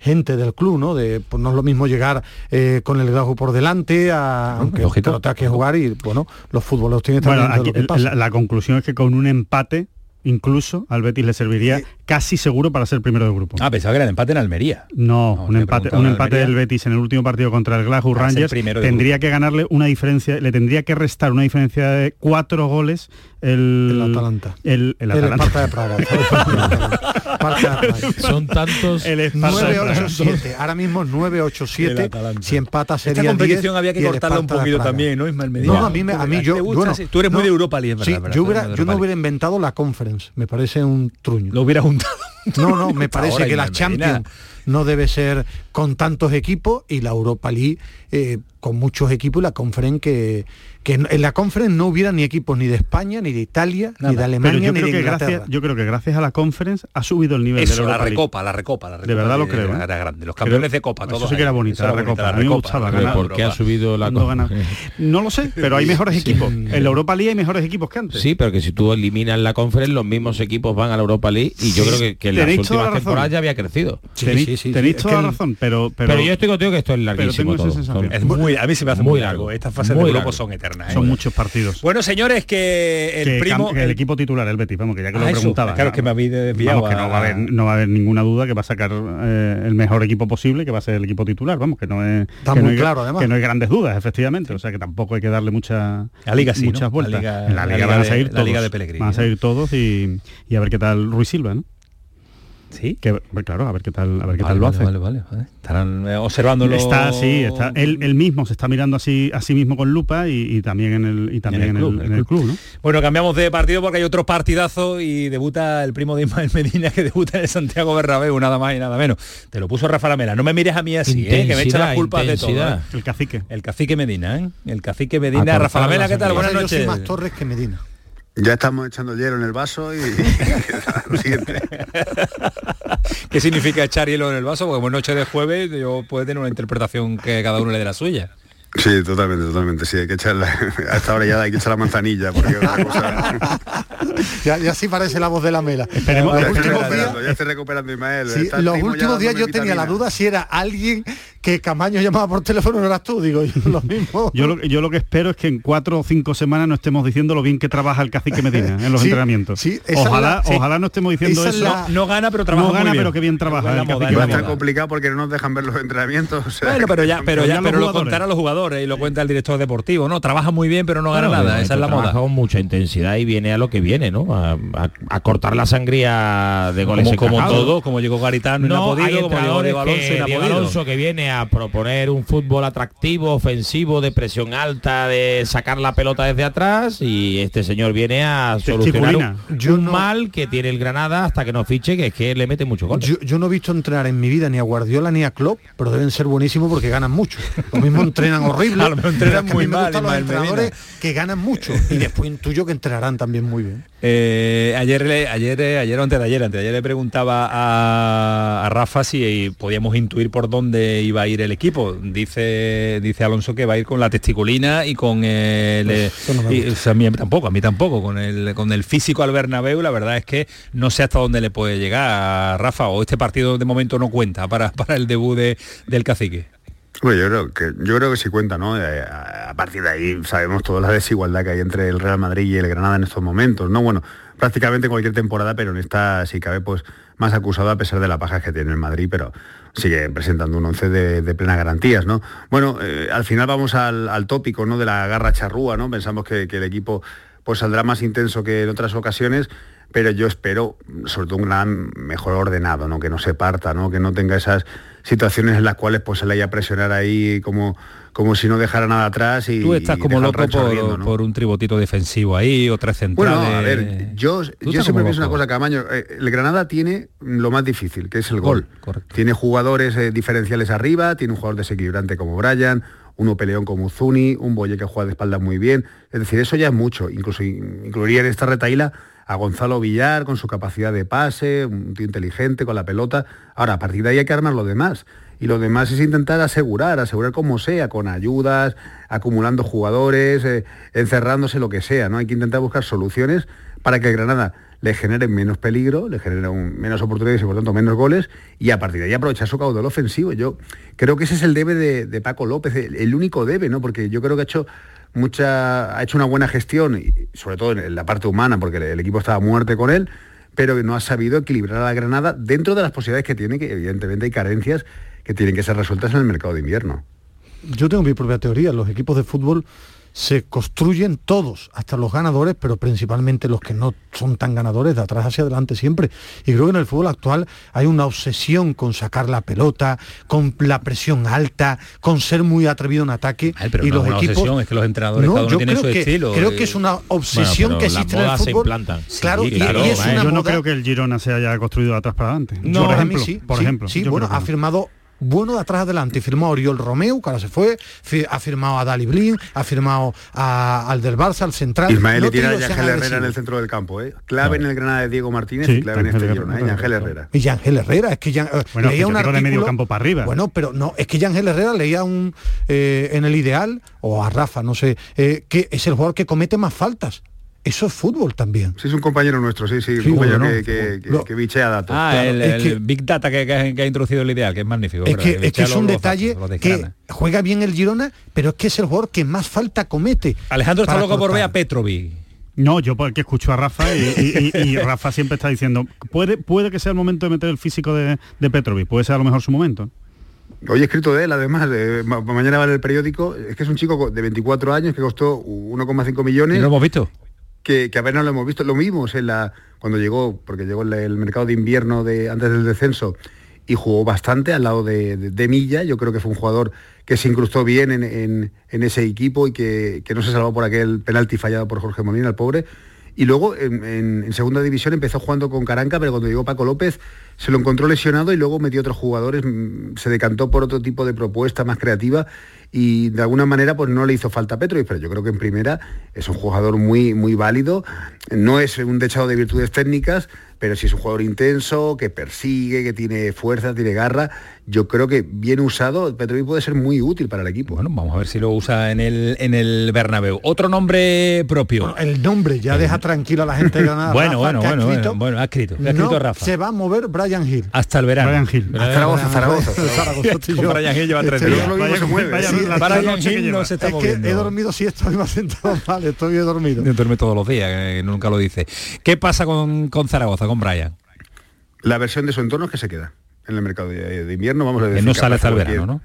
gente del club, ¿no? De, pues no es lo mismo llegar eh, con el Glasgow por delante, a, aunque lógico. te tengas que jugar y bueno, los futboleros tienen Bueno, aquí lo que pasa. la, la conclusión es que con un empate incluso al Betis le serviría casi seguro para ser primero del grupo. Ah, pensaba que era el empate en Almería. No, un empate, un empate del Betis en el último partido contra el Glasgow Para Rangers tendría que ganarle una diferencia, le tendría que restar una diferencia de cuatro goles el, El Atalanta. El, el El Atalanta. Esparta de Praga. <laughs> Esparta de Praga. Son tantos. El Esparta de Praga. 987, ahora mismo es El 987, Atalanta. si empata sería Esta competición 10, había que el cortarla un de poquito también, ¿no, Ismael Medina? No, no, a mí, me- a mí ¿A ti yo, gusta? bueno, Sí, tú eres muy de Europa League, sí, yo, hubiera, de yo no hubiera inventado la conference, me parece un truño. Lo hubiera No, no, me parece Ahora, que la. Champions no debe ser con tantos equipos y la Europa League eh, con muchos equipos y la Conference que, que en la Conference no hubiera ni equipos ni de España, ni de Italia, ni de Pero Alemania, yo ni creo, de que Inglaterra. gracias, yo creo que gracias a la conference ha subido el nivel de Eso, la la Europa League. recopa, la recopa, la recopa. De verdad lo que creo. Era, ¿eh? era grande. Los campeones de copa, Eso todos. sí que era Eso la recopa. A mí me recopa, gustaba la ganar. recopa. ¿Por qué ha subido la copa? No lo sé, <laughs> pero hay mejores equipos. En la Europa League hay mejores equipos que antes. Sí, pero que si tú eliminas la conference, los mismos equipos van a la Europa League y yo Sí. creo que, que en las últimas la temporadas ya había crecido. Tenéis toda la razón, pero, pero, Pero, yo estoy contigo que esto es pero larguísimo todo. sensación. Es muy, a mí se me hace muy, Muy largo. largo. Estas fases Muy de grupos son eternas. ¿eh? son muchos partidos. Bueno, señores, que el que, primo... que el equipo titular, el Betis, vamos, que ya que Ah, lo eso, preguntaba. claro, que me habéis desviado Vamos, que no va, a haber, no va a haber ninguna duda que va a sacar eh, el mejor equipo posible, que va a ser el equipo titular, vamos, que no es, Está que no muy hay, claro, además. que no hay grandes dudas, efectivamente, o sea que tampoco hay que darle mucha, La Liga sí, muchas ¿no? vueltas. La Liga- en la la Liga, Liga van a de- salir la todos, Liga de Pellegrini, van a salir todos y, y a ver qué tal Ruiz Silva, ¿no? Sí. Que, claro, a ver qué tal, a ver qué Vale, tal lo vale, hace. vale, vale, vale. Estarán eh, observándolo. Está así, está, él, él mismo se está mirando así a sí mismo con lupa y, y también en el y también en el, en el club, ¿no? Bueno, cambiamos de partido porque hay otros partidazos y debuta el primo de Ismael Medina que debuta en el Santiago Bernabéu, nada más y nada menos. Te lo puso Rafa Lamela. No me mires a mí así, ¿eh? que me echa las Intensidad, culpas de todo. ¿eh? El cacique. El cacique Medina, ¿eh? El cacique Medina. Rafa Lamela, ¿qué tal? Buenas Yo soy noches. más Torres que Medina. Ya estamos echando hielo en el vaso y <laughs> lo siguiente. ¿Qué significa echar hielo en el vaso? Porque como es noche de jueves, yo puede tener una interpretación que cada uno le dé la suya. Sí, totalmente, totalmente. Sí, hay que echar la, <laughs> a esta hora ya hay que echar la manzanilla porque otra cosa. <laughs> Ya, ya sí parece la voz de la mela. Esperemos- Ya Los estoy últimos días, recuperando, ya estoy recuperando Ismael. sí, los últimos días yo tenía la duda si era alguien que Camaño llamaba por teléfono no eras tú, digo, yo lo <laughs> mismo. Yo lo, yo lo que espero es que en cuatro o cinco semanas no estemos diciendo lo bien que trabaja el cacique Medina en los Sí, entrenamientos. sí, esa es ojalá, sí. ojalá no estemos diciendo Esa eso. la- No gana, pero trabaja no gana, muy bien. pero qué bien trabaja el moda, cacique es Va a la estar moda. complicado porque no nos dejan ver los entrenamientos. o sea, Bueno, pero ya, pero ya, pero lo contarán los jugadores y lo cuenta el director deportivo, ¿no? Trabaja muy bien, pero no gana Bueno, nada. Esa es la moda. trabaja con mucha intensidad y viene a lo que viene, ¿no? A, a- a cortar la sangría de goles Como, como todo, como llegó Garitano y no, ha No, podido, como llegó Alonso y que, no ha podido. Alonso que viene a proponer un fútbol atractivo, ofensivo, de presión alta, de sacar la pelota desde atrás y este señor viene a solucionar un, Testiculina. Yo un no- mal que tiene el Granada hasta que no fiche, que es que le mete mucho gol. Yo, yo no he visto entrenar en mi vida ni a Guardiola ni a Klopp, pero deben ser buenísimos porque ganan mucho. Lo mismo entrenan <laughs> horrible. A lo mejor entrenan a muy mí me mal, gustan los entrenadores Medina. que ganan mucho. Y después intuyo que entrenarán también muy bien. Eh, ayer, le- ayer, eh, ayer o antes de ayer, antes de ayer le preguntaba a, a Rafa si eh, podíamos intuir por dónde iba a ir el equipo. Dice, dice Alonso que va a ir con la testiculina y con el eh, Eso no me y- gusta. o sea, a mí tampoco, a mí tampoco, con el con el físico al Bernabéu, la verdad es que no sé hasta dónde le puede llegar Rafa, o este partido de momento no cuenta para, <laughs> para el debut de- del cacique. Bueno, yo creo que yo creo que sí cuenta, ¿no? Eh, a, a partir de ahí sabemos toda la desigualdad que hay entre el Real Madrid y el Granada en estos momentos, ¿no? Bueno, prácticamente cualquier temporada, pero en esta si cabe pues más acusado a pesar de la paja que tiene el Madrid, pero sigue presentando un once de, de plenas garantías, ¿no? Bueno, eh, al final vamos al, al tópico, ¿no? De la garra charrúa, ¿no? Pensamos que, que el equipo pues saldrá más intenso que en otras ocasiones. pero yo espero sobre todo un gran mejor ordenado, ¿no? que no se parta, ¿no? que no tenga esas situaciones en las cuales pues se le haya presionar ahí como como si no dejara nada atrás y tú estás como loco por, un tribotito defensivo ahí otra centrales bueno a ver yo, yo siempre pienso una cosa Camaño eh, el Granada tiene lo más difícil que es el gol, tiene jugadores eh, diferenciales arriba tiene un jugador desequilibrante como Brian uno peleón como Zuni, un Boye que juega de espaldas muy bien. Es decir, eso ya es mucho. Incluso incluiría en esta retaíla a Gonzalo Villar con su capacidad de pase, un tío inteligente con la pelota. Ahora, a partir de ahí hay que armar lo demás. Y lo demás es intentar asegurar, asegurar como sea, con ayudas, acumulando jugadores, eh, encerrándose, lo que sea. ¿no? Hay que intentar buscar soluciones para que Granada le genere menos peligro, le genere menos oportunidades y por tanto menos goles, y a partir de ahí aprovechar su caudal ofensivo. Yo creo que ese es el debe de, Paco López, el, único debe, ¿no? Porque yo creo que ha hecho mucha, ha hecho una buena gestión, y sobre todo en la parte humana, porque el, equipo estaba muerte con él, pero no ha sabido equilibrar a la Granada dentro de las posibilidades que tiene, que evidentemente hay carencias que tienen que ser resueltas en el mercado de invierno. Yo tengo mi propia teoría, los equipos de fútbol se construyen todos, hasta los ganadores, pero principalmente los que no son tan ganadores, de atrás hacia adelante siempre. Y creo que en el fútbol actual hay una obsesión con sacar la pelota, con la presión alta, con ser muy atrevido en ataque. y los equipos. es que los entrenadores cada uno tienen su estilo. Creo que es una obsesión que existe en el fútbol. Claro, y, es una yo no creo que el Girona se haya construido de atrás para adelante. No, por ejemplo, sí, por ejemplo. Sí, bueno, ha firmado bueno de atrás adelante. Firmó a Oriol Romeu, que ahora se fue, ha firmado a Dali Blin, ha firmado al del Barça, al central. Ismael le tiene a Ángel Herrera en el centro del campo, ¿eh? Clave en el Granada de Diego Martínez y clave en este Girona, ¿eh? Ángel Herrera. Y Ángel Herrera, es que ya, eh, bueno, leía un artículo, de medio campo para arriba. Bueno, pero no, es que Ángel Herrera leía un eh, en el ideal, o a Rafa, no sé, que es el jugador que comete más faltas eso es fútbol también. Sí, es un compañero nuestro, sí, sí, un compañero que, que, bichea datos. Ah, el, Big Data que, ha introducido el ideal, que es magnífico. Es que, es, un detalle que juega bien el Girona, pero es que es el jugador que más falta comete. Alejandro está loco por ver a Petrovic. No, yo porque escucho a Rafa y, <laughs> Rafa siempre está diciendo, puede, puede que sea el momento de meter el físico de, de Petrovic, puede ser a lo mejor su momento. Hoy he escrito de él, además, mañana va en el periódico, es que es un chico de 24 años que costó 1,5 millones. ¿Y lo hemos visto? Que, a ver no lo hemos visto. Lo vimos en cuando llegó, porque llegó el, mercado de invierno antes del descenso y jugó bastante al lado de, Milla. Yo creo que fue un jugador que se incrustó bien en, ese equipo y que, que, no se salvó por aquel penalti fallado por Jorge Molina, el pobre. Y luego en, segunda división empezó jugando con Caranca, pero cuando llegó Paco López se lo encontró lesionado y luego metió otros jugadores, mm, se decantó por otro tipo de propuesta más creativa y de alguna manera pues no le hizo falta a Petro, pero yo creo que en primera es un jugador muy, muy válido, no es un dechado de virtudes técnicas, pero si es un jugador intenso, que persigue, que tiene fuerza, tiene garra, yo creo que bien usado, Petrovic puede ser muy útil para el equipo. Bueno, vamos a ver si lo usa en el, en el Bernabéu. Otro nombre propio. el nombre ya deja tranquilo a la gente de Granada. <laughs> bueno, bueno, bueno, bueno, ha escrito, ha escrito Rafa. Se va a mover Brian Hill. Hasta el verano. Brian Hill. Hasta Zaragoza, Zaragoza. Zaragoza. <laughs> Brian Hill lleva tres este días. Brian Hill no se está es que he dormido si estoy más sentado <laughs> mal, estoy dormido. Duerme todos los días, nunca lo dice. ¿Qué pasa con, con Zaragoza, con Brian? La versión de su entorno es que se queda en el mercado de, invierno, vamos a decir. Que no sale hasta el verano, ¿no?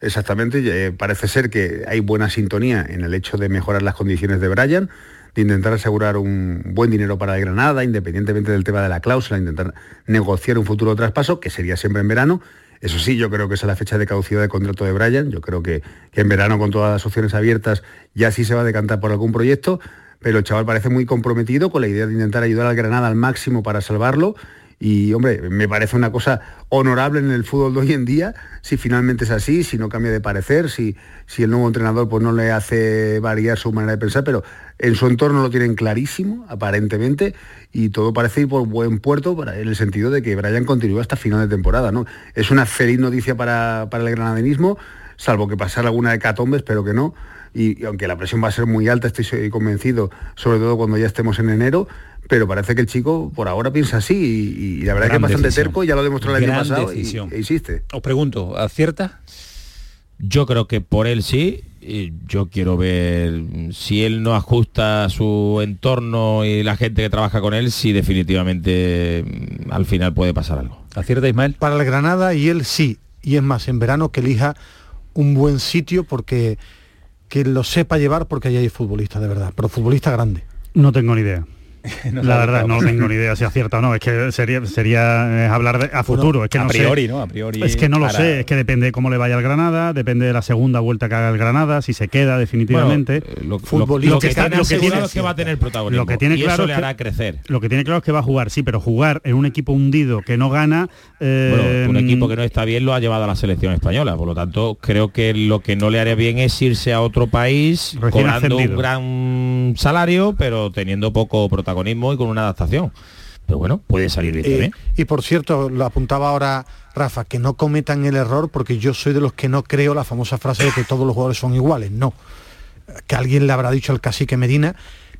Exactamente, eh, parece ser que hay buena sintonía en el hecho de mejorar las condiciones de Brian, de intentar asegurar un buen dinero para el Granada, independientemente del tema de la cláusula, intentar negociar un futuro traspaso, que sería siempre en verano. Eso sí, yo creo que es la fecha de caducidad del contrato de Brian. Yo creo que, que en verano, con todas las opciones abiertas, ya sí se va a decantar por algún proyecto, pero el chaval parece muy comprometido con la idea de intentar ayudar al Granada al máximo para salvarlo y hombre, me parece una cosa honorable en el fútbol de hoy en día, si finalmente es así, si no cambia de parecer, si, si el nuevo entrenador pues no le hace variar su manera de pensar, pero en su entorno lo tienen clarísimo, aparentemente, y todo parece ir por buen puerto en el sentido de que Brian continúa hasta final de temporada. ¿no? Es una feliz noticia para, para el granadinismo, salvo que pasara alguna hecatombe, espero que no, y, aunque la presión va a ser muy alta, estoy convencido, sobre todo cuando ya estemos en enero, pero parece que el chico por ahora piensa así y, la verdad que es bastante terco, ya lo demostró el año pasado y, e insiste. Os pregunto, ¿acierta? Yo creo que por él sí. Y yo quiero ver si él no ajusta su entorno y la gente que trabaja con él, si definitivamente mm, al final puede pasar algo. ¿Acierta Ismael? Para el Granada y él sí. Y es más, en verano que elija un buen sitio porque que lo sepa llevar porque ahí hay futbolista de verdad, pero futbolista grande. No tengo ni idea. <laughs> la verdad, no tengo ni idea si acierta o no. Es que sería, sería eh, hablar de, a futuro. es que a no priori, sé. ¿no? A priori. Es que no lo para- sé. Es que depende de cómo le vaya al Granada, depende de la segunda vuelta que haga el Granada, si se queda definitivamente. Bueno, eh, lo- que está lo asegurado tiene- es que va a tener protagonismo, Lo que tiene y eso claro le es que- hará crecer. Lo que tiene claro es que va a jugar, sí, pero jugar en un equipo hundido que no gana. eh, Bueno, un equipo que no está bien lo ha llevado a la selección española, por lo tanto creo que lo que no le haría bien es irse a otro país cobrando ascendido. un gran salario, pero teniendo poco protagonismo y con una adaptación. Pero bueno, puede salir bien Eh, también. y por cierto, lo apuntaba ahora Rafa, que no cometan el error porque yo soy de los que no creo la famosa frase de que todos los jugadores son iguales. No. Que alguien le habrá dicho al cacique Medina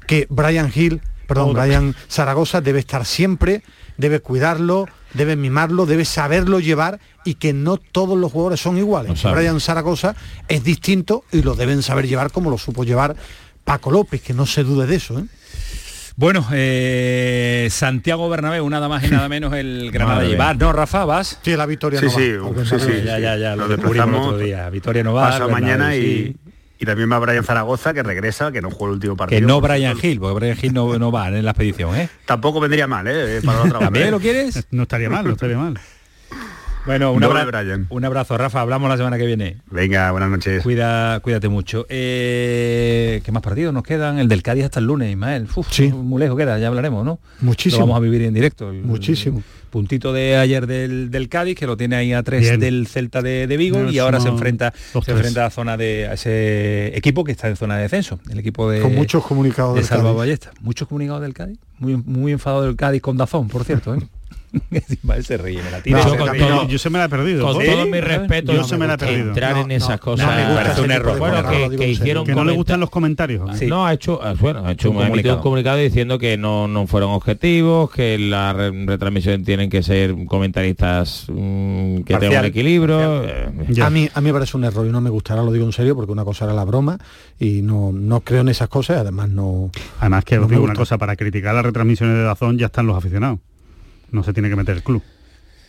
que Brian Hill, perdón, Brian Zaragoza debe estar siempre, debe cuidarlo, debe mimarlo, debe saberlo llevar y que no todos los jugadores son iguales. sabe. Brian Zaragoza es distinto y lo deben saber llevar como lo supo llevar Paco López, que no se dude de eso. ¿eh? Bueno, eh, Santiago Bernabéu, nada más y nada menos el <laughs> Granada llevar. No, Rafa, vas. Sí, la victoria Sí, no sí, va. sí, sí. Ya, ya, ya, lo Nos descubrimos el otro día. Victoria no va. Bernabéu mañana y, sí. y también va Brian Zaragoza, que regresa, que no juega el último partido. Que no Brian. Hill, porque Brian Hill no, no va en la expedición, ¿eh? Tampoco vendría mal, ¿eh? Para la otra ¿También lo quieres? No estaría mal, no estaría mal. Bueno, un, abra- Brian. un abrazo, Rafa. Hablamos la semana que viene. Venga, buenas noches. Cuida, cuídate mucho. Eh, ¿Qué más partidos nos quedan? El del Cádiz hasta el lunes, Ismael. Uf, Muy lejos queda, ya hablaremos, ¿no? Muchísimo. Lo vamos a vivir en directo. El- Muchísimo. Puntito de ayer del, del Cádiz, que lo tiene ahí a tres Bien. del Celta de, de Vigo, y ahora se enfrenta, se enfrenta a, zona de, a ese equipo que está en zona de descenso. El equipo de, Con muchos comunicados de del Salva Cádiz. Ballesta. Muchos comunicados del Cádiz. Muy, muy enfadado del Cádiz con Dazón, por cierto. ¿eh? <laughs> <laughs> Ismael se ríe, me la tira. No, Se con todo- yo se me la he perdido. Con ¿Sí? todo mi respeto, yo se me la he perdido. entrar en esas cosas no me parece un error. Bueno, que, hicieron no le gustan los comentarios. Sí. No, ha hecho, ah, bueno, ha hecho Un comunicado. un comunicado diciendo que no, no fueron objetivos, que la re- retransmisión tienen que ser comentaristas mm, que tengan equilibrio. eh, A mí, a mí me parece un error y no me gustará, lo digo en serio, porque una cosa era la broma y no, no creo en esas cosas, y además no... Además que no os digo una cosa, para criticar las retransmisiones de Dazón ya están los aficionados. No se tiene que meter el club.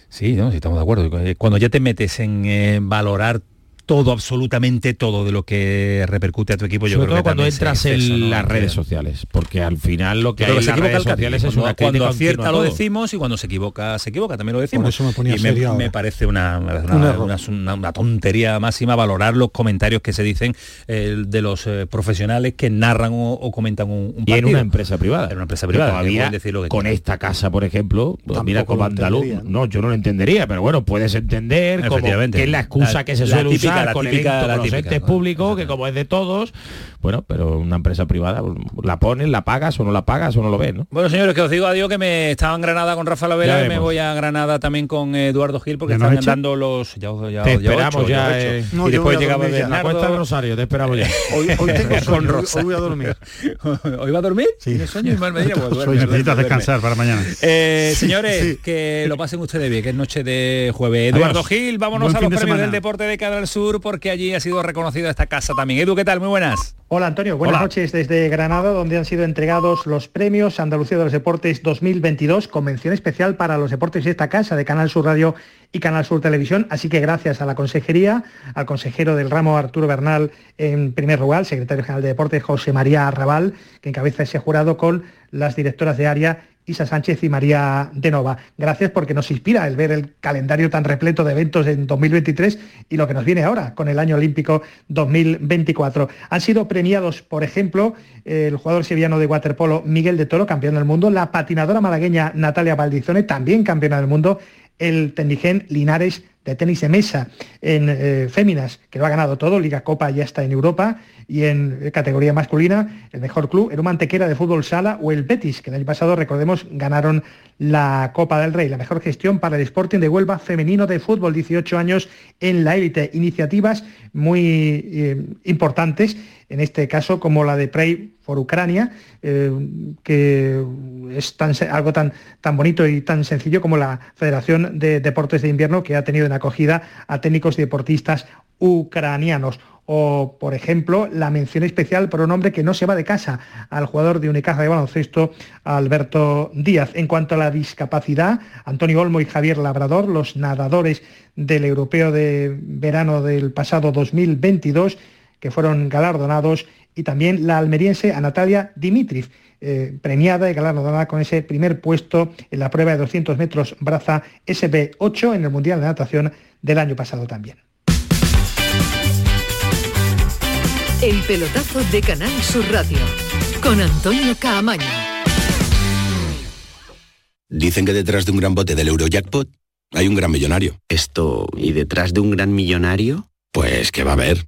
Sí, no, sí, estamos de acuerdo. Cuando ya te metes en eh, valorar todo, absolutamente todo de lo que repercute a tu equipo, yo Sobre creo todo que cuando entras en ¿no? las redes sociales, porque al final lo que creo hay en las redes sociales es Cuando, una cuando crítica acierta lo decimos y cuando se equivoca se equivoca también lo decimos. Por eso me ponía y me, me parece una, una, Un error. una- una- una tontería máxima valorar los comentarios que se dicen eh, de los eh, profesionales que narran o, o comentan un, un Y en una empresa privada. En una empresa privada. todavía decir lo que con quieran. esta casa, por ejemplo, pues mira como andaluz, no, yo no lo entendería, pero bueno, puedes entender como que es la excusa La- que se suele típica, usar la con, típica, eventos, la con los típica, entes ¿no? públicos, que como es de todos, bueno, pero una empresa privada, pues, la pones, la pagas o no la pagas o no lo ves, ¿no? Bueno, señores, que os digo adiós que me estaba en Granada con Rafa Lavera y me voy a Granada también con Eduardo Gil porque ¿Ya nos están andando los ya, Te ya esperamos ocho, ya, eh. No, y después dormir ya. La cuenta del Rosario, te esperamos ya. <laughs> Hoy, hoy tengo <laughs> Con hoy- Rosa. hoy voy a dormir. <laughs> ¿Hoy va a dormir? Sí. ¿Tiene sueño? Ismael Medina? Pues duerme, Sueño. duerme, Necesitas descansar para mañana. Eh, señores, que lo pasen ustedes bien, que es noche de jueves. Eduardo. Gil, vámonos a los de premios del deporte de Canal Sur porque allí ha sido reconocida esta casa también. Edu, ¿qué tal? Muy buenas. Hola Antonio, buenas Hola. noches desde Granada, donde han sido entregados los premios Andalucía de los Deportes 2022, convención especial para los deportes de esta casa de Canal Sur Radio y Canal Sur Televisión. Así que gracias a la consejería, al consejero del ramo Arturo Bernal en primer lugar, secretario general de Deportes José María Arrabal, que encabeza ese jurado con las directoras de área Isa Sánchez y María de Nova. Gracias porque nos inspira el ver el calendario tan repleto de eventos en 2023 y lo que nos viene ahora con el año olímpico 2024. Han sido premiados, por ejemplo, el jugador sevillano de waterpolo Miguel de Toro, campeón del mundo, la patinadora malagueña Natalia Valdizone, también campeona del mundo, el tendigén Linares de tenis de mesa en eh, féminas, que lo ha ganado todo, Liga Copa ya está en Europa, y en categoría masculina, el mejor club, el Mantequera de fútbol sala o el Betis, que el año pasado, recordemos, ganaron la Copa del Rey. La mejor gestión para el Sporting de Huelva femenino de fútbol, 18 años en la élite. Iniciativas muy eh, importantes, en este caso como la de Pray for Ucrania, eh, que es algo tan, tan bonito y tan sencillo como la Federación de Deportes de Invierno, que ha tenido en acogida a técnicos y deportistas ucranianos. O, por ejemplo, la mención especial por un hombre que no se va de casa, al jugador de Unicaja de baloncesto, Alberto Díaz. En cuanto a la discapacidad, Antonio Olmo y Javier Labrador, los nadadores del Europeo de Verano del pasado 2022, que fueron galardonados, y también la almeriense a Natalia Dimitriv, eh, premiada y galardonada con ese primer puesto en la prueba de 200 metros braza SB8 en el Mundial de Natación del año pasado también. El pelotazo de Canal Sur Radio con Antonio Caamaño. Dicen que detrás de un gran bote del Eurojackpot hay un gran millonario. Esto, ¿y detrás de un gran millonario? Pues que va a haber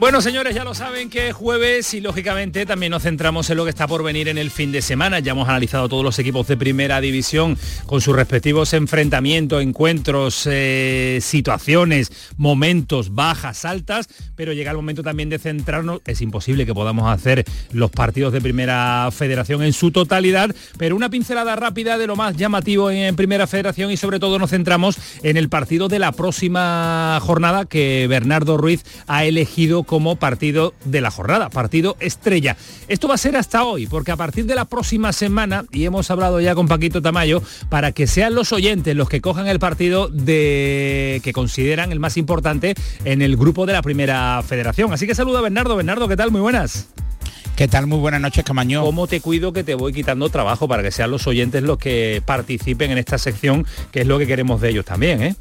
Bueno, señores, ya lo saben que es jueves y lógicamente también nos centramos en lo que está por venir en el fin de semana. Ya hemos analizado todos los equipos de primera división con sus respectivos enfrentamientos, encuentros, eh, situaciones, momentos, bajas, altas, pero llega el momento también de centrarnos. Es imposible que podamos hacer los partidos de primera federación en su totalidad, pero una pincelada rápida de lo más llamativo en primera federación y sobre todo nos centramos en el partido de la próxima jornada que Bernardo Ruiz ha elegido como partido de la jornada, partido estrella. Esto va a ser hasta hoy, porque a partir de la próxima semana, y hemos hablado ya con Paquito Tamayo, para que sean los oyentes los que cojan el partido de que consideran el más importante en el grupo de la primera federación. Así que saluda a Bernardo. Bernardo, ¿qué tal? Muy buenas. ¿Qué tal? Muy buenas noches, Camaño. ¿Cómo te cuido que te voy quitando trabajo para que sean los oyentes los que participen en esta sección, que es lo que queremos de ellos también, ¿eh?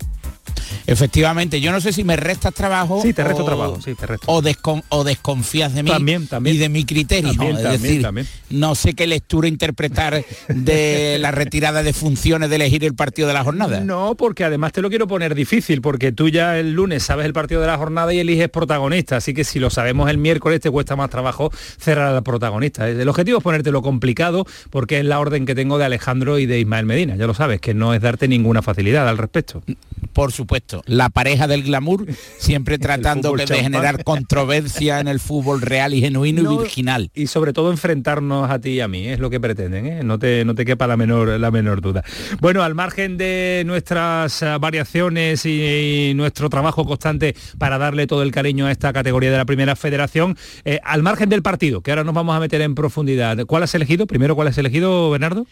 Efectivamente, yo no sé si me restas trabajo. Sí, te resto trabajo, sí, te resto. O, o, desconfías de mí también, también. y de mi criterio. es decir, no sé qué lectura interpretar de <laughs> la retirada de funciones de elegir el partido de la jornada. No, porque además te lo quiero poner difícil, porque tú ya el lunes sabes el partido de la jornada y eliges protagonista, así que si lo sabemos el miércoles te cuesta más trabajo cerrar al protagonista. El objetivo es ponértelo complicado, porque es la orden que tengo de Alejandro y de Ismael Medina, ya lo sabes, que no es darte ninguna facilidad al respecto. Por supuesto, la pareja del glamour, siempre <laughs> tratando de generar controversia en el fútbol real y genuino y virginal. Y sobre todo enfrentarnos a ti y a mí, es lo que pretenden, ¿eh? no, te, no te quepa la menor, la menor duda. Bueno, al margen de nuestras eh, variaciones y, nuestro trabajo constante para darle todo el cariño a esta categoría de la primera federación, eh, al margen del partido, que ahora nos vamos a meter en profundidad, ¿cuál has elegido? Primero, ¿cuál has elegido, Bernardo?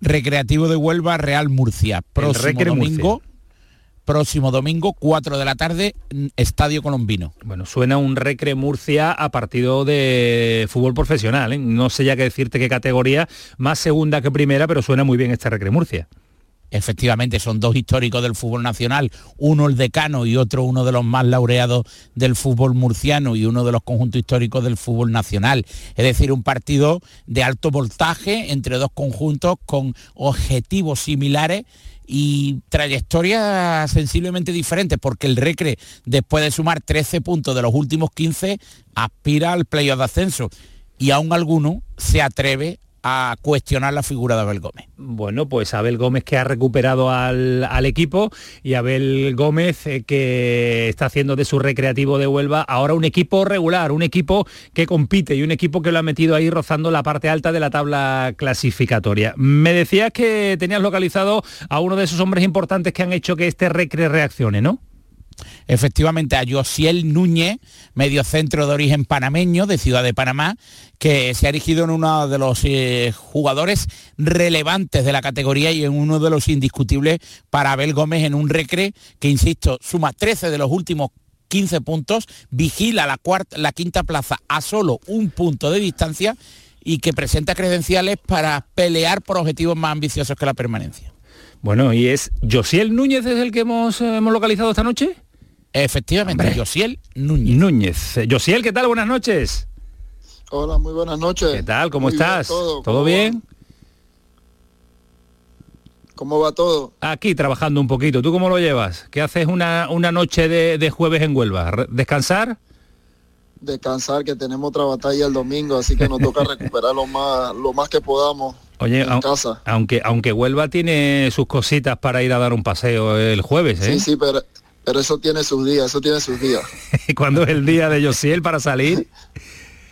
Recreativo de Huelva, Real Murcia. Próximo domingo próximo domingo, 4 de la tarde, Estadio Colombino. Bueno, suena un Recre Murcia a partido de fútbol profesional. ¿eh? No sé ya qué decirte qué categoría, más segunda que primera, pero suena muy bien este Recre Murcia. efectivamente son dos históricos del fútbol nacional, uno el decano y otro uno de los más laureados del fútbol murciano y uno de los conjuntos históricos del fútbol nacional. Es decir, un partido de alto voltaje entre dos conjuntos con objetivos similares y trayectorias sensiblemente diferentes, porque el Recre, después de sumar 13 puntos de los últimos 15, aspira al playoff de ascenso. Y aún alguno se atreve a cuestionar la figura de Abel Gómez. Bueno, pues Abel Gómez que ha recuperado al, equipo y Abel Gómez eh, que está haciendo de su recreativo de Huelva ahora un equipo regular, un equipo que compite y un equipo que lo ha metido ahí rozando la parte alta de la tabla clasificatoria. Me decías que tenías localizado a uno de esos hombres importantes que han hecho que este recre reaccione, ¿no? Efectivamente a Josiel Núñez, medio centro de origen panameño de Ciudad de Panamá, que se ha erigido en uno de los eh, jugadores relevantes de la categoría y en uno de los indiscutibles para Abel Gómez en un recre que, insisto, suma 13 de los últimos 15 puntos, vigila la, cuarta, la quinta plaza a solo un punto de distancia y que presenta credenciales para pelear por objetivos más ambiciosos que la permanencia. Bueno, ¿y es Josiel Núñez es el que hemos localizado esta noche? Efectivamente, Josiel Núñez. Núñez. Josiel, ¿qué tal? Buenas noches. Hola, muy buenas noches. ¿Qué tal? ¿Cómo estás? todo, bien? ¿Cómo va todo? Aquí trabajando un poquito. ¿Tú cómo lo llevas? ¿Qué haces una, una noche de, jueves en Huelva? ¿Descansar? Descansar, que tenemos otra batalla el domingo, así que nos toca <laughs> recuperar lo más, lo más que podamos. Oye, en casa. aunque aunque Huelva tiene sus cositas para ir a dar un paseo el jueves, ¿eh? Sí, sí, pero pero eso tiene sus días, eso tiene sus días. <laughs> ¿Cuándo es el día de Josiel para salir?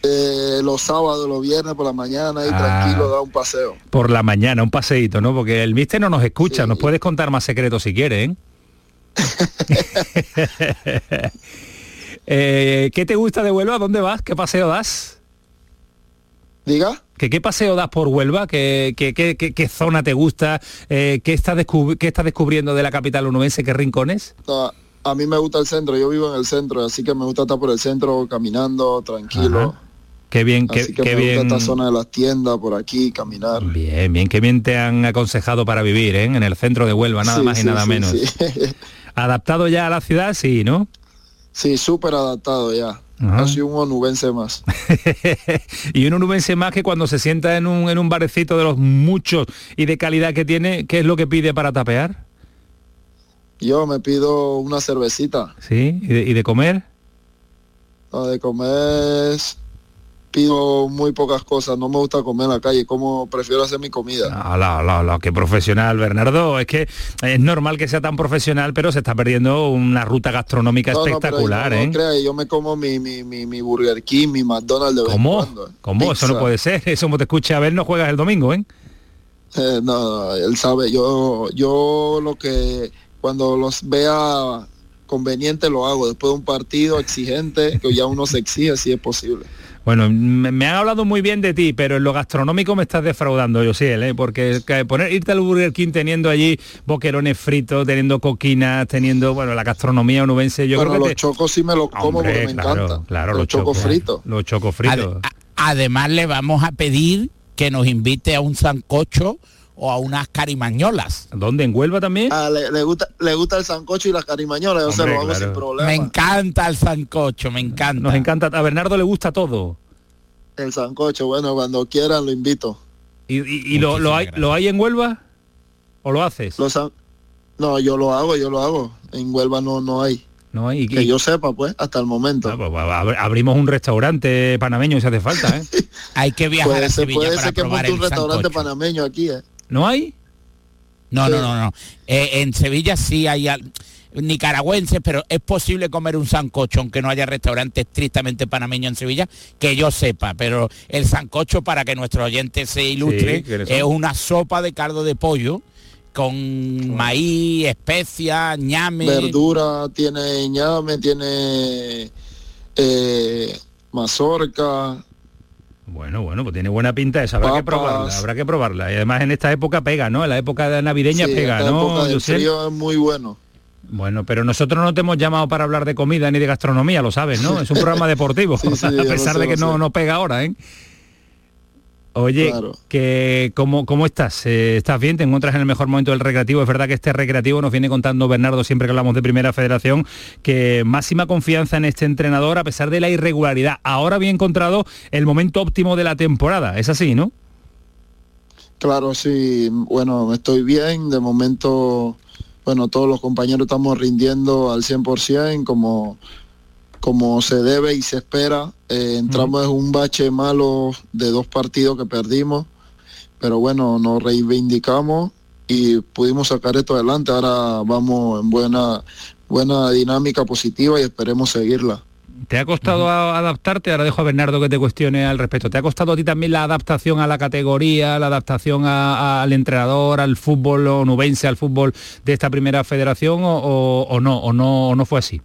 Eh, los sábados, los viernes por la mañana y tranquilo da un paseo. Por la mañana, un paseíto, ¿no? Porque el mister no nos escucha, nos puedes contar más secretos si quieres, ¿eh? <laughs> <laughs> ¿eh? ¿Qué te gusta de Huelva? ¿Dónde vas? ¿Qué paseo das? Diga. ¿Qué, ¿Qué paseo das por Huelva? ¿Qué, qué, qué, zona te gusta? Eh, ¿qué, estás ¿Qué estás descubriendo de la capital onubense? ¿Qué rincones? A mí me gusta el centro, yo vivo en el centro, así que me gusta estar por el centro caminando, tranquilo. Qué bien, qué, que me bien. Gusta esta zona de las tiendas, por aquí, caminar. Bien, bien, qué bien te han aconsejado para vivir, ¿eh? En el centro de Huelva, nada más y nada menos. <laughs> ¿Adaptado ya a la ciudad? Sí, ¿no? Sí, súper adaptado ya. Casi un onubense más. <laughs> y un onubense más que cuando se sienta en un, en un barecito de los muchos y de calidad que tiene, ¿qué es lo que pide para tapear? Yo me pido una cervecita. ¿Sí? ¿Y de, y de comer? No, de comer pido muy pocas cosas, no me gusta comer en la calle, como prefiero hacer mi comida. Ah, la, la, la, qué profesional, Bernardo. Es que es normal que sea tan profesional, pero se está perdiendo una ruta gastronómica espectacular, no, ¿eh? No yo me como mi, mi, mi, Burger King, mi McDonald's de ¿Cómo? cuando, ¿eh? ¿Cómo? Eso no puede ser. <laughs> Eso como te escuche a ver, no juegas el domingo, ¿eh? eh no, él sabe, yo, yo lo que cuando los vea conveniente lo hago después de un partido exigente que ya uno se exige si es posible. Bueno, me, han hablado muy bien de ti, pero en lo gastronómico me estás defraudando, yo sí, ¿eh? porque poner, irte al Burger King teniendo allí boquerones fritos, teniendo coquinas, teniendo, bueno, la gastronomía onubense, yo creo que los chocos sí me los como porque me encanta. Claro, los, chocos fritos. Los chocos fritos. además le vamos a pedir que nos invite a un sancocho o a unas carimañolas. ¿Dónde? ¿En Huelva también? Ah, le, gusta, le gusta el sancocho y las carimañolas, yo se lo hago sin problema. Me encanta el sancocho, me encanta. Nos encanta, a Bernardo le gusta todo. El sancocho, bueno, cuando quieran lo invito. ¿Y, lo, lo, hay, lo hay en Huelva? ¿O lo haces? no, yo lo hago, yo lo hago. En Huelva no, no hay. No hay. Que yo sepa, pues, hasta el momento. Ah, pues, abrimos un restaurante panameño si hace falta, ¿eh? <laughs> hay que viajar a Sevilla puede para ser que probar un restaurante panameño aquí, ¿eh? ¿No hay? No, no, no, no. Eh, en Sevilla sí hay nicaragüenses, pero es posible comer un sancocho, aunque no haya restaurante estrictamente panameño en Sevilla, que yo sepa, pero el sancocho, para que nuestro oyente se ilustre, es una sopa de caldo de pollo con maíz, especias, ñame. Verdura, tiene ñame, tiene eh, mazorca, bueno, bueno, pues tiene buena pinta esa, habrá que probarla, habrá que probarla. Y además en esta época pega, ¿no? En la época de navideña pega, ¿no? es muy bueno. Bueno, pero nosotros no te hemos llamado para hablar de comida ni de gastronomía, lo sabes, ¿no? <laughs> Es un programa deportivo, <laughs> a pesar de que no, no pega ahora, ¿eh? Oye, que, ¿cómo, ¿cómo estás? Eh, ¿Estás bien? ¿Te encuentras en el mejor momento del recreativo? Es verdad que este recreativo nos viene contando Bernardo siempre que hablamos de Primera Federación, que máxima confianza en este entrenador a pesar de la irregularidad. Ahora había encontrado el momento óptimo de la temporada. Es así, ¿no? Claro, sí. Bueno, estoy bien. De momento, bueno, todos los compañeros estamos rindiendo al 100% como como se debe y se espera. Eh, entramos en un bache malo de dos partidos que perdimos, pero bueno, nos reivindicamos y pudimos sacar esto adelante. Ahora vamos en buena, buena dinámica positiva y esperemos seguirla. ¿Te ha costado adaptarte? Ahora dejo a Bernardo que te cuestione al respecto. ¿Te ha costado a ti también la adaptación a la categoría, la adaptación al entrenador, al fútbol onubense, al fútbol de esta primera federación o, no, o no, o no fue así?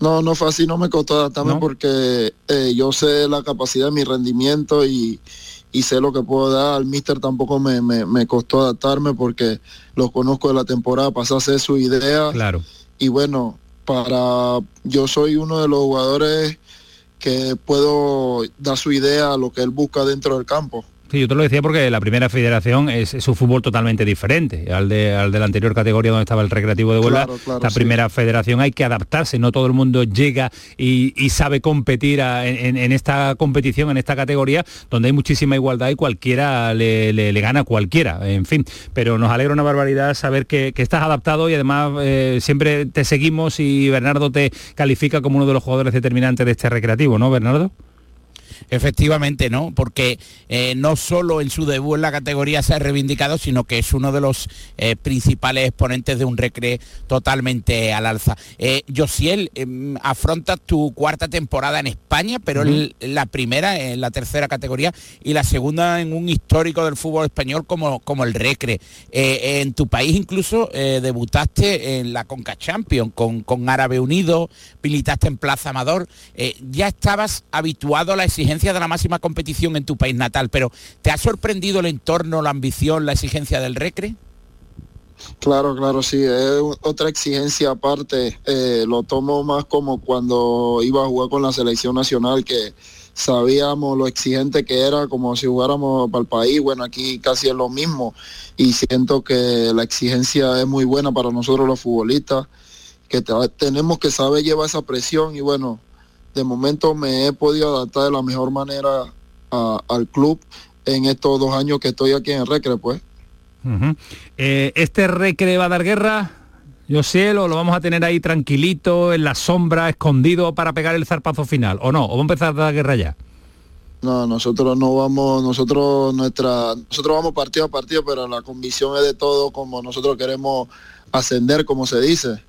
No, no fue así, no me costó adaptarme porque eh, yo sé la capacidad de mi rendimiento y, sé lo que puedo dar. Al míster tampoco me, costó adaptarme porque lo conozco de la temporada pasada, sé su idea. Claro. Y bueno, para yo soy uno de los jugadores que puedo dar su idea a lo que él busca dentro del campo. Sí, yo te lo decía porque la primera federación es, un fútbol totalmente diferente al de, al de la anterior categoría donde estaba el recreativo de Huelva. la primera federación hay que adaptarse, no todo el mundo llega y, sabe competir en, esta competición, en esta categoría, donde hay muchísima igualdad y cualquiera le, gana a cualquiera, en fin. Pero nos alegra una barbaridad saber que, estás adaptado y además eh, siempre te seguimos y Bernardo te califica como uno de los jugadores determinantes de este recreativo, ¿no, Bernardo? Efectivamente, ¿no? Porque eh, no solo en su debut en la categoría se ha reivindicado, sino que es uno de los eh, principales exponentes de un recre totalmente al alza. Eh, Josiel, em, afrontas tu cuarta temporada en España, pero la primera en la tercera categoría y la segunda en un histórico del fútbol español como, como el recre. en tu país incluso debutaste en la Conca Champions con, con Árabe Unido, militaste en Plaza Amador. ya estabas habituado a la exigencia de la máxima competición en tu país natal, pero ¿te ha sorprendido el entorno, la ambición, la exigencia del Recre? Claro, claro, sí, es otra exigencia aparte. Eh, lo tomo más como cuando iba a jugar con la selección nacional, que sabíamos lo exigente que era, como si jugáramos para el país. Bueno, aquí casi es lo mismo y siento que la exigencia es muy buena para nosotros los futbolistas, que tenemos que saber llevar esa presión y bueno, de momento me he podido adaptar de la mejor manera al club en estos dos años que estoy aquí en Recre, pues. Eh, ¿Este Recre va a dar guerra? Yo sé, lo, lo vamos a tener ahí tranquilito, en la sombra, escondido para pegar el zarpazo final, ¿o no? ¿O va a empezar a dar guerra ya? No, nosotros no vamos, nosotros nuestra, nosotros vamos partido a partido, pero la convicción es de todo como nosotros queremos ascender, como se dice.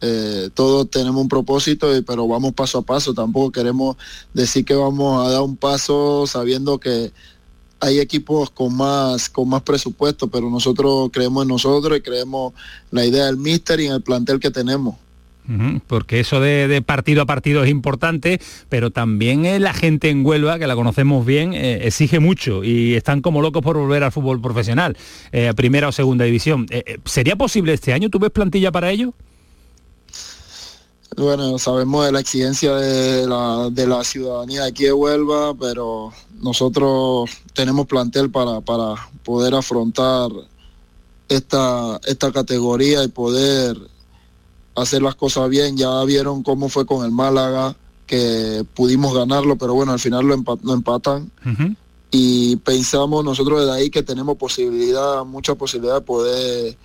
Eh, todos tenemos un propósito, pero vamos paso a paso. Tampoco queremos decir que vamos a dar un paso sabiendo que hay equipos con más, con más presupuesto, pero nosotros creemos en nosotros y creemos la idea del míster y en el plantel que tenemos. Porque eso de, partido a partido es importante, pero también la gente en Huelva, que la conocemos bien, eh, exige mucho y están como locos por volver al fútbol profesional, eh, primera o segunda división. ¿Sería posible este año? ¿Tú ves plantilla para ello? Bueno, sabemos de la exigencia de la, de la ciudadanía de aquí de Huelva, pero nosotros tenemos plantel para, para poder afrontar esta, esta categoría y poder hacer las cosas bien. Ya vieron cómo fue con el Málaga, que pudimos ganarlo, pero bueno, al final lo, empatan. Y pensamos nosotros desde ahí que tenemos posibilidad, mucha posibilidad de poder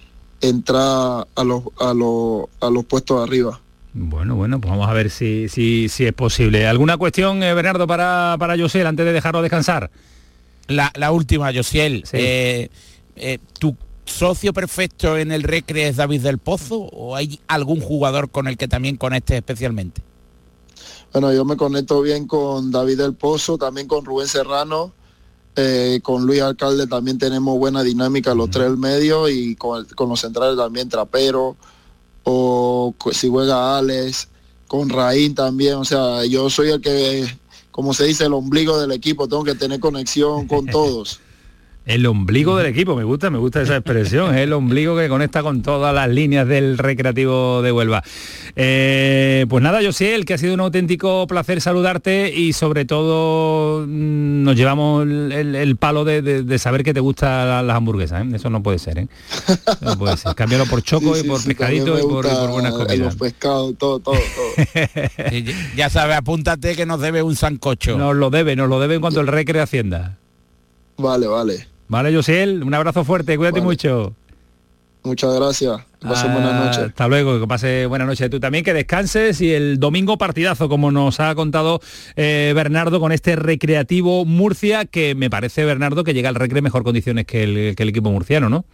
entrar a los, a los, a los puestos de arriba. Bueno, bueno, pues vamos a ver si, si, si es posible. ¿Alguna cuestión, eh, Bernardo, para, para Josiel antes de dejarlo descansar? La, última, Josiel. Eh, eh, ¿Tu socio perfecto en el Recre es David del Pozo o hay algún jugador con el que también conectes especialmente? Bueno, yo me conecto bien con David del Pozo, también con Rubén Serrano. con Luis Alcalde también tenemos buena dinámica los tres del medio y con, con los centrales también Trapero, o si juega Alex, con Raín también, o sea, yo soy el que, como se dice, el ombligo del equipo, tengo que tener conexión con todos. El ombligo del equipo, me gusta, me gusta esa expresión, es el ombligo que conecta con todas las líneas del recreativo de Huelva. Eh, pues nada, yo sé, el que ha sido un auténtico placer saludarte y sobre todo mm, nos llevamos el, palo de, saber que te gustan las hamburguesas, ¿eh? eso no puede ser, ¿eh? No puede ser. Cámbialo por choco y por pescadito y por, buenas comidas. Los pescados, todo, todo, todo. <laughs> ya sabes, apúntate que nos debe un sancocho. Nos lo debe, nos lo debe en cuanto el recre Hacienda. Vale, vale. Vale, Josiel, un abrazo fuerte, cuídate mucho. Muchas gracias. Que buenas ah, noches. Hasta luego, que pase buena noche tú también, que descanses y el domingo partidazo, como nos ha contado eh, Bernardo, con este recreativo Murcia, que me parece, Bernardo, que llega al recre mejor condiciones que el, que el equipo murciano, ¿no?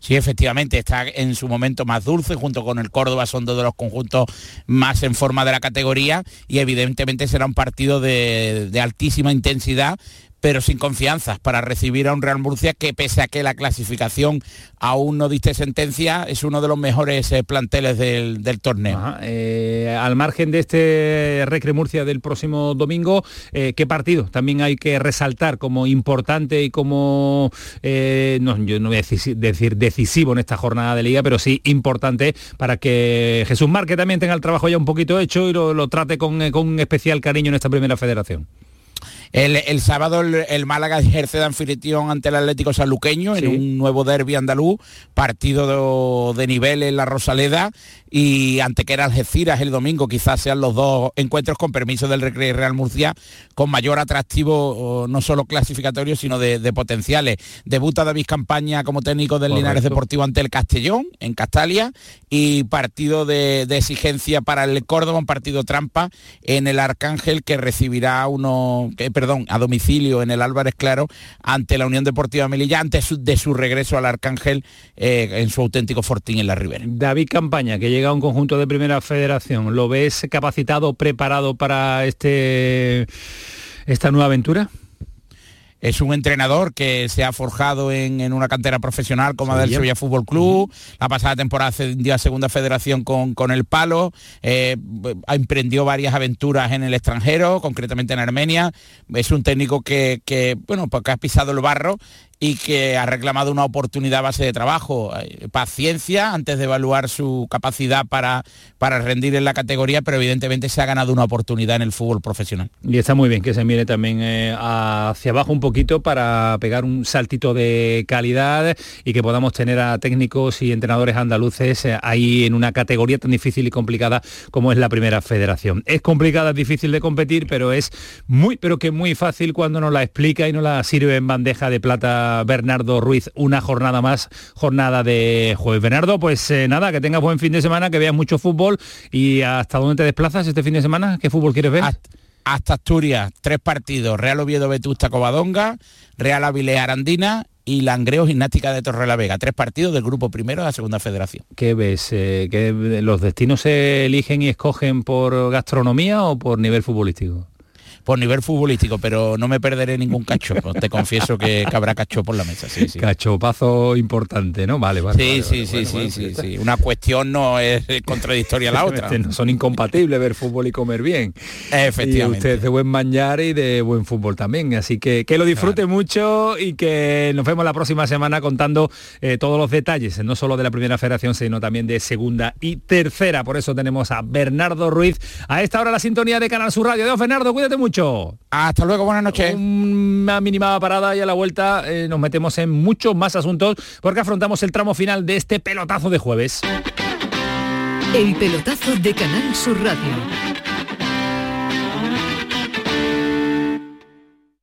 Sí, efectivamente, está en su momento más dulce, junto con el Córdoba son dos de los conjuntos más en forma de la categoría y evidentemente será un partido de, de altísima intensidad pero sin confianza para recibir a un Real Murcia que pese a que la clasificación aún no diste sentencia, es uno de los mejores eh, planteles del, torneo. Eh, al margen de este Recre Murcia del próximo domingo, eh, ¿qué partido también hay que resaltar como importante y como, no, yo no voy a decir, decisivo en esta jornada de liga, pero sí importante para que Jesús Marque también tenga el trabajo ya un poquito hecho y lo, trate con, con especial cariño en esta primera federación? El, sábado el, Málaga ejerce de anfitrión ante el Atlético Sanluqueño en un nuevo derby andaluz, partido de, nivel en la Rosaleda y ante que era Algeciras el domingo, quizás sean los dos encuentros con permiso del Recreo Real Murcia con mayor atractivo no solo clasificatorio sino de, potenciales. Debuta David Campaña como técnico del Linares Deportivo ante el Castellón en Castalia y partido de, exigencia para el Córdoba, un partido trampa en el Arcángel que recibirá uno perdón, a domicilio en el Álvarez Claro ante la Unión Deportiva Melilla, antes de su regreso al Arcángel eh, en su auténtico fortín en la Ribera. David Campaña, que llega a un conjunto de primera federación, ¿lo ves capacitado, preparado para este esta nueva aventura? Es un entrenador que se ha forjado en, una cantera profesional como del Sevilla Fútbol Club. La pasada temporada ascendió a Segunda Federación con, con el Palo. Eh, ha emprendido varias aventuras en el extranjero, concretamente en Armenia. Es un técnico que, que bueno, porque ha pisado el barro y que ha reclamado una oportunidad base de trabajo, paciencia antes de evaluar su capacidad para, para rendir en la categoría, pero evidentemente se ha ganado una oportunidad en el fútbol profesional. Y está muy bien que se mire también eh, hacia abajo un poquito para pegar un saltito de calidad y que podamos tener a técnicos y entrenadores andaluces eh, ahí en una categoría tan difícil y complicada como es la primera federación. Es complicada, es difícil de competir, pero es muy, pero que muy fácil cuando nos la explica y nos la sirve en bandeja de plata Bernardo Ruiz una jornada más, jornada de jueves. Bernardo, pues eh, nada, que tengas buen fin de semana, que veas mucho fútbol y hasta dónde te desplazas este fin de semana, ¿qué fútbol quieres ver? Hasta, Asturias, tres partidos, Real Oviedo Vetusta Covadonga, Real Avilés Arandina y Langreo Gimnástica de Torre la Vega. Tres partidos del grupo primero de la segunda federación. ¿Qué ves? Eh, ¿Que ¿Los destinos se eligen y escogen por gastronomía o por nivel futbolístico? Por nivel futbolístico, pero no me perderé ningún cacho. Te confieso que, habrá cacho por la mesa. Sí, sí. Cachopazo importante, ¿no? Vale, vale. Sí, sí, sí, sí, sí, Una cuestión no es contradictoria a la otra. No son incompatibles ver fútbol y comer bien. Efectivamente. Y usted de buen mañar y de buen fútbol también. Así que que lo disfrute mucho y que nos vemos la próxima semana contando eh, todos los detalles, no solo de la primera federación, sino también de segunda y tercera. Por eso tenemos a Bernardo Ruiz a esta hora la sintonía de Canal Sur Radio. Dios, Bernardo, cuídate mucho. Hasta luego, buenas noches. Una mínima parada y a la vuelta eh, nos metemos en muchos más asuntos porque afrontamos el tramo final de este pelotazo de jueves. El pelotazo de Canal Sur Radio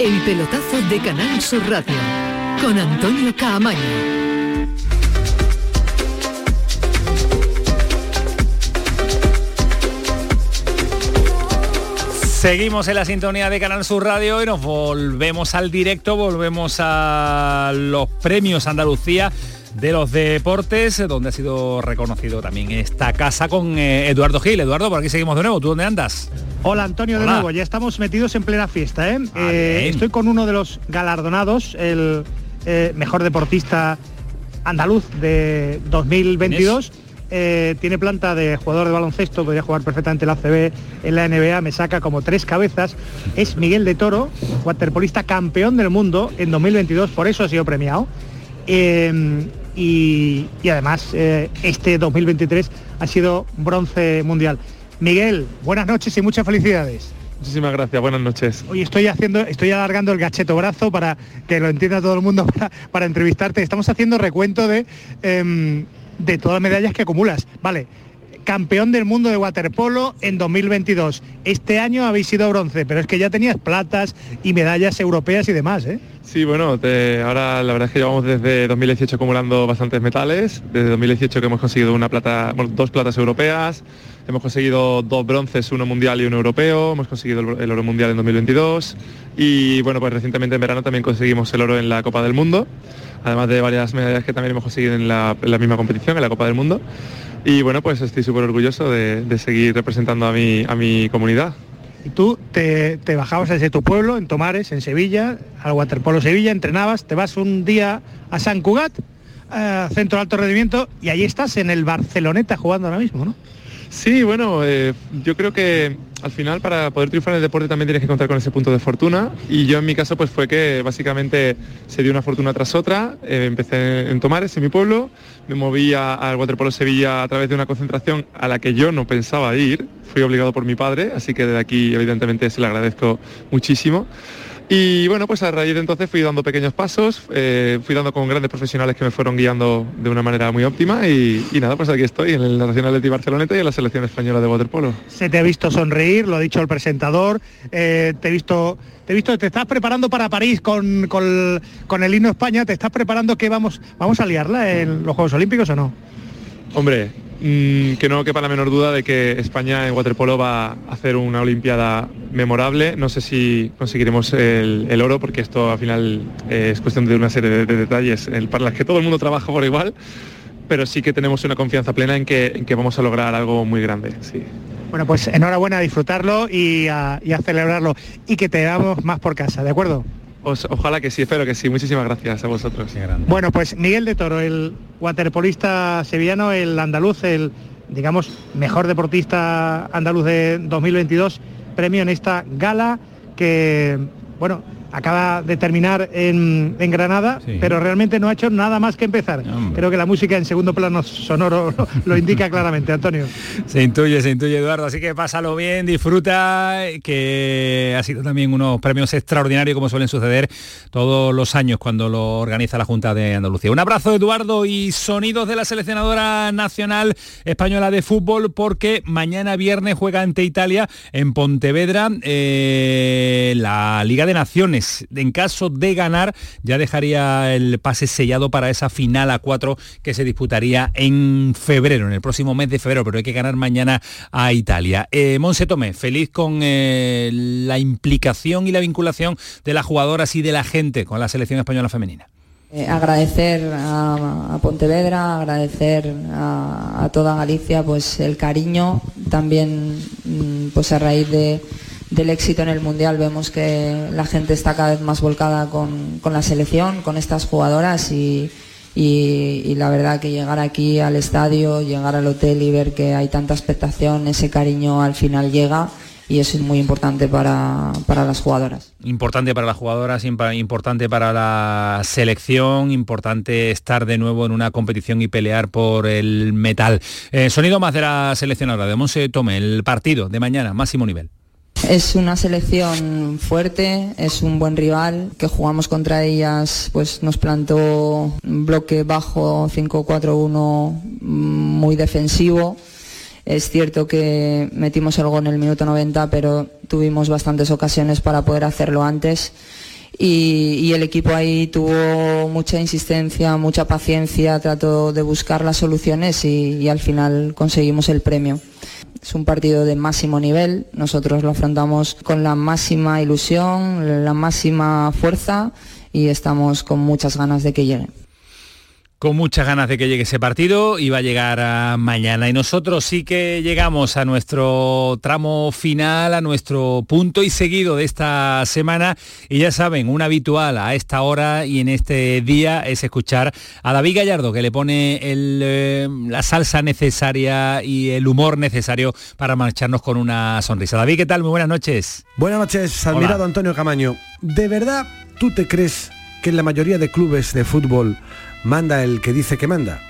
El pelotazo de Canal Sur Radio con Antonio Caamaño. Seguimos en la sintonía de Canal Sur Radio y nos volvemos al directo, volvemos a los premios Andalucía de los deportes, donde ha sido reconocido también esta casa con eh, Eduardo Gil. Eduardo, por aquí seguimos de nuevo. ¿Tú dónde andas? Hola Antonio, de nuevo, ya estamos metidos en plena fiesta. ¿eh? Eh, estoy con uno de los galardonados, el mejor deportista andaluz de 2022. tiene planta de jugador de baloncesto, podría jugar perfectamente la ACB en la NBA, me saca como tres cabezas. Es Miguel de Toro, waterpolista campeón del mundo en 2022, por eso ha sido premiado. Y, además este 2023 ha sido bronce mundial. Miguel, buenas noches y muchas felicidades. Muchísimas gracias, buenas noches. Hoy estoy haciendo, estoy alargando el gacheto brazo para que lo entienda todo el mundo <laughs> para, entrevistarte. Estamos haciendo recuento de, em, de todas las medallas que acumulas. Vale, campeón del mundo de waterpolo en 2022. Este año habéis sido bronce, pero es que ya tenías platas y medallas europeas y demás, ¿eh? Sí, bueno, ahora la verdad es que llevamos desde 2018 acumulando bastantes metales. Desde 2018 que hemos conseguido una plata, dos platas europeas, hemos conseguido dos bronces, uno mundial y uno europeo, hemos conseguido el, oro mundial en 2022 y bueno, pues recientemente en verano también conseguimos el oro en la Copa del Mundo, además de varias medallas que también hemos conseguido en la, misma competición, en la Copa del Mundo. Y bueno, pues estoy súper orgulloso de, seguir representando a mi, a mi comunidad. Y tú te, bajabas desde tu pueblo, en Tomares, en Sevilla, al Waterpolo Sevilla, entrenabas, te vas un día a San Cugat, eh, centro de alto rendimiento, y ahí estás en el Barceloneta jugando ahora mismo, ¿no? Sí, bueno, eh, yo creo que al final para poder triunfar en el deporte también tienes que contar con ese punto de fortuna. Y yo en mi caso pues fue que básicamente se dio una fortuna tras otra, eh, empecé en Tomares, en mi pueblo, me moví al Waterpolo Sevilla a través de una concentración a la que yo no pensaba ir, fui obligado por mi padre, así que desde aquí evidentemente se le agradezco muchísimo. Y bueno, pues a raíz de entonces fui dando pequeños pasos, eh, fui dando con grandes profesionales que me fueron guiando de una manera muy óptima y, nada, pues aquí estoy en el Nacional de Barceloneta y en la selección española de waterpolo. Se te ha visto sonreír, lo ha dicho el presentador, eh, te he visto, te he visto, te estás preparando para París con, con, el himno España, te estás preparando que vamos, vamos a liarla en los Juegos Olímpicos o no? Hombre, Mm, que no quepa la menor duda de que España en waterpolo va a hacer una Olimpiada memorable. No sé si conseguiremos el, oro, porque esto al final eh, es cuestión de una serie de, detalles para las que todo el mundo trabaja por igual, pero sí que tenemos una confianza plena en que, vamos a lograr algo muy grande. Sí. Bueno, pues enhorabuena a disfrutarlo y y a celebrarlo y que te damos más por casa, ¿de acuerdo? Ojalá que sí, espero que sí. Muchísimas gracias a vosotros. Bueno, pues Miguel de Toro, el waterpolista sevillano, el andaluz, el, digamos, mejor deportista andaluz de 2022, premio en esta gala que, bueno, acaba de terminar en, Granada, pero realmente no ha hecho nada más que empezar. Creo que la música en segundo plano sonoro lo, indica claramente, Antonio. Se intuye, se intuye, Eduardo. Así que pásalo bien, disfruta, que ha sido también unos premios extraordinarios como suelen suceder todos los años cuando lo organiza la Junta de Andalucía. Un abrazo, Eduardo, y sonidos de la seleccionadora nacional española de fútbol, porque mañana viernes juega ante Italia en Pontevedra eh, la Liga de Naciones en caso de ganar, ya dejaría el pase sellado para esa final a cuatro que se disputaría en febrero, en el próximo mes de febrero, pero hay que ganar mañana a Italia. Eh, Monse Tomé, feliz con eh, la implicación y la vinculación de las jugadoras y de la gente con la selección española femenina. Eh, agradecer a, Pontevedra, agradecer a, a, toda Galicia pues el cariño, también mm, pues a raíz de, del éxito en el Mundial vemos que la gente está cada vez más volcada con, la selección, con estas jugadoras y, la verdad que llegar aquí al estadio, llegar al hotel y ver que hay tanta expectación, ese cariño al final llega y eso es muy importante para, las jugadoras. Importante para las jugadoras, importante para la selección, importante estar de nuevo en una competición y pelear por el metal. Eh, sonido más de la seleccionadora de Monse Tome, el partido de mañana, máximo nivel. Es una selección fuerte, es un buen rival, que jugamos contra ellas, pues nos plantó un bloque bajo 5-4-1 muy defensivo. Es cierto que metimos el gol en el minuto 90, pero tuvimos bastantes ocasiones para poder hacerlo antes. Y, el equipo ahí tuvo mucha insistencia, mucha paciencia, trató de buscar las soluciones y al final conseguimos el premio. Es un partido de máximo nivel, nosotros lo afrontamos con la máxima ilusión, la máxima fuerza y estamos con muchas ganas de que llegue con muchas ganas de que llegue ese partido y va a llegar a mañana. Y nosotros sí que llegamos a nuestro tramo final, a nuestro punto y seguido de esta semana. Y ya saben, un habitual a esta hora y en este día es escuchar a David Gallardo, que le pone eh, la salsa necesaria y el humor necesario para marcharnos con una sonrisa. David, ¿qué tal? Muy buenas noches. Buenas noches, admirado Antonio Camaño. ¿De verdad tú te crees que en la mayoría de clubes de fútbol manda el que dice que manda.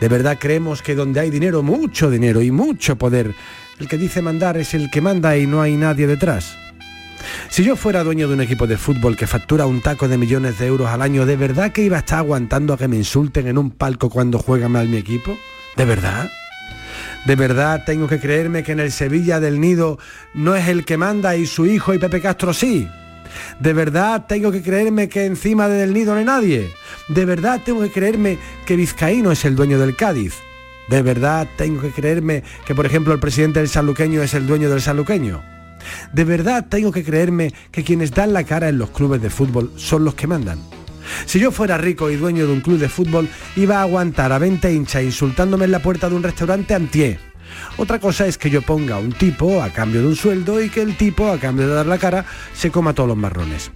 De verdad creemos que donde hay dinero, mucho dinero y mucho poder, el que dice mandar es el que manda y no hay nadie detrás. Si yo fuera dueño de un equipo de fútbol que factura un taco de millones de euros al año, ¿de verdad que iba a estar aguantando a que me insulten en un palco cuando juega mal mi equipo? ¿De verdad? ¿De verdad tengo que creerme que en el Sevilla del Nido no es el que manda y su hijo y Pepe Castro sí? ¿De verdad tengo que creerme que encima del nido no hay nadie? ¿De verdad tengo que creerme que Vizcaíno es el dueño del Cádiz? ¿De verdad tengo que creerme que, por ejemplo, el presidente del Sanluqueño es el dueño del Sanluqueño? ¿De verdad tengo que creerme que quienes dan la cara en los clubes de fútbol son los que mandan? Si yo fuera rico y dueño de un club de fútbol, iba a aguantar a 20 hinchas insultándome en la puerta de un restaurante antier otra cosa es que yo ponga un tipo a cambio de un sueldo y que el tipo, a cambio de dar la cara, se coma todos los marrones.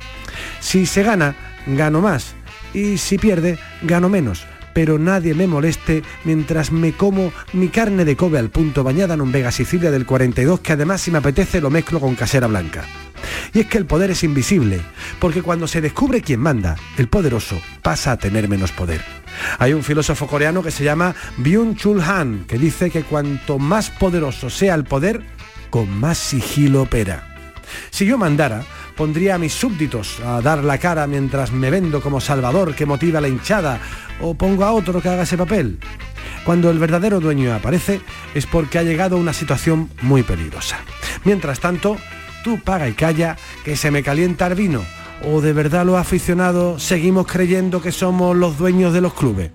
Si se gana, gano más. Y si pierde, gano menos. Pero nadie me moleste mientras me como mi carne de Kobe al punto bañada en un Vega Sicilia del 42 que además si me apetece lo mezclo con casera blanca. Y es que el poder es invisible, porque cuando se descubre quién manda, el poderoso pasa a tener menos poder. Hay un filósofo coreano que se llama Byung-Chul Han, que dice que cuanto más poderoso sea el poder, con más sigilo opera. Si yo mandara, pondría a mis súbditos a dar la cara mientras me vendo como salvador que motiva la hinchada, o pongo a otro que haga ese papel. Cuando el verdadero dueño aparece es porque ha llegado a una situación muy peligrosa. Mientras tanto, tú paga y calla que se me calienta el vino ¿O de verdad los aficionados seguimos creyendo que somos los dueños de los clubes?